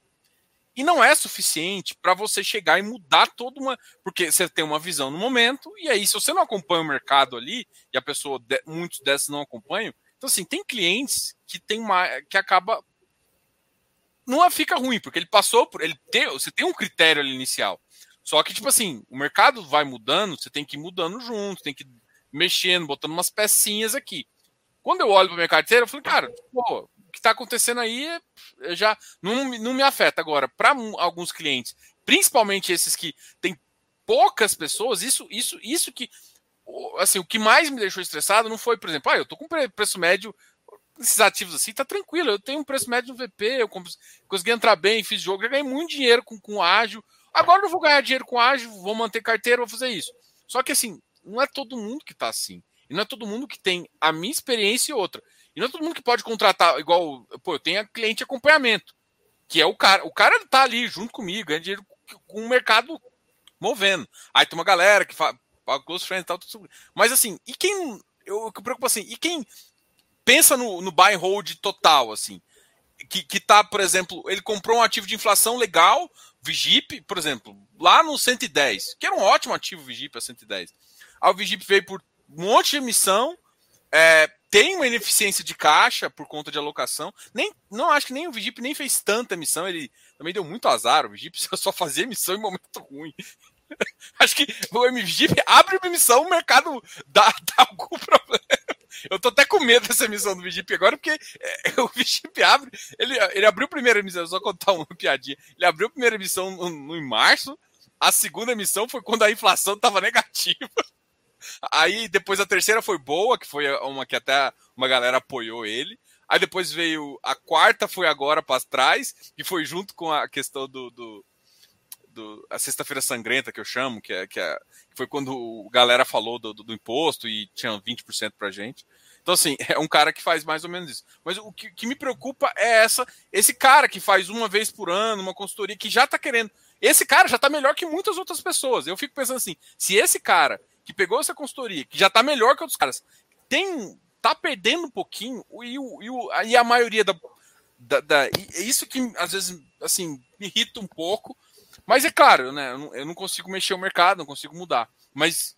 E não é suficiente para você chegar e mudar toda uma. Porque você tem uma visão no momento, e aí, se você não acompanha o mercado ali, e a pessoa, muitos desses não acompanham, então, assim, tem clientes que tem uma, que acaba não fica ruim, porque ele passou por. Ele tem, você tem um critério ali inicial. Só que, tipo assim, o mercado vai mudando, você tem que ir mudando junto, tem que ir mexendo, botando umas pecinhas aqui. Quando eu olho para minha carteira, eu falei, cara, pô, o que está acontecendo aí já não, não me afeta. Agora, para alguns clientes, principalmente esses que têm poucas pessoas, isso, isso, isso que. Assim, o que mais me deixou estressado não foi, por exemplo, ah, eu tô com preço médio esses ativos assim, tá tranquilo. Eu tenho um preço médio no VP, eu consegui entrar bem, fiz jogo, já ganhei muito dinheiro com, com ágil. Agora eu vou ganhar dinheiro com ágil, vou manter carteira, vou fazer isso. Só que assim, não é todo mundo que tá assim. E não é todo mundo que tem a minha experiência e outra. E não é todo mundo que pode contratar, igual, pô, eu tenho cliente acompanhamento, que é o cara. O cara tá ali junto comigo, ganha dinheiro com o mercado movendo. Aí tem uma galera que fala, close friends e tal, tudo. Mas assim, e quem. Eu, eu preocupo assim, e quem pensa no, no buy hold total, assim. Que, que tá, por exemplo, ele comprou um ativo de inflação legal, Vigip, por exemplo, lá no 110, que era um ótimo ativo Vigip a 110. Aí o Vigip veio por um monte de emissão, é, tem uma ineficiência de caixa por conta de alocação. Nem, não acho que nem o Vigip nem fez tanta emissão, ele também deu muito azar. O Vigip só fazia emissão em momento ruim. acho que o MVIP abre uma emissão, o mercado dá, dá algum problema. Eu tô até com medo dessa emissão do Vigip agora, porque é, o Vigip abre. Ele, ele abriu a primeira emissão, só contar uma piadinha. Ele abriu a primeira emissão no, no, em março, a segunda emissão foi quando a inflação tava negativa. Aí depois a terceira foi boa, que foi uma que até uma galera apoiou ele. Aí depois veio a quarta, foi agora para trás, e foi junto com a questão do, do, do a sexta-feira sangrenta que eu chamo, que é que é foi quando o galera falou do, do, do imposto e tinha 20% pra gente. Então, assim, é um cara que faz mais ou menos isso. Mas o que, que, me preocupa é essa, esse cara que faz uma vez por ano, uma consultoria, que já tá querendo. Esse cara já tá melhor que muitas outras pessoas. Eu fico pensando assim, se esse cara que pegou essa consultoria, que já tá melhor que outros caras, tem. tá perdendo um pouquinho, e, o, e, o, e a maioria da. da, da é isso que às vezes assim me irrita um pouco, mas é claro, né? Eu não, consigo mexer o mercado, não consigo mudar. Mas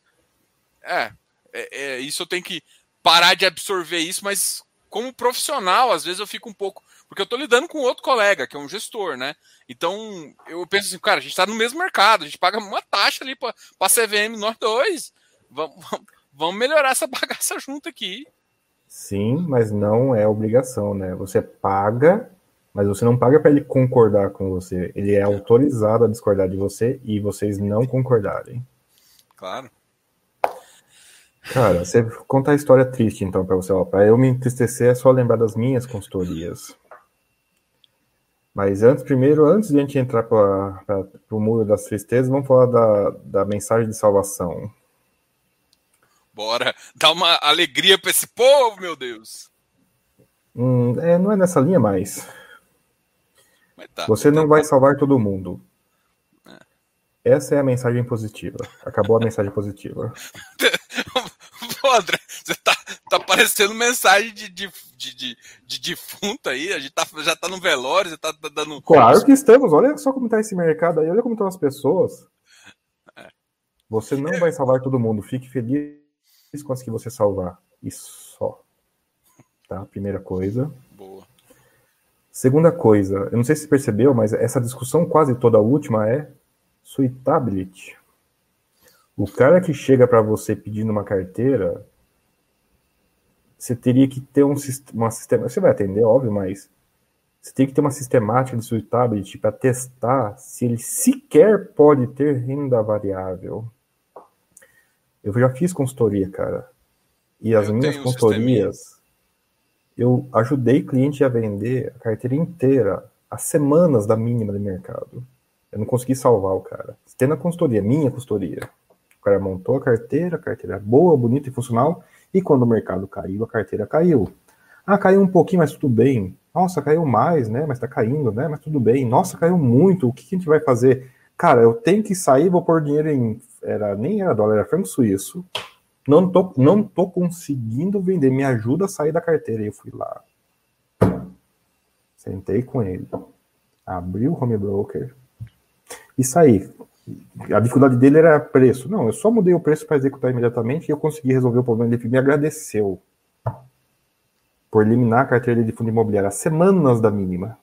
é, é, é, isso eu tenho que parar de absorver isso, mas como profissional, às vezes eu fico um pouco. Porque eu estou lidando com outro colega, que é um gestor, né? Então eu penso assim, cara, a gente está no mesmo mercado, a gente paga uma taxa ali para a CVM nós dois. Vamos, vamos melhorar essa bagaça junto aqui. Sim, mas não é obrigação, né? Você paga, mas você não paga para ele concordar com você. Ele é autorizado a discordar de você e vocês não concordarem. Claro. Cara, você conta a história triste então para você, ó, para eu me entristecer é só lembrar das minhas consultorias. Mas antes, primeiro, antes de a gente entrar para o muro das tristezas, vamos falar da, da mensagem de salvação. Bora, dá uma alegria para esse povo, meu Deus. Hum, é, não é nessa linha mais. Tá, Você não vai salvar todo mundo. É. Essa é a mensagem positiva. Acabou a mensagem positiva. Pô, André, você tá, tá parecendo mensagem de, de, de, de, defunto aí. A gente tá, já tá no velório, você tá, tá dando. Claro que estamos. Olha só como tá esse mercado aí, olha como estão as pessoas. É. Você não vai salvar todo mundo. Fique feliz conseguir você salvar. Isso só. Tá? Primeira coisa. Segunda coisa, eu não sei se você percebeu, mas essa discussão quase toda última é suitability. O cara que chega para você pedindo uma carteira, você teria que ter um uma sistema. Você vai atender, óbvio, mas você tem que ter uma sistemática de suitability para testar se ele sequer pode ter renda variável. Eu já fiz consultoria, cara. E as eu minhas consultorias, eu ajudei cliente a vender a carteira inteira, as semanas da mínima de mercado. Eu não consegui salvar o cara. Tendo a consultoria, minha consultoria. O cara montou a carteira, a carteira é boa, bonita e funcional, e quando o mercado caiu, a carteira caiu. Ah, caiu um pouquinho, mas tudo bem. Nossa, caiu mais, né? Mas tá caindo, né? Mas tudo bem. Nossa, caiu muito. O que, que a gente vai fazer? Cara, eu tenho que sair, vou pôr dinheiro em era nem era dólar, era franco suíço. Não tô, não tô conseguindo vender, me ajuda a sair da carteira. Eu fui lá. Sentei com ele. Abri o home broker e saí. A dificuldade dele era preço. Não, eu só mudei o preço para executar imediatamente e eu consegui resolver o problema. Ele me agradeceu por eliminar a carteira de fundo imobiliário às semanas da mínima.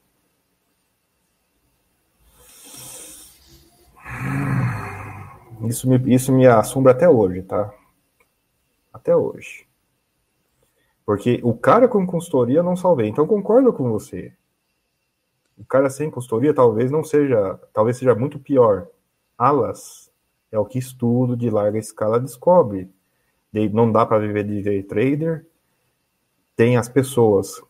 Isso me, isso me assombra até hoje, tá? Até hoje. Porque o cara com consultoria não salvei. Então concordo com você. O cara sem consultoria talvez não seja, talvez seja muito pior. Alas é o que estudo de larga escala descobre. Não dá para viver de day trader. Tem as pessoas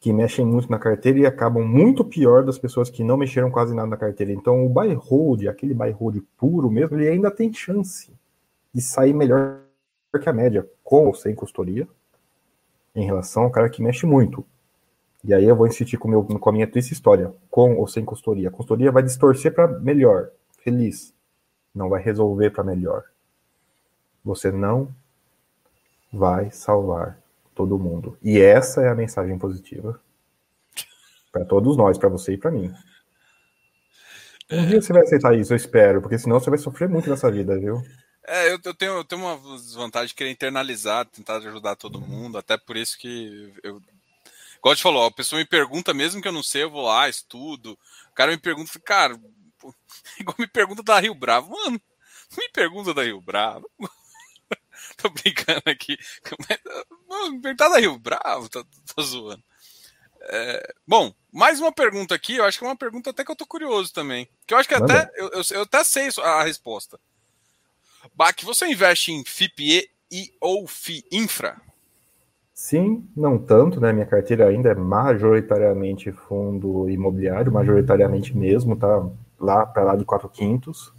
que mexem muito na carteira e acabam muito pior das pessoas que não mexeram quase nada na carteira. Então, o buy hold, aquele buy hold puro mesmo, ele ainda tem chance de sair melhor que a média, com ou sem consultoria, em relação ao cara que mexe muito. E aí eu vou insistir com, meu, com a minha triste história, com ou sem consultoria. A consultoria vai distorcer para melhor, feliz. Não vai resolver para melhor. Você não vai salvar todo mundo. E essa é a mensagem positiva para todos nós, para você e para mim. Um dia você vai aceitar isso, eu espero, porque senão você vai sofrer muito nessa vida, viu? É, eu, eu, tenho, eu tenho uma desvantagem de querer internalizar, tentar ajudar todo mundo, até por isso que eu. Igual te falou, a pessoa me pergunta, mesmo que eu não sei, eu vou lá, estudo. O cara me pergunta, cara, igual me pergunta da Rio Bravo, mano, me pergunta da Rio Bravo. tô brincando aqui. Perguntar da Rio Bravo, tô, tô zoando. É, bom, mais uma pergunta aqui, eu acho que é uma pergunta até que eu tô curioso também. Que eu acho que até eu, eu, eu, até sei a resposta. Bach, você investe em FIPE e ou FI Infra? Sim, não tanto, né? Minha carteira ainda é majoritariamente fundo imobiliário, majoritariamente mesmo, tá lá para lá de 4 quintos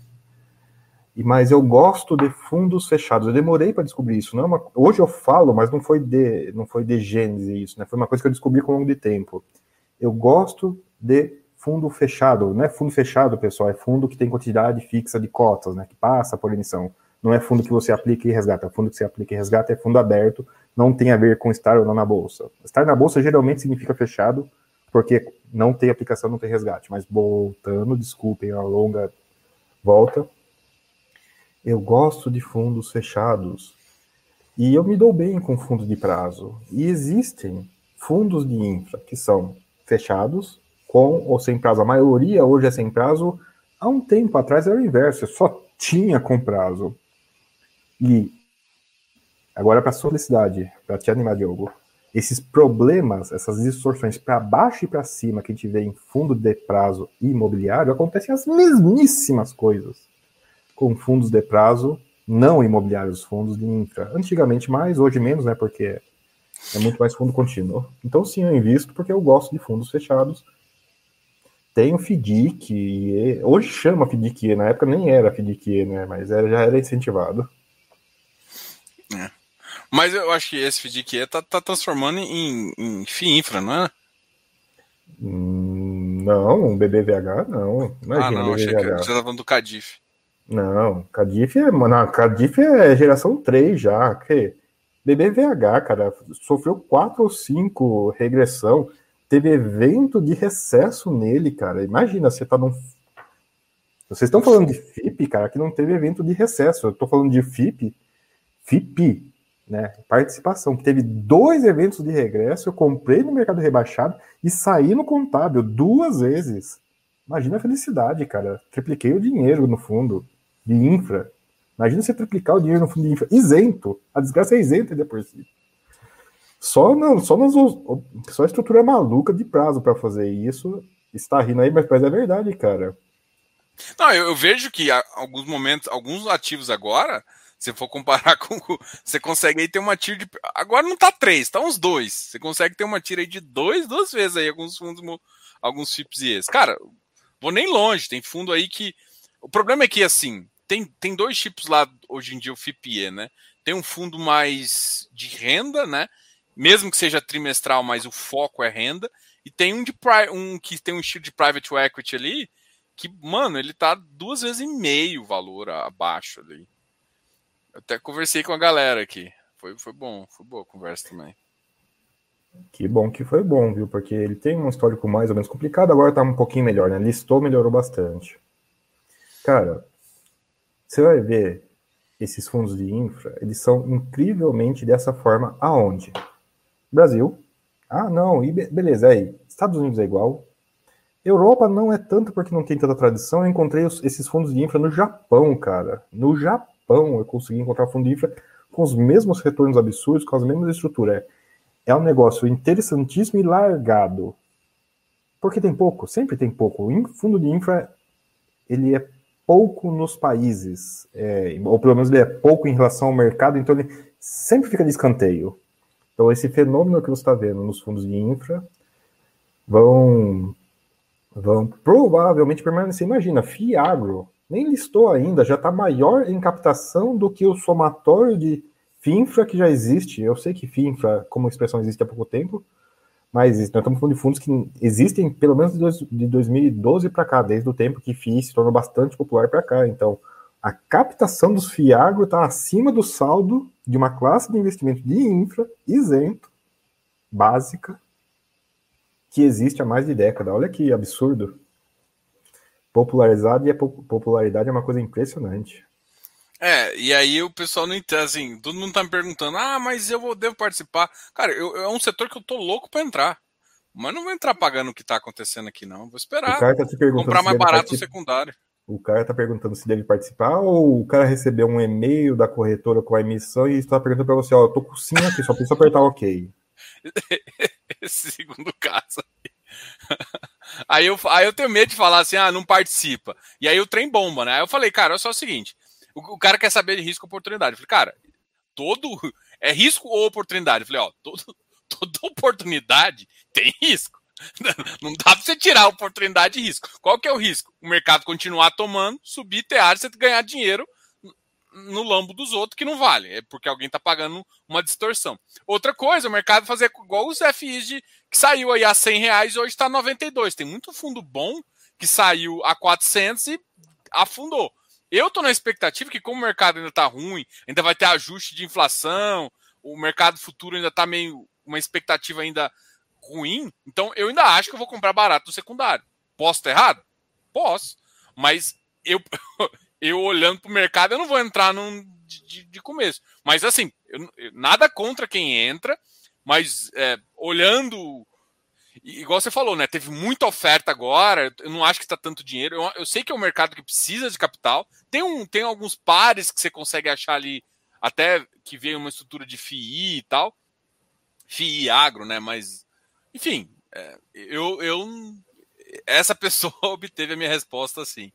mas eu gosto de fundos fechados. Eu demorei para descobrir isso. Não é uma... Hoje eu falo, mas não foi de não foi de gênese isso, né? Foi uma coisa que eu descobri com o longo de tempo. Eu gosto de fundo fechado. Não é fundo fechado, pessoal, é fundo que tem quantidade fixa de cotas, né? Que passa por emissão. Não é fundo que você aplica e resgata. Fundo que você aplica e resgata é fundo aberto. Não tem a ver com estar ou não na bolsa. Estar na bolsa geralmente significa fechado, porque não tem aplicação, não tem resgate. Mas voltando, desculpem a longa volta Eu gosto de fundos fechados. E eu me dou bem com fundos de prazo. E existem fundos de infra que são fechados, com ou sem prazo. A maioria hoje é sem prazo. Há um tempo atrás era o inverso, só tinha com prazo. E agora para sua felicidade, para te animar, Diogo, esses problemas, essas distorções para baixo e para cima que a gente vê em fundo de prazo imobiliário, acontecem as mesmíssimas coisas com fundos de prazo não imobiliários, fundos de infra. Antigamente mais, hoje menos, né? Porque é muito mais fundo contínuo. Então sim, eu invisto porque eu gosto de fundos fechados. Tem o FDIC, hoje chama FDIC, na época nem era FDIC, né? Mas era, já era incentivado. É. Mas eu acho que esse FDIC tá, tá transformando em, em FIINFRA, não é? Hum, não, BBVH não. Imagina, ah, não, BBVH. achei que você estava falando do Cadif. Não, Cadif é, não, Cadif é geração 3 já. Que BBVH, cara, sofreu 4 ou 5 regressão. Teve evento de recesso nele, cara. Imagina, você tá num. Vocês estão falando de FIP, cara, que não teve evento de recesso. Eu tô falando de FIP, FIP, né? Participação, teve dois eventos de regresso. Eu comprei no mercado rebaixado e saí no contábil duas vezes. Imagina a felicidade, cara. Tripliquei o dinheiro no fundo de infra. Imagina você triplicar o dinheiro no fundo de infra, isento. A desgraça é isenta ainda por si. Só, não, só, nas, só a estrutura maluca de prazo para fazer isso. Está rindo aí, mas, mas é verdade, cara. Não, eu, eu vejo que alguns momentos, alguns ativos agora, se for comparar com. Você consegue aí ter uma tira de. Agora não tá três, tá uns dois. Você consegue ter uma tira aí de dois, duas vezes aí, alguns fundos, alguns FIPS e esses. Cara, vou nem longe, tem fundo aí que. O problema é que, assim, tem, tem dois tipos lá hoje em dia o FIPE, né? Tem um fundo mais de renda, né? Mesmo que seja trimestral, mas o foco é renda. E tem um de um que tem um estilo de private equity ali, que, mano, ele tá duas vezes e meio o valor abaixo ali. Até conversei com a galera aqui. Foi, foi bom, foi boa a conversa também. Que bom que foi bom, viu? Porque ele tem um histórico mais ou menos complicado, agora tá um pouquinho melhor, né? Listou, melhorou bastante. Cara, você vai ver esses fundos de infra, eles são incrivelmente dessa forma aonde? Brasil. Ah, não, e beleza, aí. Estados Unidos é igual. Europa não é tanto porque não tem tanta tradição. Eu encontrei os, esses fundos de infra no Japão, cara. No Japão eu consegui encontrar infra com os mesmos retornos absurdos, com as mesmas estruturas. É, é um negócio interessantíssimo e largado. Porque tem pouco, sempre tem pouco. O fundo de infra ele é pouco nos países, é, ou pelo menos ele é pouco em relação ao mercado, então ele sempre fica de escanteio. Então esse fenômeno que você está vendo nos fundos de infra vão, vão provavelmente permanecer. Imagina, Fiagro nem listou ainda, já está maior em captação do que o somatório de FINFRA que já existe. Eu sei que FINFRA, como expressão, existe há pouco tempo, mas nós estamos falando de fundos que existem pelo menos de 2012 para cá, desde o tempo que FII se tornou bastante popular para cá. Então, a captação dos FIAGRO está acima do saldo de uma classe de investimento de infra isento, básica, que existe há mais de década. Olha que absurdo. Popularidade e popularidade é uma coisa impressionante. É, e aí o pessoal não entende, assim, todo mundo tá me perguntando, ah, mas eu vou, devo participar. Cara, eu, é um setor que eu tô louco para entrar. Mas não vou entrar pagando o que tá acontecendo aqui, não. Vou esperar. O cara tá te perguntando comprar mais barato no secundário. O cara tá perguntando se deve participar ou o cara recebeu um e-mail da corretora com a emissão e está perguntando para você, ó, eu tô com sim aqui, só precisa apertar OK. Esse segundo caso. Aí eu, aí eu tenho medo de falar assim, ah, não participa. E aí o trem bomba, né? Aí eu falei, cara, é só o seguinte, o, o cara quer saber de risco ou oportunidade. Eu falei, cara, todo. É risco ou oportunidade? Eu falei, ó, todo, toda oportunidade tem risco. Não dá pra você tirar oportunidade de risco. Qual que é o risco? O mercado continuar tomando, subir, área, você ganhar dinheiro no lambo dos outros que não vale. É porque alguém tá pagando uma distorção. Outra coisa, o mercado fazer igual os FIs de, que saiu aí a 100 reais e hoje está 92. Tem muito fundo bom que saiu a 400 e afundou. Eu tô na expectativa que, como o mercado ainda tá ruim, ainda vai ter ajuste de inflação, o mercado futuro ainda tá meio. uma expectativa ainda ruim, então eu ainda acho que eu vou comprar barato no secundário. Posso estar errado? Posso. Mas eu, eu olhando para o mercado, eu não vou entrar num de, de começo. Mas assim, eu, nada contra quem entra, mas é, olhando igual você falou, né? Teve muita oferta agora. Eu não acho que está tanto dinheiro. Eu, eu, sei que é um mercado que precisa de capital. Tem, um, tem alguns pares que você consegue achar ali, até que veio uma estrutura de FII e tal. FII agro, né? Mas, enfim, é, eu, eu. Essa pessoa obteve a minha resposta assim.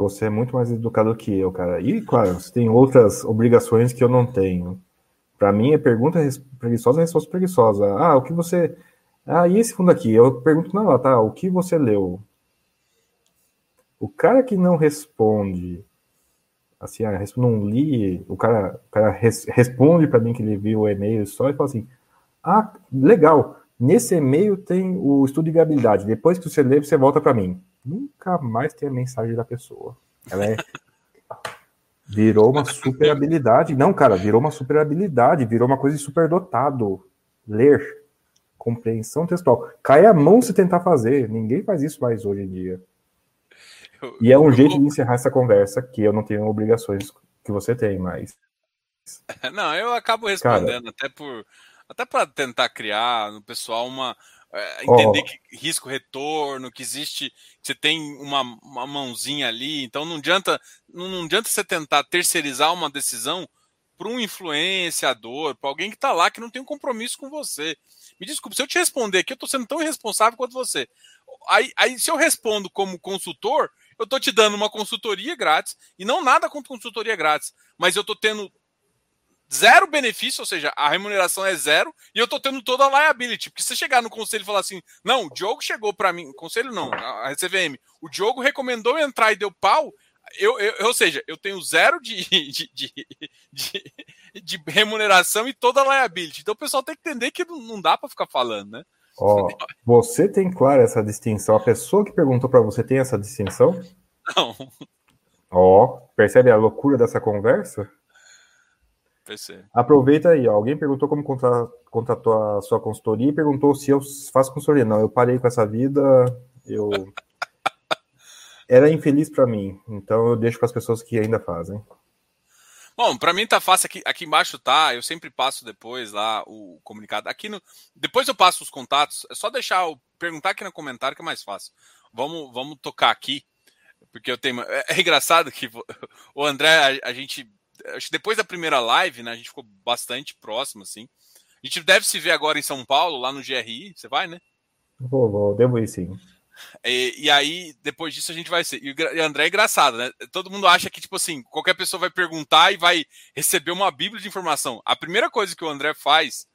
Você é muito mais educado que eu, cara. E, claro, você tem outras obrigações que eu não tenho. Para mim, é pergunta preguiçosa, resposta preguiçosa. Ah, o que você. Ah, e esse fundo aqui? Eu pergunto, não, tá, o que você leu? O cara que não responde, assim, ah, não li, o cara, o cara res, responde para mim que ele viu o e-mail só e fala assim: ah, legal, nesse e-mail tem o estudo de viabilidade, depois que você lê, você volta para mim. Nunca mais tem a mensagem da pessoa. Ela é Virou uma super habilidade. Não, cara, virou uma super habilidade, virou uma coisa de superdotado. Ler. Compreensão textual. Cai a mão se tentar fazer. Ninguém faz isso mais hoje em dia. E é um jeito de encerrar essa conversa que eu não tenho obrigações que você tem, mas. Não, eu acabo respondendo cara, até por. Até para tentar criar no pessoal uma, entender oh. que risco retorno, que existe, que você tem uma, uma mãozinha ali, então não adianta, não adianta você tentar terceirizar uma decisão para um influenciador, para alguém que está lá que não tem um compromisso com você. Me desculpe, se eu te responder aqui, eu estou sendo tão irresponsável quanto você. Aí, aí, se eu respondo como consultor, eu estou te dando uma consultoria grátis, e não nada com consultoria grátis, mas eu estou tendo zero benefício, ou seja, a remuneração é zero, e eu tô tendo toda a liability. Porque se você chegar no conselho e falar assim, não, o Diogo chegou para mim, conselho não, a CVM, o Diogo recomendou entrar e deu pau, eu, eu, ou seja, eu tenho zero de, de, de, de, remuneração e toda a liability. Então o pessoal tem que entender que não, não dá para ficar falando, né? Ó, você tem claro essa distinção? A pessoa que perguntou para você tem essa distinção? Não. Ó, percebe a loucura dessa conversa? PC. Aproveita aí, ó. alguém perguntou como contratou a sua consultoria e perguntou se eu faço consultoria. Não, eu parei com essa vida, eu era infeliz para mim, então eu deixo para as pessoas que ainda fazem. Bom, para mim tá fácil aqui, aqui embaixo tá, eu sempre passo depois lá o comunicado. Aqui no depois eu passo os contatos, é só deixar o perguntar aqui no comentário que é mais fácil. Vamos vamos tocar aqui, porque eu tenho é, é engraçado que o André a, a gente acho que depois da primeira live, né, a gente ficou bastante próximo, assim. A gente deve se ver agora em São Paulo, lá no GRI. Você vai, né? Vou, vou, devo ir sim. E, e, aí, depois disso, a gente vai ser. E o André é engraçado, né? Todo mundo acha que, tipo assim, qualquer pessoa vai perguntar e vai receber uma bíblia de informação. A primeira coisa que o André faz.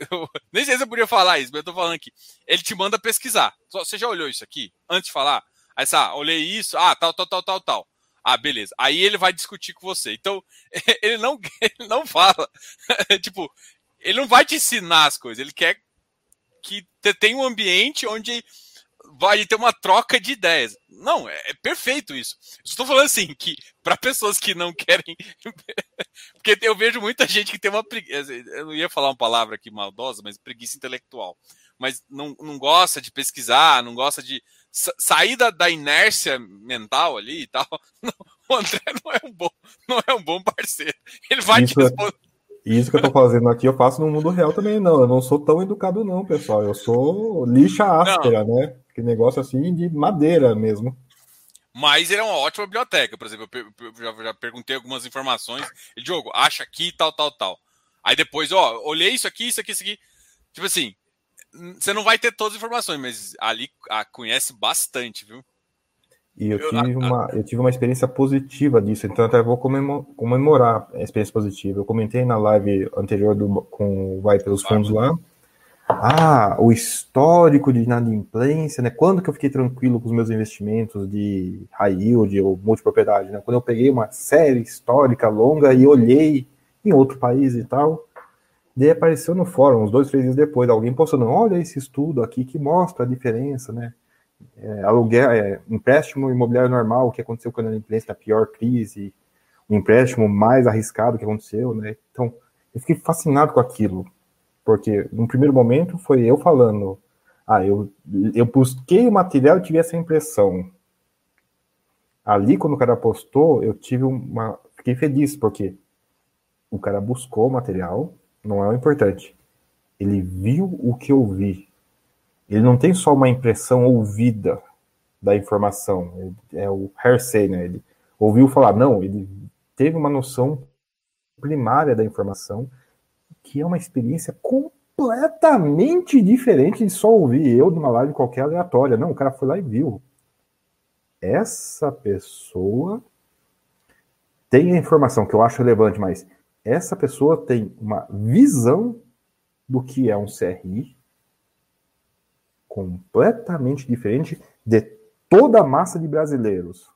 Eu, nem sei se eu podia falar isso, mas eu tô falando aqui. Ele te manda pesquisar. Você já olhou isso aqui? Antes de falar? Aí, sabe, olhei isso, ah, tal, tal, tal, tal, tal. Ah, beleza. Aí ele vai discutir com você. Então, ele não, ele não fala. tipo, ele não vai te ensinar as coisas. Ele quer que tenha um ambiente onde vai ter uma troca de ideias. Não, é, é perfeito isso. Estou falando assim que para pessoas que não querem, porque eu vejo muita gente que tem uma preguiça. Eu não ia falar uma palavra aqui maldosa, mas preguiça intelectual. Mas não, não gosta de pesquisar, não gosta de sair da, da, inércia mental ali e tal. Não, o André não é um bom, não é um bom parceiro. Ele vai isso, te é responder. Isso que eu tô fazendo aqui, eu faço no mundo real também, não. Eu não sou tão educado, não, pessoal. Eu sou lixa áspera, não. né? Que negócio assim de madeira mesmo. Mas ele é uma ótima biblioteca. Por exemplo, eu já, já perguntei algumas informações. E, Diogo, acha aqui, tal, tal, tal. Aí depois, ó, olhei isso aqui, isso aqui, isso aqui. Tipo assim, você não vai ter todas as informações, mas ali a, conhece bastante, viu? E eu, eu tive, a, uma, eu tive uma experiência positiva disso, então até vou comemorar a experiência positiva. Eu comentei na live anterior do, com o Vai pelos Fundos lá. Ah, o histórico de inadimplência, né? Quando que eu fiquei tranquilo com os meus investimentos de high yield ou multipropriedade, né? Quando eu peguei uma série histórica longa e olhei em outro país e tal, Daí apareceu no fórum, uns dois, três dias depois, alguém postando, olha esse estudo aqui que mostra a diferença, né? É, aluguel, é, empréstimo imobiliário normal, o que aconteceu quando a imprensa na pior crise, o empréstimo mais arriscado que aconteceu, né? Então, eu fiquei fascinado com aquilo, porque no primeiro momento foi eu falando, ah, eu, eu busquei o material e tive essa impressão. ali, quando o cara postou, eu tive uma. Fiquei feliz, porque o cara buscou o material, não é o importante. Ele viu o que eu vi. Ele não tem só uma impressão ouvida da informação. É o hearsay, né? Ele ouviu falar, não, ele teve uma noção primária da informação, que é uma experiência completamente diferente de só ouvir eu numa live qualquer aleatória. Não, o cara foi lá e viu. Essa pessoa tem a informação que eu acho relevante, mas essa pessoa tem uma visão do que é um CRI completamente diferente de toda a massa de brasileiros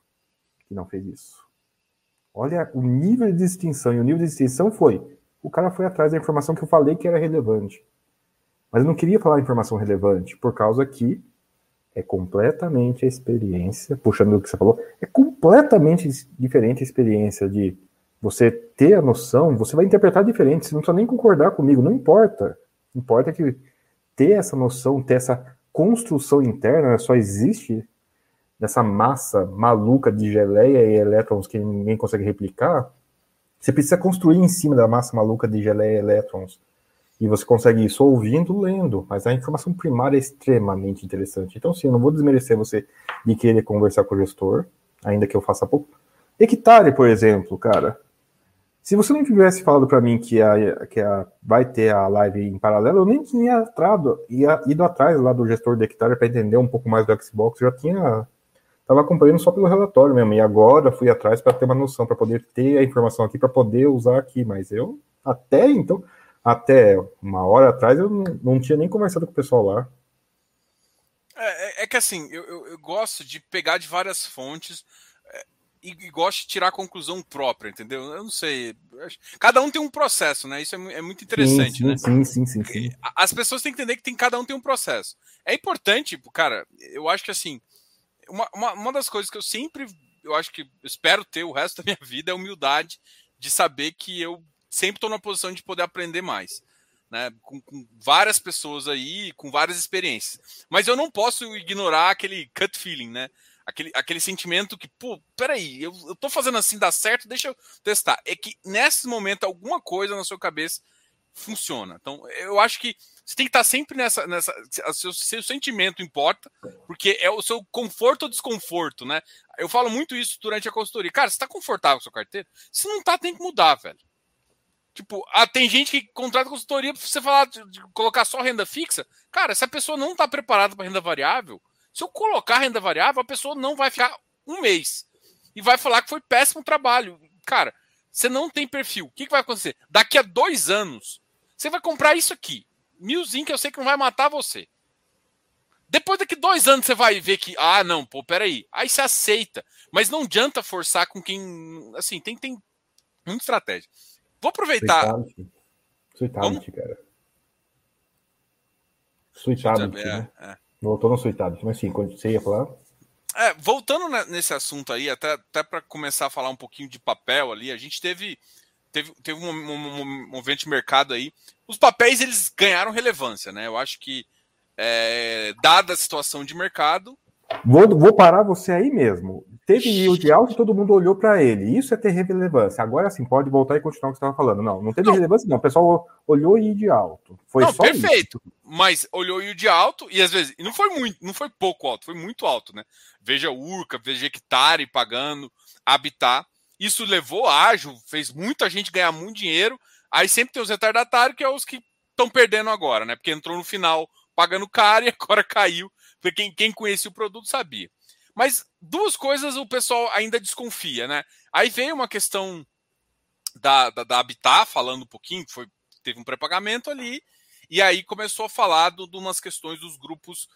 que não fez isso. Olha o nível de distinção. E o nível de distinção foi: o cara foi atrás da informação que eu falei que era relevante. Mas eu não queria falar informação relevante, por causa que é completamente a experiência, puxando o que você falou, é completamente diferente a experiência de você ter a noção, você vai interpretar diferente, você não precisa nem concordar comigo, não importa. Importa que ter essa noção, ter essa construção interna, só existe dessa massa maluca de geleia e elétrons que ninguém consegue replicar, você precisa construir em cima da massa maluca de geleia e elétrons. E você consegue isso ouvindo, lendo, mas a informação primária é extremamente interessante. Então, sim, eu não vou desmerecer você de querer conversar com o gestor, ainda que eu faça pouco. Hectare, por exemplo, cara. Se você não tivesse falado para mim que, a, que a, vai ter a live em paralelo, eu nem tinha entrado, ia, ido atrás lá do gestor de Hectare para entender um pouco mais do Xbox. Eu já tinha Estava acompanhando só pelo relatório mesmo, e agora fui atrás para ter uma noção, para poder ter a informação aqui, para poder usar aqui. Mas eu, até então, até uma hora atrás, eu não, não tinha nem conversado com o pessoal lá. É, é, é que assim, eu, eu, eu, gosto de pegar de várias fontes e, e, gosto de tirar a conclusão própria, entendeu? Eu não sei. Cada um tem um processo, né? Isso é, é muito interessante, sim, né? Sim, sim, sim, sim. As pessoas têm que entender que tem, cada um tem um processo. É importante, cara, eu acho que assim uma, uma, uma das coisas que eu sempre, eu acho que espero ter o resto da minha vida é a humildade de saber que eu sempre estou na posição de poder aprender mais. Né, com, com, várias pessoas aí, com várias experiências. Mas eu não posso ignorar aquele gut feeling, né? Aquele, aquele sentimento que, pô, peraí, eu, eu tô fazendo assim, dá certo, deixa eu testar. É que nesse momento alguma coisa na sua cabeça funciona. Então, eu acho que você tem que estar sempre nessa. nessa seu, seu sentimento importa, porque é o seu conforto ou desconforto, né? Eu falo muito isso durante a consultoria. Cara, você está confortável com a sua carteira? Se não tá, tem que mudar, velho. Tipo, ah, tem gente que contrata consultoria para você falar de, de, colocar só renda fixa. Cara, se a pessoa não está preparada para renda variável, se eu colocar renda variável, a pessoa não vai ficar um mês e vai falar que foi péssimo trabalho. Cara, você não tem perfil. O que, que vai acontecer? Daqui a dois anos, você vai comprar isso aqui. Milzinho que eu sei que não vai matar você. Depois daqui dois anos você vai ver que, ah, não, pô, peraí. Aí você aceita. Mas não adianta forçar com quem. Assim, tem, tem muita estratégia. Vou aproveitar. Suitabit, cara. Suitabit, né? É, é. Voltou no Suitabit, mas sim, quando você ia falar. É, voltando nesse assunto aí, até, até para começar a falar um pouquinho de papel ali, a gente teve teve, teve um, um, um movimento de mercado aí. Os papéis eles ganharam relevância, né? Eu acho que, é, dada a situação de mercado. Vou, vou parar você aí mesmo. Teve yield alto e todo mundo olhou para ele. Isso é ter relevância. Agora sim, pode voltar e continuar o que você estava falando. Não, não teve não. relevância, não. O pessoal olhou yield alto. Foi não, só perfeito. Isso. Mas olhou yield alto e às vezes. não foi muito, não foi pouco alto, foi muito alto, né? Veja Urca, veja Hectare pagando, Habitat. Isso levou ágil, fez muita gente ganhar muito dinheiro. Aí sempre tem os retardatários, que é os que estão perdendo agora, né? Porque entrou no final pagando caro e agora caiu. Porque quem, quem conhecia o produto sabia. Mas duas coisas o pessoal ainda desconfia, né? Aí veio uma questão da, da, da Habitat, falando um pouquinho, foi, teve um pré-pagamento ali, e aí começou a falar de umas questões dos grupos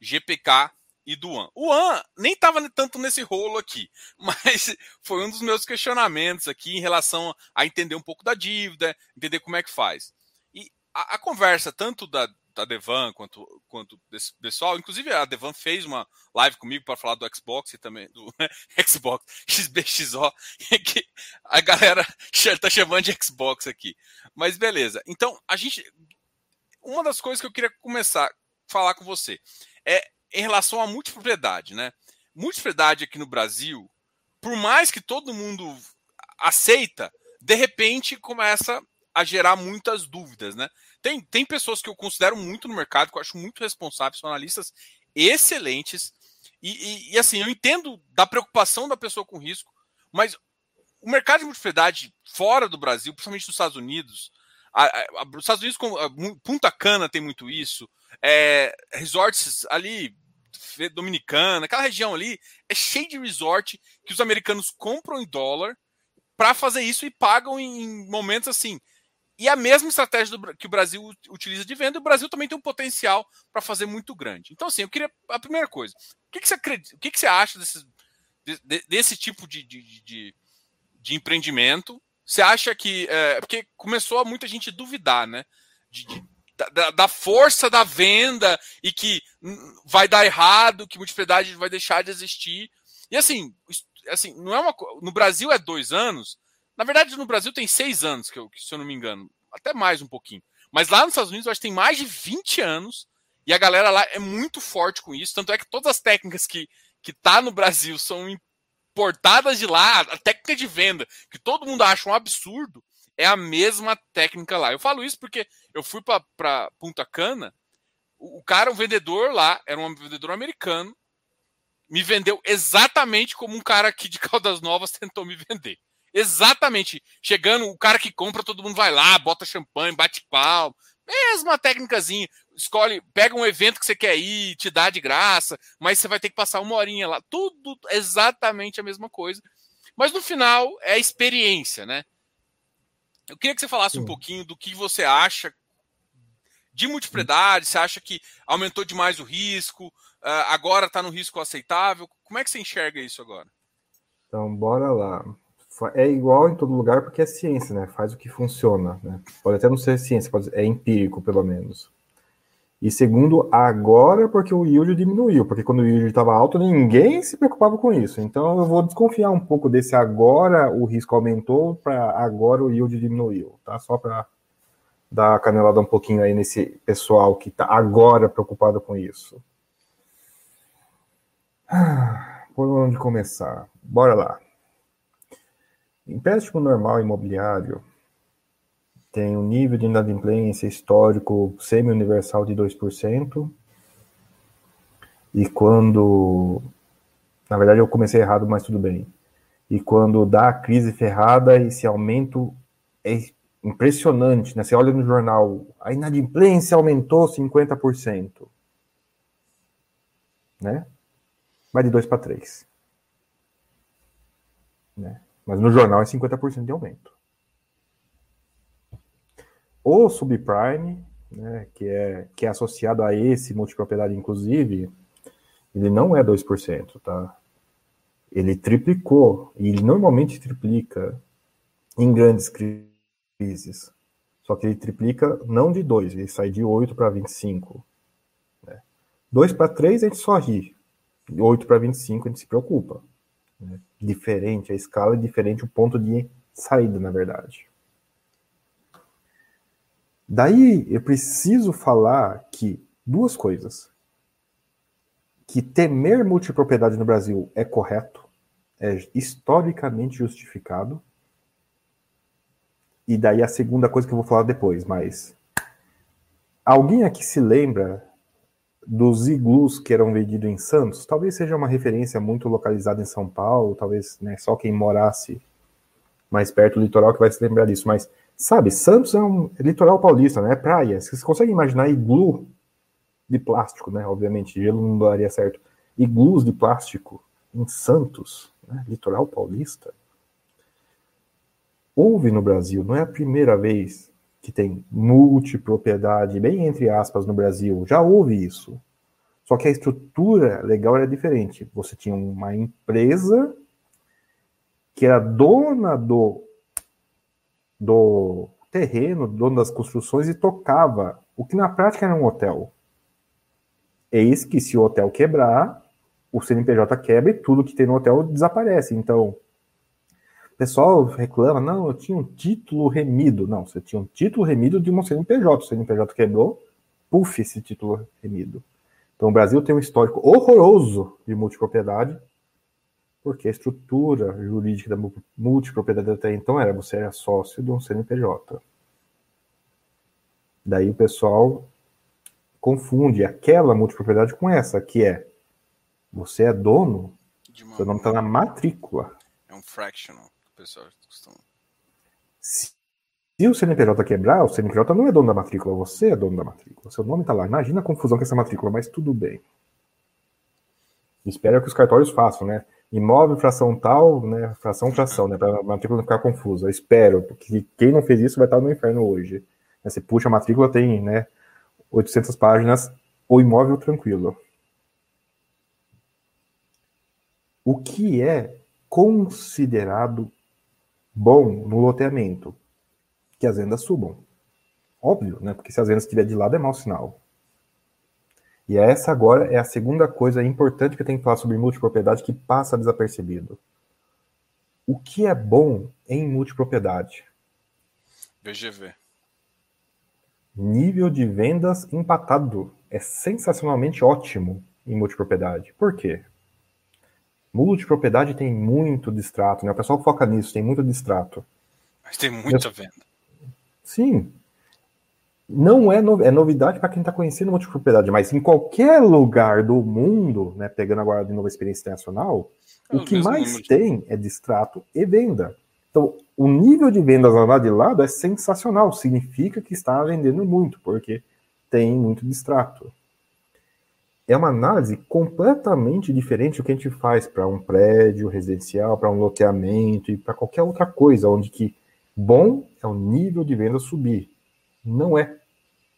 GPK e do An. O An nem estava tanto nesse rolo aqui, mas foi um dos meus questionamentos aqui em relação a entender um pouco da dívida, entender como é que faz. E a, a conversa, tanto da, da Devan quanto, quanto desse pessoal, inclusive a Devan fez uma live comigo para falar do Xbox e também do Xbox XBXO, que a galera está chamando de Xbox aqui. Mas beleza. Então, a gente. Uma das coisas que eu queria começar a falar com você é em relação à multipropriedade, né? Multipropriedade aqui no Brasil, por mais que todo mundo aceita, de repente começa a gerar muitas dúvidas, né? Tem, tem pessoas que eu considero muito no mercado, que eu acho muito responsáveis, são analistas excelentes. E, e, e, assim, eu entendo da preocupação da pessoa com risco, mas o mercado de multiplicidade fora do Brasil, principalmente nos Estados Unidos, a, a, a, os Estados Unidos, com, Punta Cana tem muito isso, é, resorts ali, Dominicana, aquela região ali, é cheio de resort que os americanos compram em dólar para fazer isso e pagam em momentos assim. E a mesma estratégia do, que o Brasil utiliza de venda, o Brasil também tem um potencial para fazer muito grande. Então, assim, eu queria. A primeira coisa, o que, que você acredita, o que, que você acha desse, de, desse tipo de, de, de, de empreendimento? Você acha que. É, porque começou a muita gente duvidar, né? Da, da, força da venda e que vai dar errado, que multiplicidade vai deixar de existir. E assim, assim, não é uma no Brasil é dois anos. Na verdade, no Brasil tem seis anos, que eu, se eu não me engano, até mais um pouquinho. Mas lá nos Estados Unidos, eu acho que tem mais de 20 anos e a galera lá é muito forte com isso. Tanto é que todas as técnicas que, que tá no Brasil são importadas de lá, a técnica de venda, que todo mundo acha um absurdo, é a mesma técnica lá. Eu falo isso porque eu fui para Punta Cana, o, o cara, um vendedor lá, era um vendedor americano, me vendeu exatamente como um cara aqui de Caldas Novas tentou me vender. Exatamente. Chegando, o cara que compra, todo mundo vai lá, bota champanhe, bate pau. Mesma técnicazinha. Escolhe, pega um evento que você quer ir, te dá de graça, mas você vai ter que passar uma horinha lá. Tudo exatamente a mesma coisa. Mas no final é a experiência, né? Eu queria que você falasse Sim. um pouquinho do que você acha de multiplicidade. Você acha que aumentou demais o risco? Uh, agora está no risco aceitável? Como é que você enxerga isso agora? Então, bora lá. É igual em todo lugar porque é ciência, né? Faz o que funciona. Né? Pode até não ser ciência, pode, é empírico, pelo menos. E segundo, agora porque o yield diminuiu, porque quando o yield estava alto, ninguém se preocupava com isso. Então eu vou desconfiar um pouco desse agora o risco aumentou para agora o yield diminuiu, tá? Só para dar a canelada um pouquinho aí nesse pessoal que está agora preocupado com isso. Ah, por onde começar? Bora lá. Empréstimo normal imobiliário tem um nível de inadimplência histórico semi-universal de 2%. E quando. Na verdade, eu comecei errado, mas tudo bem. E quando dá a crise ferrada, esse aumento é impressionante, né? Você olha no jornal, a inadimplência aumentou 50%. Né? Vai de 2 para 3. Né? Mas no jornal é 50% de aumento. O subprime, né, que, é, que é associado a esse multipropriedade, inclusive, ele não é 2%, tá? Ele triplicou, e ele normalmente triplica em grandes crises. Só que ele triplica não de 2, ele sai de 8 para 25. Né? 2 para 3 a gente só ri, 8 para 25 a gente se preocupa. Né? Diferente, a escala é diferente, o ponto de saída, na verdade. Daí eu preciso falar que duas coisas. Que temer multipropriedade no Brasil é correto, é historicamente justificado. E daí a segunda coisa que eu vou falar depois, mas alguém aqui se lembra dos iglus que eram vendidos em Santos? Talvez seja uma referência muito localizada em São Paulo, talvez né, só quem morasse mais perto do litoral que vai se lembrar disso, mas Sabe, Santos é um litoral paulista, né? Praia. Você consegue imaginar iglu de plástico, né? Obviamente, gelo não daria certo. Iglus de plástico em Santos, né? litoral paulista. Houve no Brasil, não é a primeira vez que tem multipropriedade, bem entre aspas, no Brasil. Já houve isso. Só que a estrutura legal era diferente. Você tinha uma empresa que era dona do do terreno, dono das construções, e tocava o que na prática era um hotel. Eis que se o hotel quebrar, o CNPJ quebra e tudo que tem no hotel desaparece. Então, o pessoal reclama, não, eu tinha um título remido. Não, você tinha um título remido de um CNPJ. O CNPJ quebrou, puf, esse título remido. Então, o Brasil tem um histórico horroroso de multipropriedade. Porque a estrutura jurídica da multipropriedade até então era você era sócio de um CNPJ. Daí o pessoal confunde aquela multipropriedade com essa, que é você é dono, seu nome está na matrícula. É um fractional, pessoal costuma. Se, o CNPJ quebrar, o CNPJ não é dono da matrícula, você é dono da matrícula. Seu nome está lá. Imagina a confusão com essa matrícula, mas tudo bem. Espero que os cartórios façam, né? Imóvel, fração tal, né? Fração, fração, né? Para a matrícula não ficar confusa. Espero, porque quem não fez isso vai estar no inferno hoje. Você puxa a matrícula, tem, né? 800 páginas, o imóvel tranquilo. O que é considerado bom no loteamento? Que as vendas subam. Óbvio, né? Porque se as vendas estiver de lado é mau sinal. E essa agora é a segunda coisa importante que eu tenho que falar sobre multipropriedade que passa desapercebido. O que é bom em multipropriedade? VGV. Nível de vendas empatado. É sensacionalmente ótimo em multipropriedade. Por quê? Multipropriedade tem muito distrato, né? O pessoal foca nisso, tem muito distrato. Mas tem muita venda. Sim, não é, no, é novidade para quem está conhecendo multipropriedade, mas em qualquer lugar do mundo, né, pegando agora de novo a experiência internacional, é o que mais tem é distrato e venda. Então, o nível de vendas lá de lado é sensacional, significa que está vendendo muito, porque tem muito distrato. É uma análise completamente diferente do que a gente faz para um prédio residencial, para um loteamento e para qualquer outra coisa, onde que bom é o nível de venda subir não é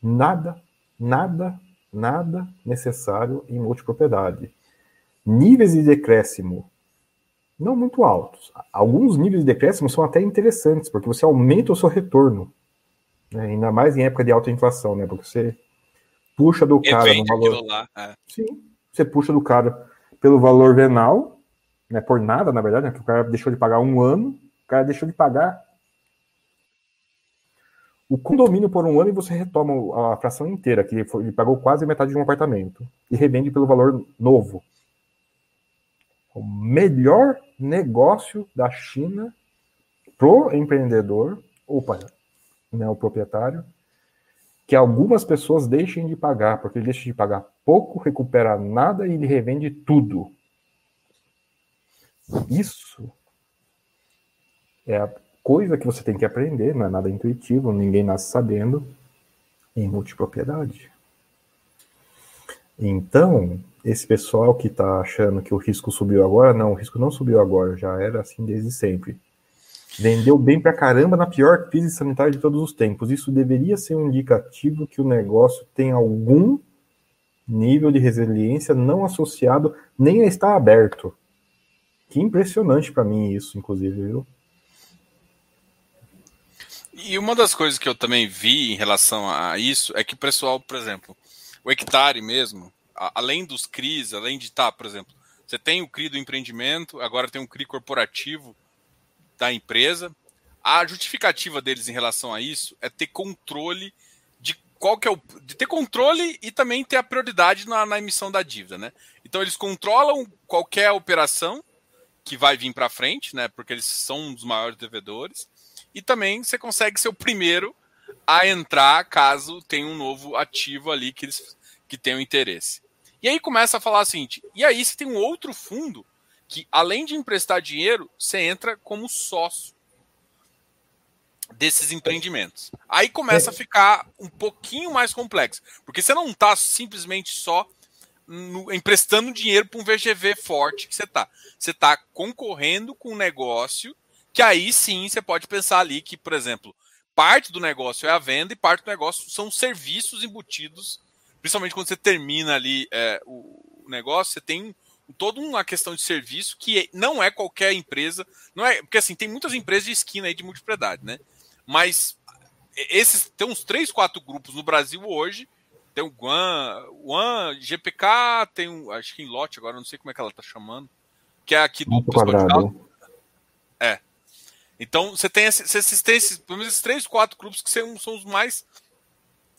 nada, nada, nada necessário em multipropriedade. Níveis de decréscimo não muito altos. Alguns níveis de decréscimo são até interessantes, porque você aumenta o seu retorno. Né? Ainda mais em época de alta inflação, né? Porque você puxa do cara no valor. Lá, é. Sim, você puxa do cara pelo valor venal, né? Por nada, na verdade, né? Que o cara deixou de pagar um ano, o cara deixou de pagar o condomínio por um ano e você retoma a fração inteira, que ele pagou quase metade de um apartamento, e revende pelo valor novo. O melhor negócio da China pro empreendedor, opa, né, o proprietário, que algumas pessoas deixem de pagar, porque ele deixa de pagar pouco, recupera nada e ele revende tudo. Isso é a coisa que você tem que aprender, não é nada intuitivo, ninguém nasce sabendo, em multipropriedade. Então, esse pessoal que está achando que o risco subiu agora, não, o risco não subiu agora, já era assim desde sempre. Vendeu bem pra caramba na pior crise sanitária de todos os tempos. Isso deveria ser um indicativo que o negócio tem algum nível de resiliência não associado nem a estar aberto. Que impressionante para mim isso, inclusive, viu? E uma das coisas que eu também vi em relação a isso é que o pessoal, por exemplo, o hectare mesmo, além dos CRIs, além de tá, por exemplo, você tem o CRI do empreendimento, agora tem um CRI corporativo da empresa. A justificativa deles em relação a isso é ter controle de qual que é o. de ter controle e também ter a prioridade na, na emissão da dívida, né? Então eles controlam qualquer operação que vai vir para frente, né? Porque eles são um dos maiores devedores e também você consegue ser o primeiro a entrar caso tenha um novo ativo ali que eles que tenham interesse. E aí começa a falar o seguinte: e aí você tem um outro fundo que, além de emprestar dinheiro, você entra como sócio desses empreendimentos. Aí começa a ficar um pouquinho mais complexo, porque você não está simplesmente só no, emprestando dinheiro para um VGV forte que você está. Você está concorrendo com um negócio que aí sim você pode pensar ali que, por exemplo, parte do negócio é a venda e parte do negócio são serviços embutidos, principalmente quando você termina ali é, o negócio, você tem toda uma questão de serviço que não é qualquer empresa, não é porque assim tem muitas empresas de esquina aí de multipropriedade, né? Mas esses tem uns três, quatro grupos no Brasil hoje. Tem o Guan, One, GPK, tem um, acho que em lote agora, não sei como é que ela tá chamando, que é aqui do quadrado. É. Então você tem, esses, tem esses, pelo menos esses três, quatro clubes que são, são os mais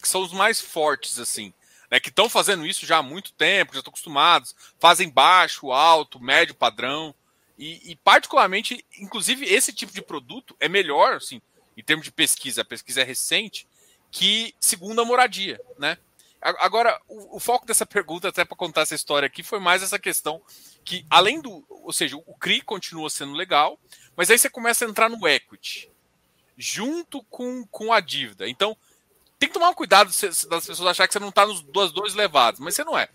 que são os mais fortes, assim, né? Que estão fazendo isso já há muito tempo, já estão acostumados, fazem baixo, alto, médio padrão E, e, particularmente, inclusive, esse tipo de produto é melhor, assim, em termos de pesquisa, a pesquisa é recente, que segunda moradia, né? Agora, o, o foco dessa pergunta, até para contar essa história aqui, foi mais essa questão que, além do. Ou seja, o CRI continua sendo legal, mas aí você começa a entrar no equity, junto com, com a dívida. Então, tem que tomar cuidado das pessoas acharem que você não está nos dois, dois levados, mas você não é.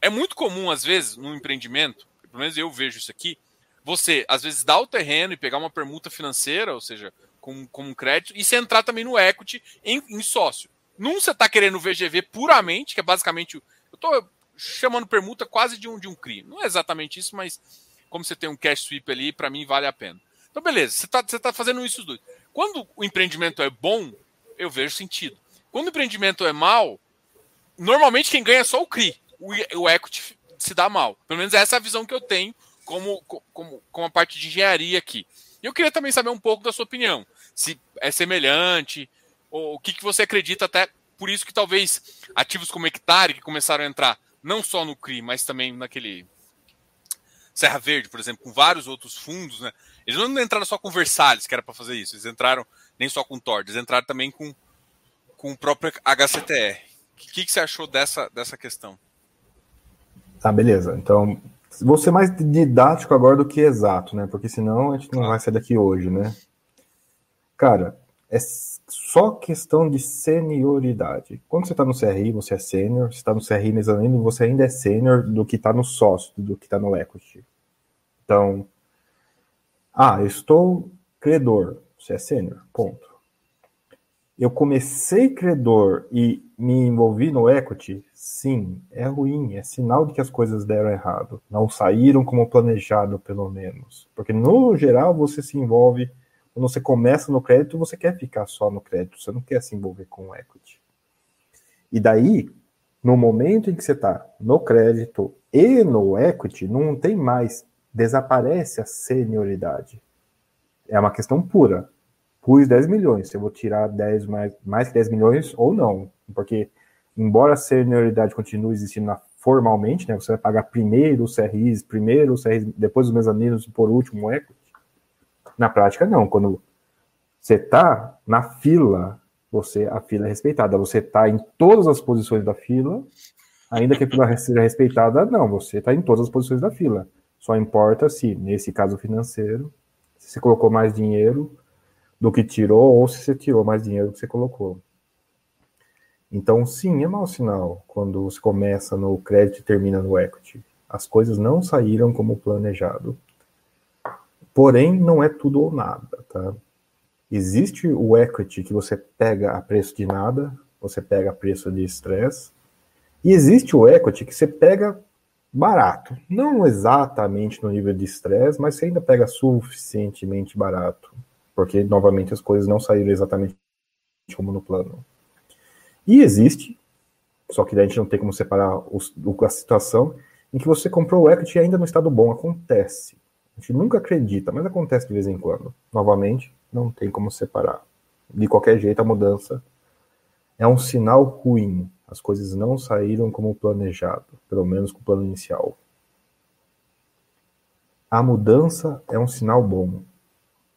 É muito comum, às vezes, no empreendimento, pelo menos eu vejo isso aqui, você, às vezes, dar o terreno e pegar uma permuta financeira, ou seja, com, com um crédito, e você entrar também no equity em, em sócio. Num você está querendo VGV puramente, que é basicamente. Eu estou chamando permuta quase de um, de um CRI. Não é exatamente isso, mas como você tem um cash sweep ali, para mim vale a pena. Então, beleza, você está você tá fazendo isso dois. Quando o empreendimento é bom, eu vejo sentido. Quando o empreendimento é mal, normalmente quem ganha é só o CRI. O, o equity se dá mal. Pelo menos essa é a visão que eu tenho como, como, como a parte de engenharia aqui. E eu queria também saber um pouco da sua opinião. Se é semelhante, o que, que você acredita até por isso que talvez ativos como hectare que começaram a entrar não só no CRI, mas também naquele Serra Verde, por exemplo, com vários outros fundos, né? Eles não entraram só com Versalhes, que era para fazer isso. Eles entraram nem só com Tord, eles entraram também com, com o próprio HCTR. O que, que você achou dessa, dessa questão? Tá, beleza. Então, vou ser mais didático agora do que exato, né? Porque senão a gente não vai sair daqui hoje, né? Cara, é só questão de senioridade. Quando você está no CRI, você é sênior. Se está no CRI mezanino, você ainda é sênior do que está no sócio, do que está no equity. Então, ah, eu estou credor. Você é sênior, ponto. Eu comecei credor e me envolvi no equity, sim, é ruim, é sinal de que as coisas deram errado. Não saíram como planejado, pelo menos. Porque, no geral, você se envolve quando você começa no crédito, você quer ficar só no crédito, você não quer se envolver com o equity. E daí, no momento em que você está no crédito e no equity, não tem mais, desaparece a senioridade. É uma questão pura. Pus 10 milhões, se eu vou tirar 10 mais, mais que 10 milhões ou não. Porque, embora a senioridade continue existindo formalmente, né, você vai pagar primeiro os CRIs, primeiro os CRIs, depois os mezaninos e por último o equity, na prática, não. Quando você está na fila, você a fila é respeitada. Você está em todas as posições da fila, ainda que a fila seja respeitada, não. Você está em todas as posições da fila. Só importa se, nesse caso financeiro, se você colocou mais dinheiro do que tirou ou se você tirou mais dinheiro do que você colocou. Então, sim, é mau sinal quando você começa no crédito e termina no equity. As coisas não saíram como planejado. Porém, não é tudo ou nada, tá? Existe o equity que você pega a preço de nada, você pega a preço de estresse, e existe o equity que você pega barato. Não exatamente no nível de estresse, mas você ainda pega suficientemente barato. Porque, novamente, as coisas não saíram exatamente como no plano. E existe, só que daí a gente não tem como separar os, a situação, em que você comprou o equity ainda no estado bom. Acontece. A gente nunca acredita, mas acontece de vez em quando. Novamente, não tem como separar. De qualquer jeito, a mudança é um sinal ruim. As coisas não saíram como planejado, pelo menos com o plano inicial. A mudança é um sinal bom.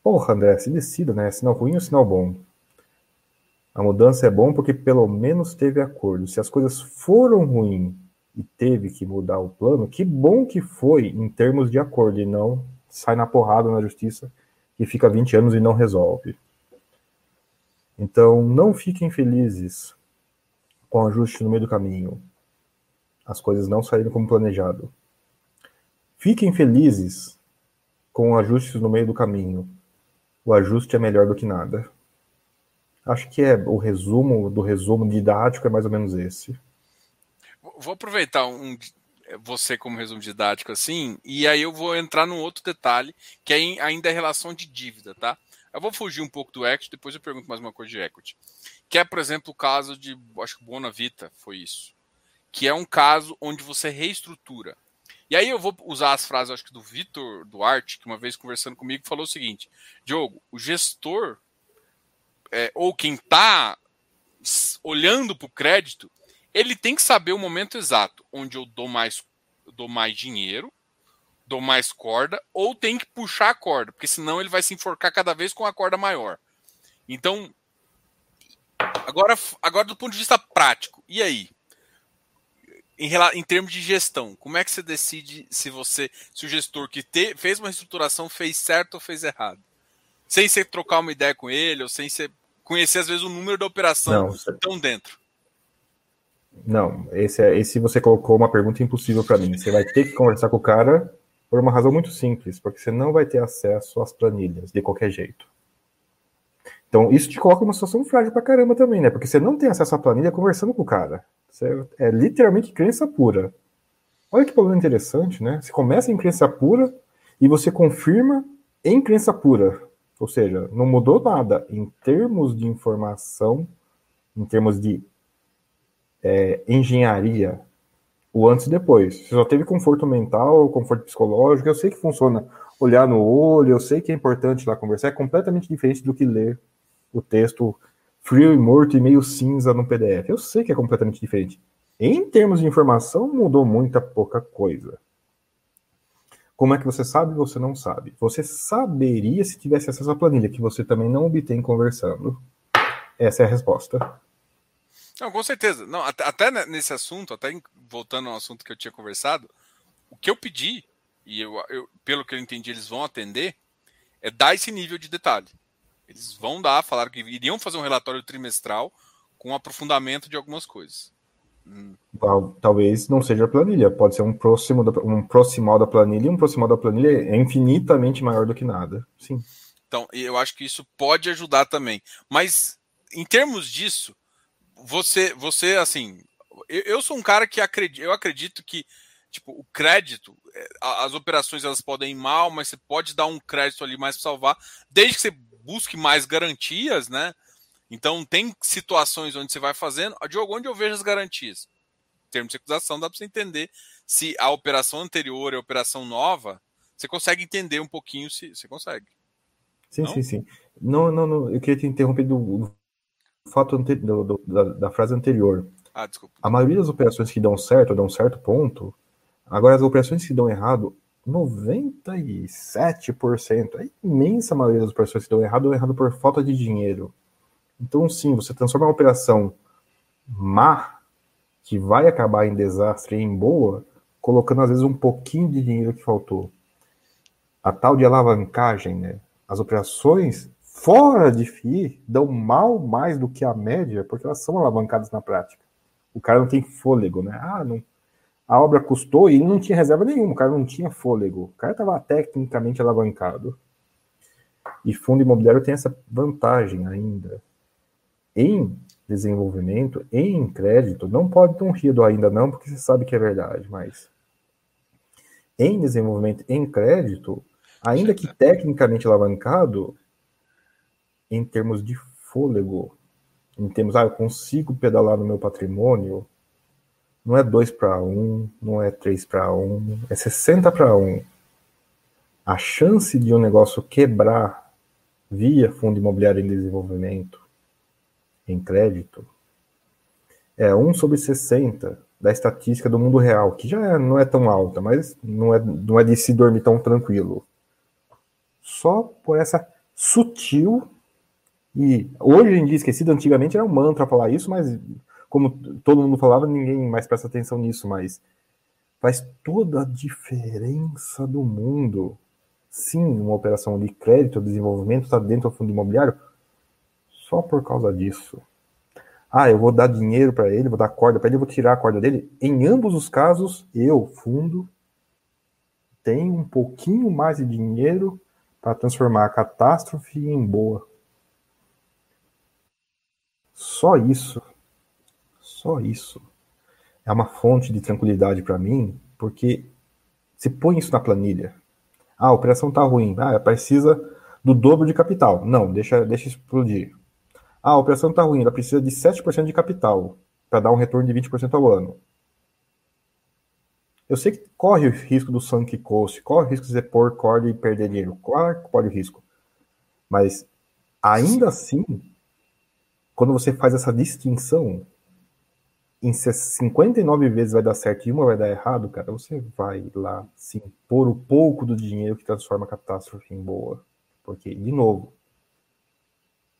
Porra, André, se decida, né? É sinal ruim ou sinal bom? A mudança é bom porque pelo menos teve acordo. Se as coisas foram ruins e teve que mudar o plano, que bom que foi em termos de acordo e não sai na porrada na justiça e fica 20 anos e não resolve. Então, não fiquem felizes com o ajuste no meio do caminho. As coisas não saíram como planejado. Fiquem felizes com ajustes no meio do caminho. O ajuste é melhor do que nada. Acho que é o resumo do resumo didático é mais ou menos esse. Vou aproveitar um, você como resumo didático assim, e aí eu vou entrar num outro detalhe, que é ainda é relação de dívida, tá? Eu vou fugir um pouco do equity, depois eu pergunto mais uma coisa de equity. Que é, por exemplo, o caso de, acho que Bona Vita foi isso. Que é um caso onde você reestrutura. E aí eu vou usar as frases, acho que do Vitor Duarte, que uma vez conversando comigo falou o seguinte: Diogo, o gestor, é, ou quem está olhando para o crédito, ele tem que saber o momento exato onde eu dou mais, dou mais dinheiro, dou mais corda, ou tem que puxar a corda, porque senão ele vai se enforcar cada vez com a corda maior. Então, agora, agora do ponto de vista prático, e aí? Em, em termos de gestão, como é que você decide se você, se o gestor que te, fez uma reestruturação fez certo ou fez errado? Sem você trocar uma ideia com ele, ou sem você conhecer às vezes o número da operação Não, tão dentro. Não, esse, é, esse você colocou uma pergunta impossível para mim. Você vai ter que conversar com o cara por uma razão muito simples, porque você não vai ter acesso às planilhas de qualquer jeito. Então, isso te coloca numa situação frágil pra caramba também, né? Porque você não tem acesso à planilha conversando com o cara. Você é literalmente crença pura. Olha que problema interessante, né? Você começa em crença pura e você confirma em crença pura. Ou seja, não mudou nada em termos de informação, em termos de é, engenharia, o antes e depois. Você só teve conforto mental, conforto psicológico. Eu sei que funciona olhar no olho, eu sei que é importante lá conversar. É completamente diferente do que ler o texto frio e morto e meio cinza no PDF. Eu sei que é completamente diferente. Em termos de informação, mudou muita pouca coisa. Como é que você sabe? Você não sabe. Você saberia se tivesse acesso à planilha, que você também não obtém conversando. Essa é a resposta. Não, com certeza. Não, até, nesse assunto, até voltando ao assunto que eu tinha conversado, o que eu pedi, e eu, eu, pelo que eu entendi, eles vão atender, é dar esse nível de detalhe. Eles vão dar, falaram que iriam fazer um relatório trimestral com aprofundamento de algumas coisas. Hum. Talvez não seja a planilha, pode ser um próximo da, um proximal da planilha, e um proximal da planilha é infinitamente maior do que nada. Sim. Então, eu acho que isso pode ajudar também. Mas, em termos disso, você, você assim, eu, eu sou um cara que acredito, eu acredito que tipo, o crédito, é, as operações elas podem ir mal, mas você pode dar um crédito ali mais para salvar, desde que você busque mais garantias, né? Então tem situações onde você vai fazendo. Diogo, onde eu vejo as garantias? Em termos de acusação, dá para você entender se a operação anterior é a operação nova. Você consegue entender um pouquinho se você consegue. Sim, não? sim, sim. Não, não, não, eu queria te interromper do, fato do, do, da, da, frase anterior. Ah, desculpa. A maioria das operações que dão certo, dão certo ponto. Agora, as operações que dão errado, 97%, a imensa maioria das operações que dão errado, dão errado por falta de dinheiro. Então, sim, você transforma uma operação má, que vai acabar em desastre, em boa, colocando às vezes um pouquinho de dinheiro que faltou. A tal de alavancagem, né? As operações fora de FII dão mal mais do que a média, porque elas são alavancadas na prática. O cara não tem fôlego, né? Ah, não, a obra custou e não tinha reserva nenhuma, o cara não tinha fôlego. O cara estava tecnicamente alavancado. E fundo imobiliário tem essa vantagem ainda. Em desenvolvimento, em crédito, não pode ter um rido ainda não, porque você sabe que é verdade, mas em desenvolvimento, em crédito, ainda que tecnicamente alavancado, em termos de fôlego, em termos, ah, eu consigo pedalar no meu patrimônio, não é 2 para 1, não é 3 para 1, é 60 para 1. A chance de um negócio quebrar via fundo imobiliário em desenvolvimento, em crédito, é 1 sobre 60 da estatística do mundo real, que já é, não é tão alta, mas não é, não é de se dormir tão tranquilo. Só por essa sutil e hoje em dia esquecido, antigamente era um mantra falar isso, mas como todo mundo falava, ninguém mais presta atenção nisso, mas faz toda a diferença do mundo. Sim, uma operação de crédito, desenvolvimento, está dentro do fundo imobiliário, só por causa disso. Ah, eu vou dar dinheiro para ele, vou dar corda para ele, vou tirar a corda dele. Em ambos os casos, eu, fundo, tenho um pouquinho mais de dinheiro para transformar a catástrofe em boa. Só isso, só isso é uma fonte de tranquilidade para mim, porque se põe isso na planilha. Ah, a operação está ruim. Ah, precisa do dobro de capital. Não, deixa, deixa explodir. Ah, a operação está ruim, ela precisa de 7% de capital para dar um retorno de 20% ao ano. Eu sei que corre o risco do sunk cost, corre o risco de pôr corda e perder dinheiro. Que corre o risco. Mas, ainda assim, quando você faz essa distinção, em 59 vezes vai dar certo e uma vai dar errado, cara, você vai lá, sim, pôr o pouco do dinheiro que transforma a catástrofe em boa. Porque, de novo,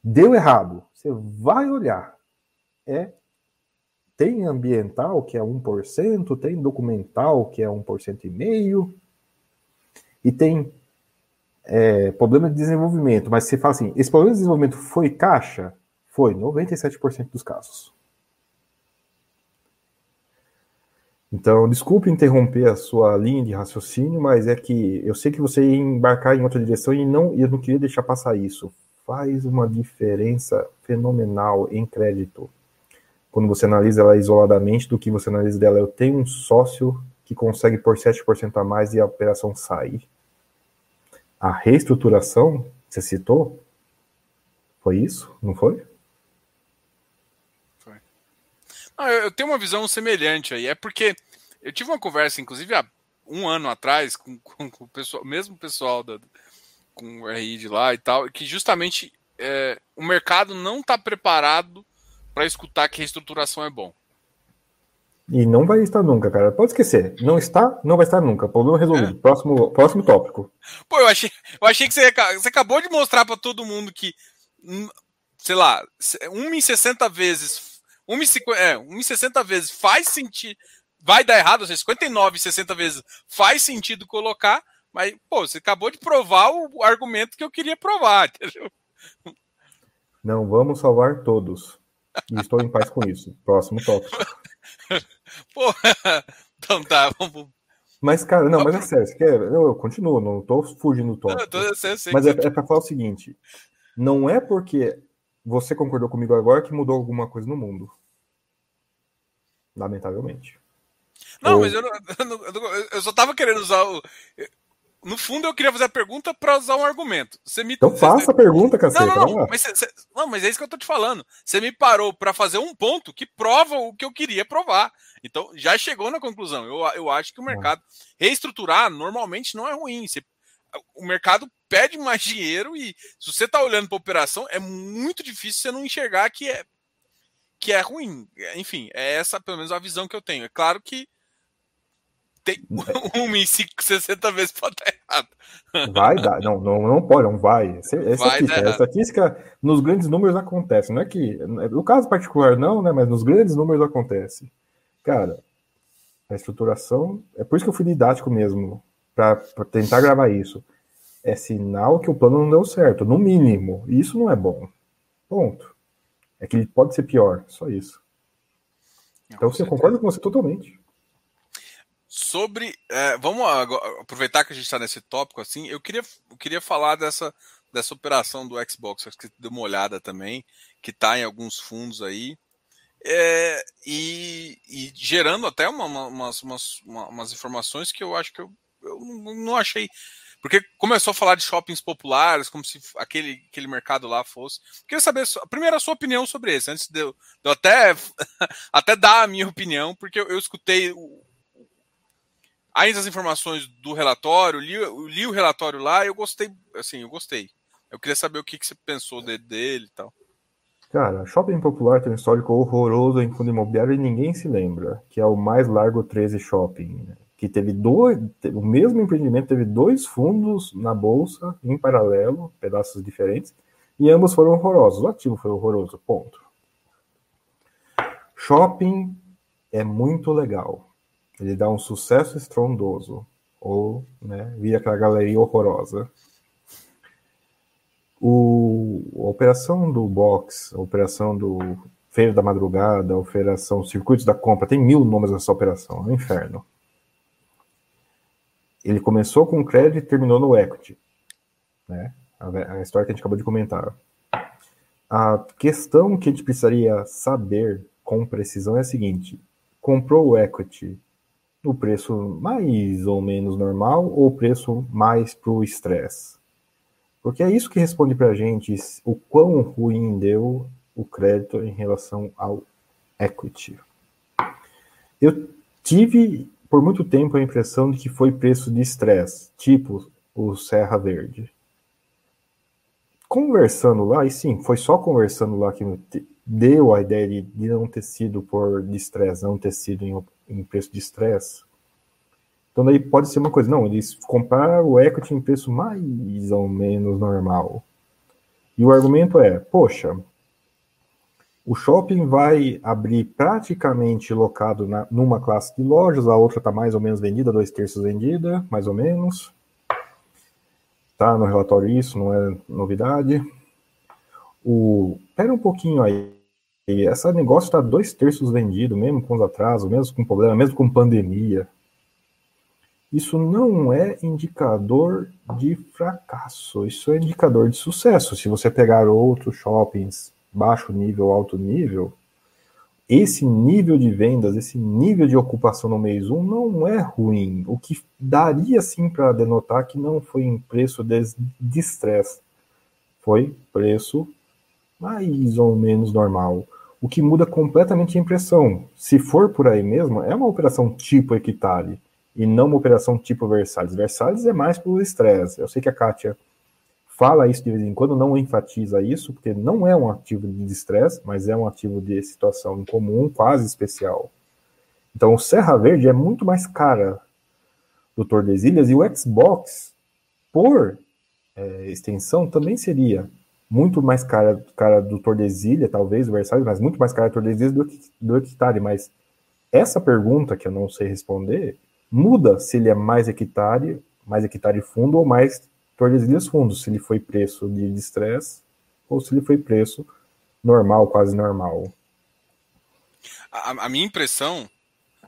deu errado. Você vai olhar. É tem ambiental, que é 1%, tem documental, que é 1,5%, e tem é, problema de desenvolvimento. Mas você fala assim, esse problema de desenvolvimento foi caixa? Foi, 97% dos casos. Então, desculpe interromper a sua linha de raciocínio, mas é que eu sei que você ia embarcar em outra direção e não, eu não queria deixar passar isso. Faz uma diferença fenomenal em crédito. Quando você analisa ela isoladamente do que você analisa dela. Eu tenho um sócio que consegue por 7% a mais e a operação sai. A reestruturação, você citou, foi isso? Não foi? Ah, eu tenho uma visão semelhante aí. É porque eu tive uma conversa, inclusive, há um ano atrás, com, com, com o pessoal, mesmo pessoal da, com o RI de lá e tal, que justamente é, o mercado não está preparado para escutar que reestruturação é bom. E não vai estar nunca, cara. Pode esquecer. Não está, não vai estar nunca. Problema resolvido. É. Próximo, próximo tópico. Pô, eu achei, eu achei que você, você acabou de mostrar para todo mundo que, hum, sei lá, 1 em 60 vezes 1,50 é, vezes faz sentido. Vai dar errado, ou seja, 59, 60 vezes faz sentido colocar, mas, pô, você acabou de provar o argumento que eu queria provar, entendeu? Não vamos salvar todos. E estou em paz com isso. Próximo tópico. Pô, então tá, vamos. Mas, cara, não, mas é sério, você quer. Eu, eu continuo, não estou fugindo do tópico. Não, eu sei, eu sei mas é, é para falar o seguinte: não é porque você concordou comigo agora que mudou alguma coisa no mundo. Lamentavelmente. Não, Ou... mas eu, não, eu, não, eu, só tava querendo usar o. No fundo, eu queria fazer a pergunta para usar um argumento. Você me, então faça a pergunta, cacete. Não, não, não. Mas, você, não, mas é isso que eu tô te falando. Você me parou para fazer um ponto que prova o que eu queria provar. Então, já chegou na conclusão. Eu, eu acho que o mercado reestruturar normalmente não é ruim. Você, o mercado pede mais dinheiro e se você está olhando para a operação, é muito difícil você não enxergar que é que é ruim. Enfim, é essa pelo menos a visão que eu tenho. É claro que tem um em 60 vezes pode estar errado. Vai dar, não, não, não pode, não vai. Essa, vai estatística, a estatística nos grandes números acontece, não é que no caso particular não, né, mas nos grandes números acontece. Cara, a estruturação, é por isso que eu fui didático mesmo, para tentar gravar isso é sinal que o plano não deu certo, no mínimo. E isso não é bom. Ponto. É que ele pode ser pior, só isso. Então você concorda com você totalmente. Sobre. É, vamos aproveitar que a gente está nesse tópico assim. Eu queria, eu queria falar dessa, dessa operação do Xbox, acho que deu uma olhada também, que está em alguns fundos aí. É, e, e, gerando até uma, uma, umas, umas, umas, informações que eu acho que eu, eu não achei porque começou a falar de shoppings populares, como se aquele, aquele mercado lá fosse. Queria saber, primeiro, a sua opinião sobre esse, antes de eu, de eu até, até dar a minha opinião, porque eu, eu escutei o, ainda as informações do relatório, li, li, o relatório lá e eu gostei, assim, eu gostei. Eu queria saber o que, que você pensou dele, dele e tal. Cara, shopping popular tem um histórico horroroso em fundo imobiliário e ninguém se lembra, que é o mais largo 13 shopping. Que teve dois, o mesmo empreendimento teve dois fundos na bolsa em paralelo, pedaços diferentes, e ambos foram horrorosos. O ativo foi horroroso, ponto. Shopping é muito legal. Ele dá um sucesso estrondoso. Ou, né, via aquela galeria horrorosa. O, a operação do box, a operação do Feira da Madrugada, a operação Circuitos da Compra, tem mil nomes nessa operação, é um inferno. Ele começou com crédito e terminou no equity. Né? A, a história que a gente acabou de comentar. A questão que a gente precisaria saber com precisão é a seguinte: comprou o equity no preço mais ou menos normal ou preço mais para o estresse? Porque é isso que responde para a gente o quão ruim deu o crédito em relação ao equity. Eu tive por muito tempo a impressão de que foi preço de estresse, tipo o Serra Verde. Conversando lá, e sim, foi só conversando lá que deu a ideia de, de não ter sido por estresse, não ter sido em, em preço de estresse. Então daí pode ser uma coisa, não, eles compraram o equity em preço mais ou menos normal. E o argumento é, poxa, o shopping vai abrir praticamente locado na, numa classe de lojas, a outra está mais ou menos vendida, dois terços vendida, mais ou menos. Tá no relatório isso, não é novidade. O, pera um pouquinho aí. Esse negócio está dois terços vendido, mesmo com os atrasos, mesmo com problema, mesmo com pandemia. Isso não é indicador de fracasso, isso é indicador de sucesso. Se você pegar outros shoppings baixo nível, alto nível, esse nível de vendas, esse nível de ocupação no mês 1 não é ruim. O que daria sim para denotar que não foi em preço de estresse, foi preço mais ou menos normal. O que muda completamente a impressão. Se for por aí mesmo, é uma operação tipo Equitare e não uma operação tipo Versalhes. Versalhes é mais pelo estresse. Eu sei que a Kátia fala isso de vez em quando, não enfatiza isso, porque não é um ativo de estresse, mas é um ativo de situação incomum, quase especial. Então, o Serra Verde é muito mais cara do Tordesilhas e o Xbox, por é, extensão, também seria muito mais cara, cara do Tordesilha, talvez, o Versalhes, mas muito mais cara do Tordesilhas do, do Hectare. Mas essa pergunta, que eu não sei responder, muda se ele é mais hectare, mais hectare fundo ou mais Tordesilhas fundo, se ele foi preço de estresse ou se ele foi preço normal, quase normal. A, a, minha impressão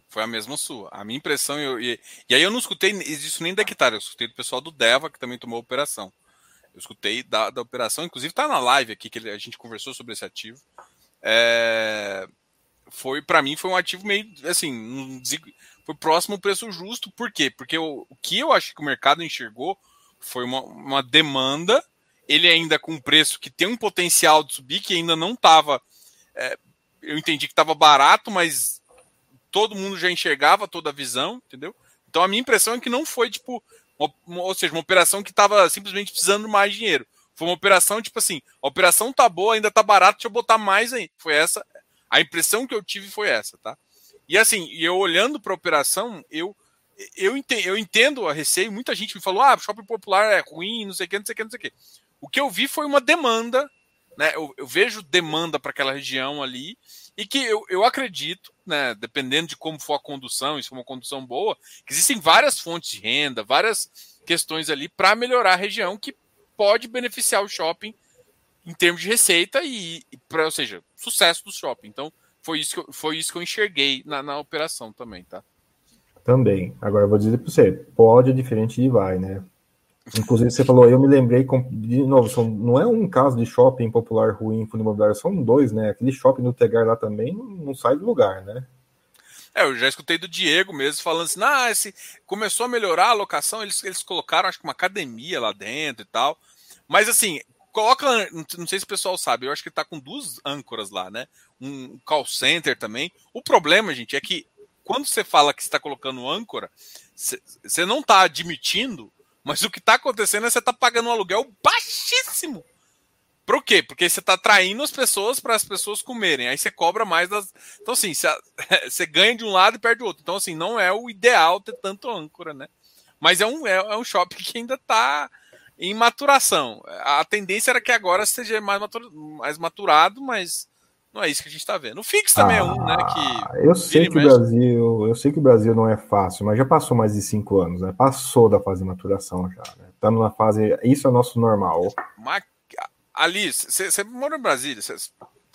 foi a mesma sua. A minha impressão, eu, e, e aí eu não escutei isso nem da hectare, eu escutei do pessoal do Deva, que também tomou a operação. Eu escutei da, da operação, inclusive está na live aqui que a gente conversou sobre esse ativo. É, foi para mim foi um ativo meio assim foi próximo ao preço justo. Por quê? Porque o que eu acho que o mercado enxergou foi uma, uma demanda. Ele ainda com um preço que tem um potencial de subir, que ainda não estava. É, eu entendi que estava barato, mas todo mundo já enxergava toda a visão, entendeu? Então a minha impressão é que não foi tipo, uma, uma, ou seja, uma operação que estava simplesmente precisando mais dinheiro. Foi uma operação tipo assim, a operação tá boa, ainda tá barato, deixa eu botar mais aí. Foi essa, a impressão que eu tive foi essa, tá? E assim, eu olhando para a operação, eu, eu, entendo, eu entendo a receio. Muita gente me falou: ah, shopping popular é ruim, não sei o que, não sei o que, não sei o que. O que eu vi foi uma demanda, né? Eu, eu vejo demanda para aquela região ali, e que eu, eu acredito, né? Dependendo de como for a condução, se for uma condução boa, que existem várias fontes de renda, várias questões ali para melhorar a região que pode beneficiar o shopping em termos de receita e, e pra, ou seja, sucesso do shopping. Então, foi isso que eu, foi isso que eu enxerguei na, na operação também, tá? Também. Agora eu vou dizer para você, pode é diferente de vai, né? Inclusive você falou, eu me lembrei de novo, são, não é um caso de shopping popular ruim fundo imobiliário, são dois, né? Aquele shopping do Tegar lá também não sai do lugar, né? É, eu já escutei do Diego mesmo falando assim, ah, esse começou a melhorar a locação, eles, eles colocaram acho que uma academia lá dentro e tal. Mas assim, coloca, não sei se o pessoal sabe, eu acho que ele tá com duas âncoras lá, né? Um call center também. O problema, gente, é que quando você fala que está colocando âncora, você não está admitindo, mas o que está acontecendo é você está pagando um aluguel baixíssimo. Por quê? Porque você está atraindo as pessoas para as pessoas comerem. Aí você cobra mais das. Então, assim, você ganha de um lado e perde do outro. Então, assim, não é o ideal ter tanto âncora, né? Mas é um, é, é um shopping que ainda está em maturação. A tendência era que agora seja mais, matur, mais maturado, mas não é isso que a gente está vendo. O Fix também ah, é um, né? Que ah, eu sei que o Brasil, eu sei que o Brasil não é fácil, mas já passou mais de cinco anos, né? Passou da fase de maturação já, né? Tá numa fase. Isso é nosso normal. Alice, você mora em Brasília? Cê,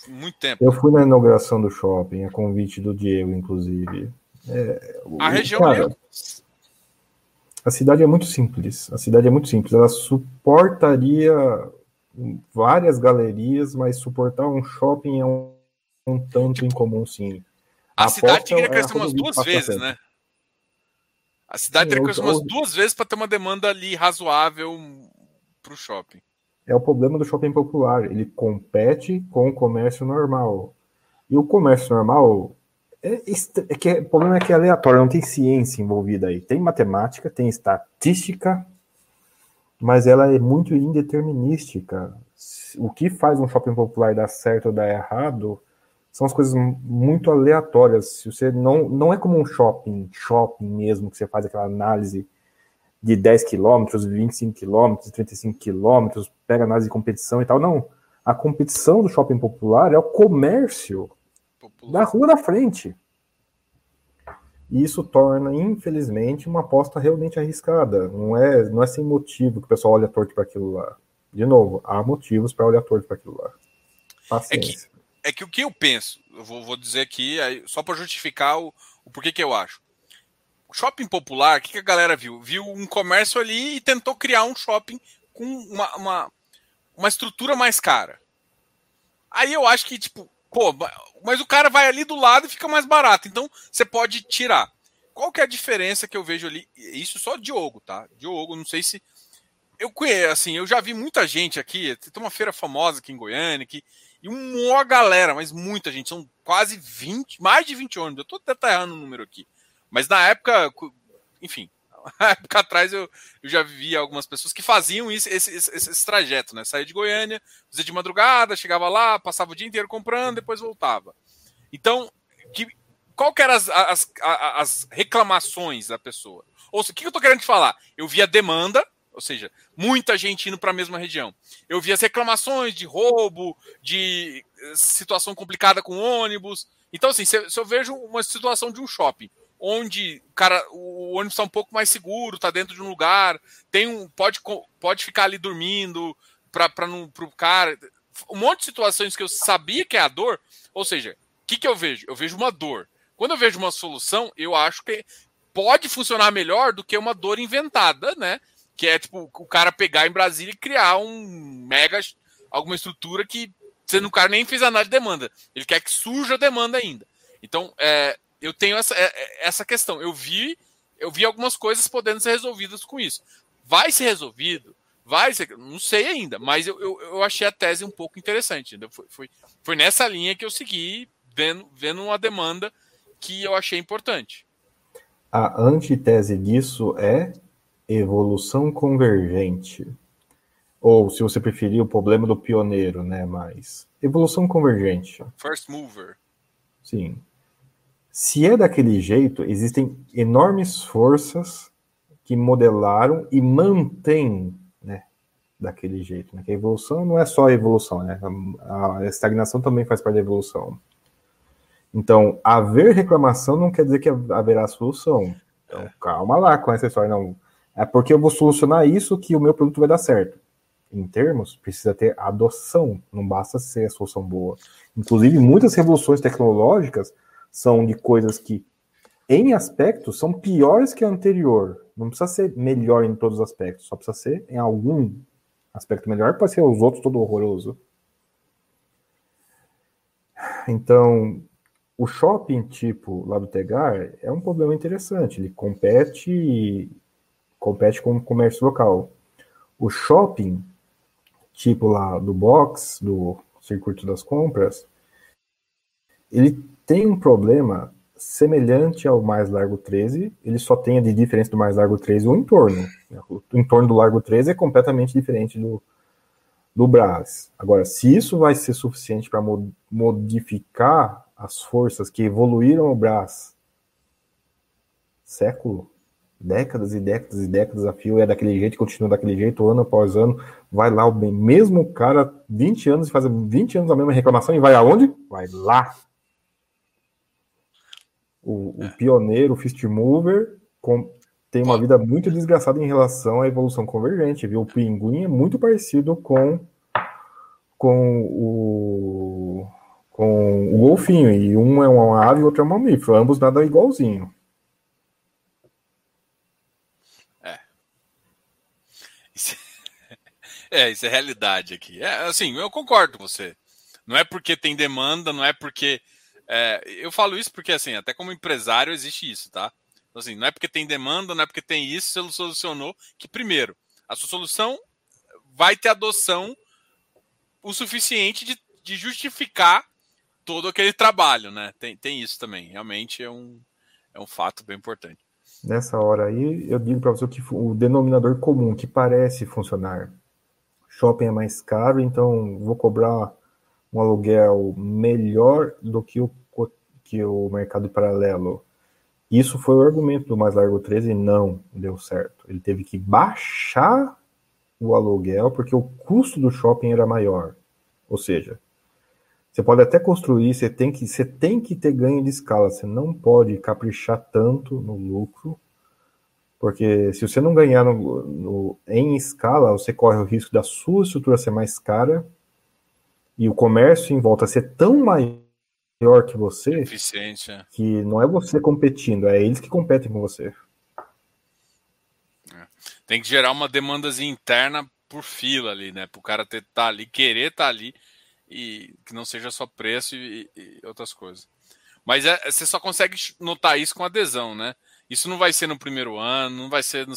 muito tempo. Eu fui na inauguração do shopping, a convite do Diego, inclusive. É, a região cara, a cidade é muito simples. A cidade é muito simples. Ela suportaria várias galerias, mas suportar um shopping é um, um tanto incomum, sim. A, a cidade teria que crescer é umas duas vezes, né? A cidade teria que crescer umas duas vezes para ter uma demanda ali razoável para o shopping. É o problema do shopping popular. Ele compete com o comércio normal. E o comércio normal é, é que o problema é que é aleatório, não tem ciência envolvida aí. Tem matemática, tem estatística, mas ela é muito indeterminística. o que faz um shopping popular dar certo ou dar errado são as coisas muito aleatórias. Se você não, não é como um shopping, shopping mesmo, que você faz aquela análise de 10 quilômetros, 25 quilômetros, 35 quilômetros, pega análise de competição e tal. Não. A competição do shopping popular é o comércio popular. da rua da frente. E isso torna, infelizmente, uma aposta realmente arriscada. Não é, não é sem motivo que o pessoal olha torto para aquilo lá. De novo, há motivos para olhar torto para aquilo lá. Paciência. É que, é que o que eu penso, eu vou, vou dizer aqui, só para justificar o, o porquê que eu acho. O shopping popular, o que, que a galera viu? Viu um comércio ali e tentou criar um shopping com uma, uma, uma estrutura mais cara. Aí eu acho que, tipo, pô, mas o cara vai ali do lado e fica mais barato. Então você pode tirar. Qual que é a diferença que eu vejo ali? Isso só Diogo, tá? Diogo, não sei se. Eu conheço, assim, eu já vi muita gente aqui. Tem uma feira famosa aqui em Goiânia, que, e uma galera, mas muita gente. São quase 20, mais de 20 ônibus. Eu tô até errando o número aqui. Mas na época, enfim, na época atrás eu, eu já via algumas pessoas que faziam isso, esse, esse, esse trajeto, né? Saía de Goiânia, fazia de madrugada, chegava lá, passava o dia inteiro comprando, depois voltava. Então, que, qual que eram as, as, as reclamações da pessoa? Ou seja, o que eu tô querendo te falar? Eu via demanda, ou seja, muita gente indo para a mesma região. Eu vi as reclamações de roubo, de eh, situação complicada com ônibus. Então, assim, se eu vejo uma situação de um shopping onde o cara, o ônibus está um pouco mais seguro, está dentro de um lugar, tem um pode, pode ficar ali dormindo para não pro cara, um monte de situações que eu sabia que é a dor, ou seja, o que, que eu vejo? Eu vejo uma dor. Quando eu vejo uma solução, eu acho que pode funcionar melhor do que uma dor inventada, né? Que é tipo o cara pegar em Brasília e criar um mega alguma estrutura que sendo o cara nem fez análise de demanda. Ele quer que surja a demanda ainda. Então, é, eu tenho essa, é, é, essa questão. Eu vi, eu vi algumas coisas podendo ser resolvidas com isso. Vai ser resolvido? Vai ser, não sei ainda, mas eu, eu, eu achei a tese um pouco interessante. Foi, foi, foi nessa linha que eu segui, vendo, vendo uma demanda que eu achei importante. A antítese disso é evolução convergente. Ou, se você preferir, o problema do pioneiro, né? Mas evolução convergente. First mover. Sim. Se é daquele jeito, existem enormes forças que modelaram e mantêm né, daquele jeito. Né? Que a evolução não é só a evolução, né? A, estagnação também faz parte da evolução. Então, haver reclamação não quer dizer que haverá solução. Então, é. calma lá com essa história. Não, é porque eu vou solucionar isso que o meu produto vai dar certo. Em termos, precisa ter adoção, não basta ser a solução boa. Inclusive, muitas revoluções tecnológicas são de coisas que, em aspectos, são piores que a anterior. Não precisa ser melhor em todos os aspectos, só precisa ser em algum aspecto melhor, pode ser os outros todo horroroso. Então, o shopping tipo lá do Tegar é um problema interessante. Ele compete compete com o comércio local. O shopping tipo lá do box, do circuito das compras, ele tem um problema semelhante ao mais largo 13, ele só tem a de diferença do mais largo 13 o entorno. O entorno do largo 13 é completamente diferente do, do Brás. Agora, se isso vai ser suficiente para modificar as forças que evoluíram o Brás século, décadas e décadas e décadas a fio, é daquele jeito, continua daquele jeito, ano após ano, vai lá o mesmo cara, 20 anos, faz 20 anos a mesma reclamação e vai aonde? Vai lá o, o é. pioneiro, o fist mover, com, tem uma vida muito desgraçada em relação à evolução convergente, viu? O pinguim é muito parecido com, com o com o golfinho, e um é uma ave e o outro é um mamífero, ambos nada igualzinho. É. Isso é, é, isso é realidade aqui. É, assim, eu concordo com você. Não é porque tem demanda, não é porque é, eu falo isso porque, assim, até como empresário existe isso, tá? Então, assim, não é porque tem demanda, não é porque tem isso, você solucionou que, primeiro, a sua solução vai ter adoção o suficiente de, de justificar todo aquele trabalho, né? Tem, tem isso também. Realmente é um, é um fato bem importante. Nessa hora aí, eu digo para você que o denominador comum que parece funcionar shopping é mais caro, então vou cobrar um aluguel melhor do que o, que o mercado paralelo. Isso foi o argumento do Mais Largo 13 e não deu certo. Ele teve que baixar o aluguel porque o custo do shopping era maior. Ou seja, você pode até construir, você tem que, você tem que ter ganho de escala, você não pode caprichar tanto no lucro, porque se você não ganhar no, no, em escala, você corre o risco da sua estrutura ser mais cara e o comércio em volta ser tão maior que você, Eficiente, é. que não é você competindo, é eles que competem com você. É. Tem que gerar uma demandazinha interna por fila ali, né? Para o cara ter tá ali, querer estar tá ali e que não seja só preço e, e outras coisas. Mas é, você só consegue notar isso com adesão, né? Isso não vai ser no primeiro ano, não vai ser no...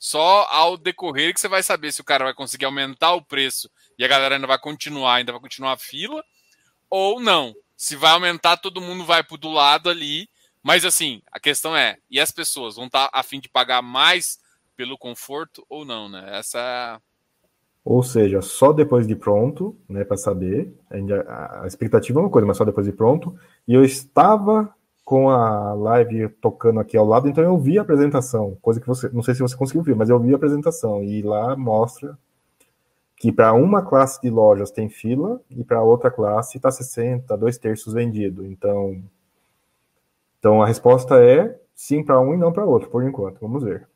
só ao decorrer que você vai saber se o cara vai conseguir aumentar o preço e a galera ainda vai continuar, ainda vai continuar a fila, ou não. Se vai aumentar, todo mundo vai pro do lado ali. Mas assim, a questão é, e as pessoas vão estar tá a fim de pagar mais pelo conforto ou não, né? Essa é ou seja, só depois de pronto, né, para saber. A expectativa é uma coisa, mas só depois de pronto. E eu estava com a live tocando aqui ao lado, então eu vi a apresentação, coisa que você, não sei se você conseguiu ver, mas eu vi a apresentação e lá mostra que para uma classe de lojas tem fila e para outra classe está 60, dois terços vendido. Então, então a resposta é sim para um e não para outro, por enquanto. Vamos ver.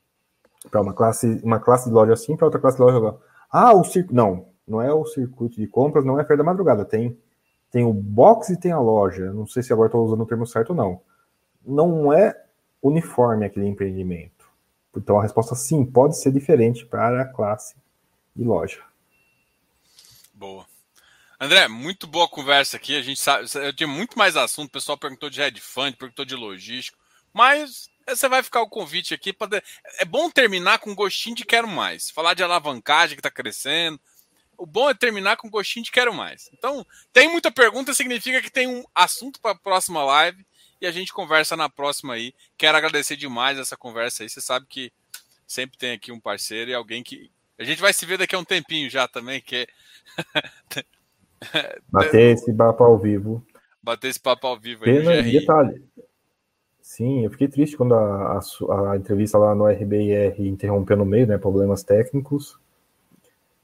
Para uma classe, uma classe de loja sim, para outra classe de loja não. Ah, o circuito. Não, não é o circuito de compras, não é feira da madrugada. Tem, tem o box e tem a loja. Não sei se agora estou usando o termo certo ou não. Não é uniforme aquele empreendimento. Então a resposta sim, pode ser diferente para a classe de loja. Boa. André, muito boa conversa aqui. A gente sabe, eu tinha muito mais assunto. O pessoal perguntou de head fund, perguntou de logístico, mas você vai ficar o convite aqui para é bom terminar com gostinho de quero mais. Falar de alavancagem que está crescendo. O bom é terminar com gostinho de quero mais. Então, tem muita pergunta, significa que tem um assunto para a próxima live e a gente conversa na próxima aí. Quero agradecer demais essa conversa aí. Você sabe que sempre tem aqui um parceiro e alguém que a gente vai se ver daqui a um tempinho já também, que bater esse papo ao vivo. Bater esse papo ao vivo aí. Pena, detalhe, Sim, eu fiquei triste quando a, a, a, entrevista lá no RBIR interrompeu no meio, né? Problemas técnicos.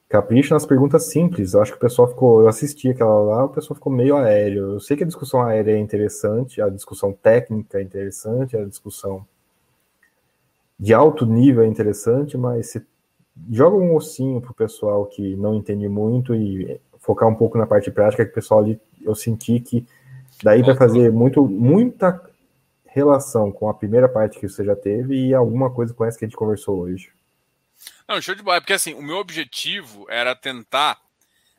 Capricha nas perguntas simples. Eu acho que o pessoal ficou. Eu assisti aquela lá, o pessoal ficou meio aéreo. Eu sei que a discussão aérea é interessante, a discussão técnica é interessante, a discussão de alto nível é interessante, mas se joga um ossinho pro pessoal que não entende muito e focar um pouco na parte prática, que o pessoal ali, eu senti que daí vai fazer muito, muita relação com a primeira parte que você já teve e alguma coisa com essa que a gente conversou hoje. Não, show de bola. Porque assim, o meu objetivo era tentar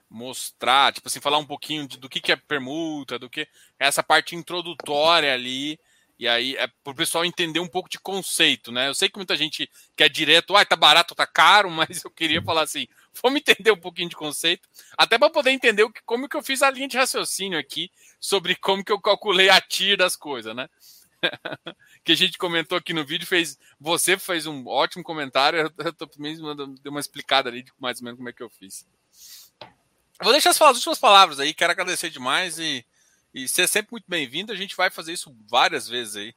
mostrar, tipo assim, falar um pouquinho de, do que, que é permuta, do que essa parte introdutória ali. E aí é para o pessoal entender um pouco de conceito, né? Eu sei que muita gente quer direto, ah, tá barato, tá caro, mas eu queria falar assim, vamos entender um pouquinho de conceito, até para poder entender o que, como que eu fiz a linha de raciocínio aqui sobre como que eu calculei a TIR das coisas, né? que a gente comentou aqui no vídeo, fez. Você fez um ótimo comentário. Eu tô mesmo deu uma explicada ali de mais ou menos como é que eu fiz. vou deixar as, as últimas palavras aí, quero agradecer demais e, e ser sempre muito bem-vindo. A gente vai fazer isso várias vezes aí.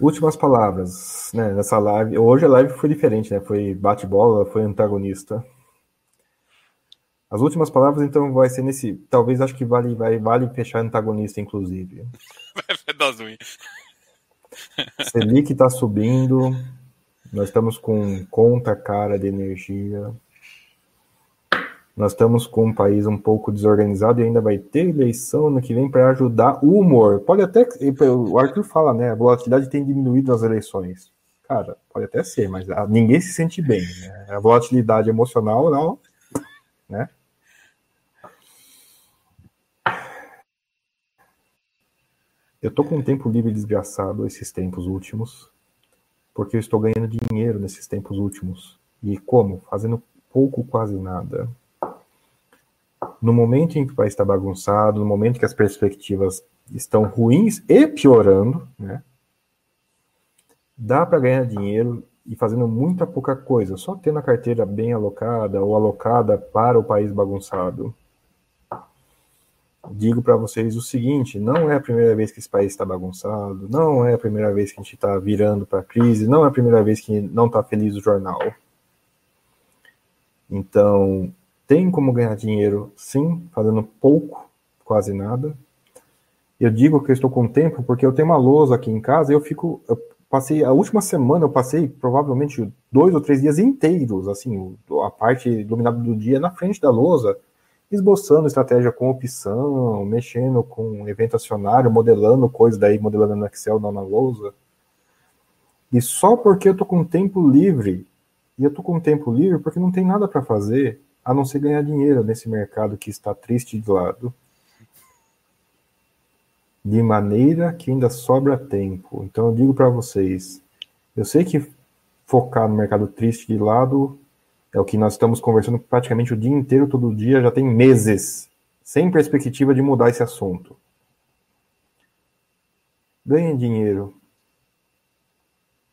Últimas palavras, né? Nessa live. Hoje a live foi diferente, né? Foi bate-bola, foi antagonista. As últimas palavras, então, vai ser nesse. Talvez acho que vale, vai, vale fechar antagonista, inclusive. Vai dar ruim. Selic está subindo. Nós estamos com conta cara de energia. Nós estamos com um país um pouco desorganizado e ainda vai ter eleição no que vem para ajudar o humor. Pode até. O Arthur fala, né? A volatilidade tem diminuído nas eleições. Cara, pode até ser, mas ninguém se sente bem. Né? A volatilidade emocional, não. Né? Eu tô com um tempo livre desgraçado esses tempos últimos, porque eu estou ganhando dinheiro nesses tempos últimos. E como? Fazendo pouco, quase nada. No momento em que o país está bagunçado, no momento que as perspectivas estão ruins e piorando, né? Dá para ganhar dinheiro e fazendo muita pouca coisa, só tendo a carteira bem alocada ou alocada para o país bagunçado. Digo para vocês o seguinte: não é a primeira vez que esse país está bagunçado, não é a primeira vez que a gente está virando para crise, não é a primeira vez que não está feliz o jornal. Então, tem como ganhar dinheiro, sim, fazendo pouco, quase nada. Eu digo que eu estou com tempo porque eu tenho uma lousa aqui em casa e eu fico, eu passei a última semana eu passei provavelmente dois ou três dias inteiros, assim, a parte iluminada do dia na frente da lousa, esboçando estratégia com opção, mexendo com evento acionário, modelando coisas daí, modelando no Excel, não na lousa. E só porque eu tô com tempo livre, e eu tô com tempo livre porque não tem nada para fazer, a não ser ganhar dinheiro nesse mercado que está triste de lado de maneira que ainda sobra tempo. Então eu digo para vocês, eu sei que focar no mercado triste de lado é o que nós estamos conversando praticamente o dia inteiro, todo dia, já tem meses, sem perspectiva de mudar esse assunto. Ganhem dinheiro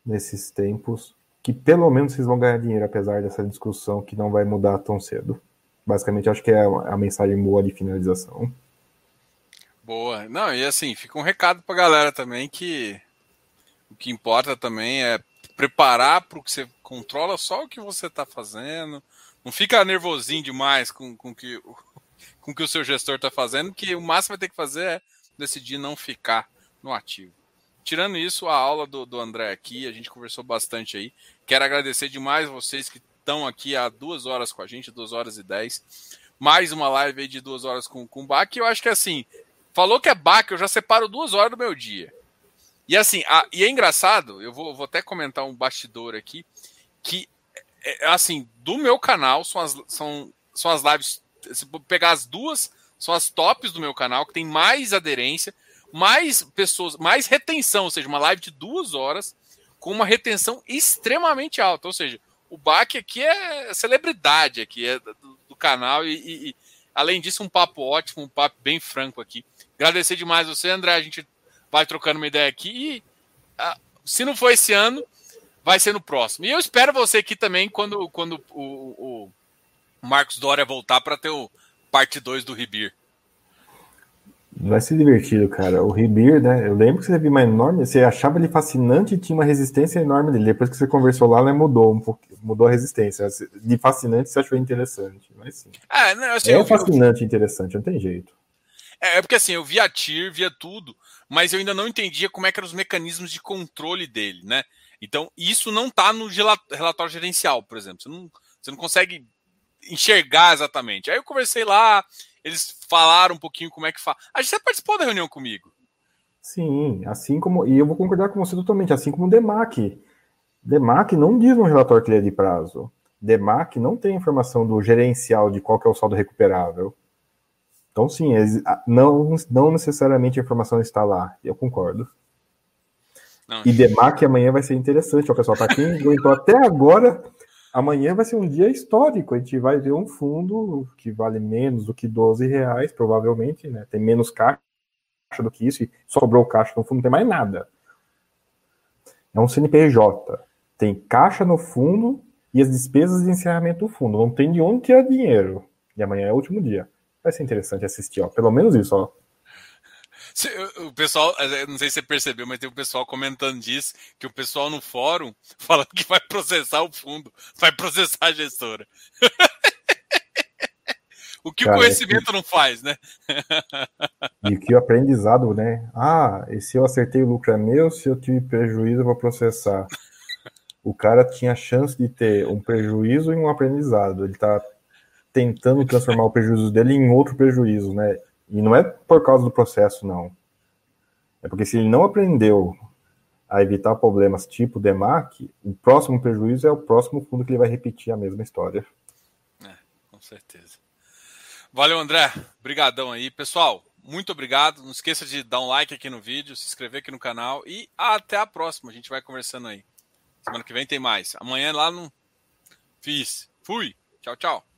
nesses tempos, que pelo menos vocês vão ganhar dinheiro, apesar dessa discussão que não vai mudar tão cedo. Basicamente, acho que é a mensagem boa de finalização. Boa. Não, e assim, fica um recado pra galera também que o que importa também é preparar para o que você controla só o que você está fazendo. Não fica nervosinho demais com, com que, com o que o seu gestor está fazendo, que o máximo vai ter que fazer é decidir não ficar no ativo. Tirando isso, a aula do, do André aqui, a gente conversou bastante aí. Quero agradecer demais vocês que estão aqui há duas horas com a gente, duas horas e dez. Mais uma live aí de duas horas com, com o Bach. Eu acho que assim, Falou que é baque, eu já separo duas horas do meu dia. E assim, a, e é engraçado, eu vou, vou até comentar um bastidor aqui, que, é, é, assim, do meu canal são as, são, são as lives, se pegar as duas, são as tops do meu canal, que tem mais aderência, mais pessoas, mais retenção, ou seja, uma live de duas horas, com uma retenção extremamente alta. Ou seja, o Baque aqui é celebridade aqui, é do, do canal, e, e, e, além disso, um papo ótimo, um papo bem franco aqui. Agradecer demais você, André. A gente vai trocando uma ideia aqui. E ah, se não for esse ano, vai ser no próximo. E eu espero você aqui também quando, quando o, o Marcos Dória voltar para ter o parte 2 do Ribir. Vai ser divertido, cara. O Ribir, né? Eu lembro que você viu uma enorme. Você achava ele fascinante e tinha uma resistência enorme dele. Depois que você conversou lá, né, mudou um pouco, mudou a resistência. De fascinante você achou interessante. Mas sim. É, não, assim, é fascinante e interessante, não tem jeito. É, é, porque assim, eu via TIR, via tudo, mas eu ainda não entendia como é que eram os mecanismos de controle dele, né? Então, isso não está no relatório gerencial, por exemplo. Você não, você não consegue enxergar exatamente. Aí eu conversei lá, eles falaram um pouquinho como é que faz. A gente já participou da reunião comigo. Sim, assim como. E eu vou concordar com você totalmente, assim como o DEMAC. DEMAC não diz no relatório que ele é de prazo. DEMAC não tem informação do gerencial de qual é o saldo recuperável. Então, sim, não, não necessariamente a informação está lá. Eu concordo. Não. E DEMAC amanhã vai ser interessante, ó, pessoal. Para quem aguentou até agora, amanhã vai ser um dia histórico. A gente vai ver um fundo que vale menos do que 12 reais, provavelmente, né? Tem menos caixa do que isso, e sobrou caixa no fundo, não tem mais nada. É um CNPJ. Tem caixa no fundo e as despesas de encerramento do fundo. Não tem de onde tirar dinheiro. E amanhã é o último dia. Vai ser interessante assistir, ó. Pelo menos isso, ó. O pessoal, não sei se você percebeu, mas tem o pessoal comentando disso, que o pessoal no fórum falando que vai processar o fundo, vai processar a gestora. o que Cara, o conhecimento não faz, né? e que o aprendizado, né? Ah, e se eu acertei o lucro é meu, se eu tive prejuízo, eu vou processar. O cara tinha chance de ter um prejuízo e um aprendizado. Ele tá tentando transformar o prejuízo dele em outro prejuízo, né? E não é por causa do processo, não. É porque se ele não aprendeu a evitar problemas tipo DEMAC, o próximo prejuízo é o próximo fundo que ele vai repetir a mesma história. É, com certeza. Valeu, André. Obrigadão aí. Pessoal, muito obrigado. Não esqueça de dar um like aqui no vídeo, se inscrever aqui no canal e até a próxima. A gente vai conversando aí. Semana que vem tem mais. Amanhã lá no Fiz. Fui. Tchau, tchau.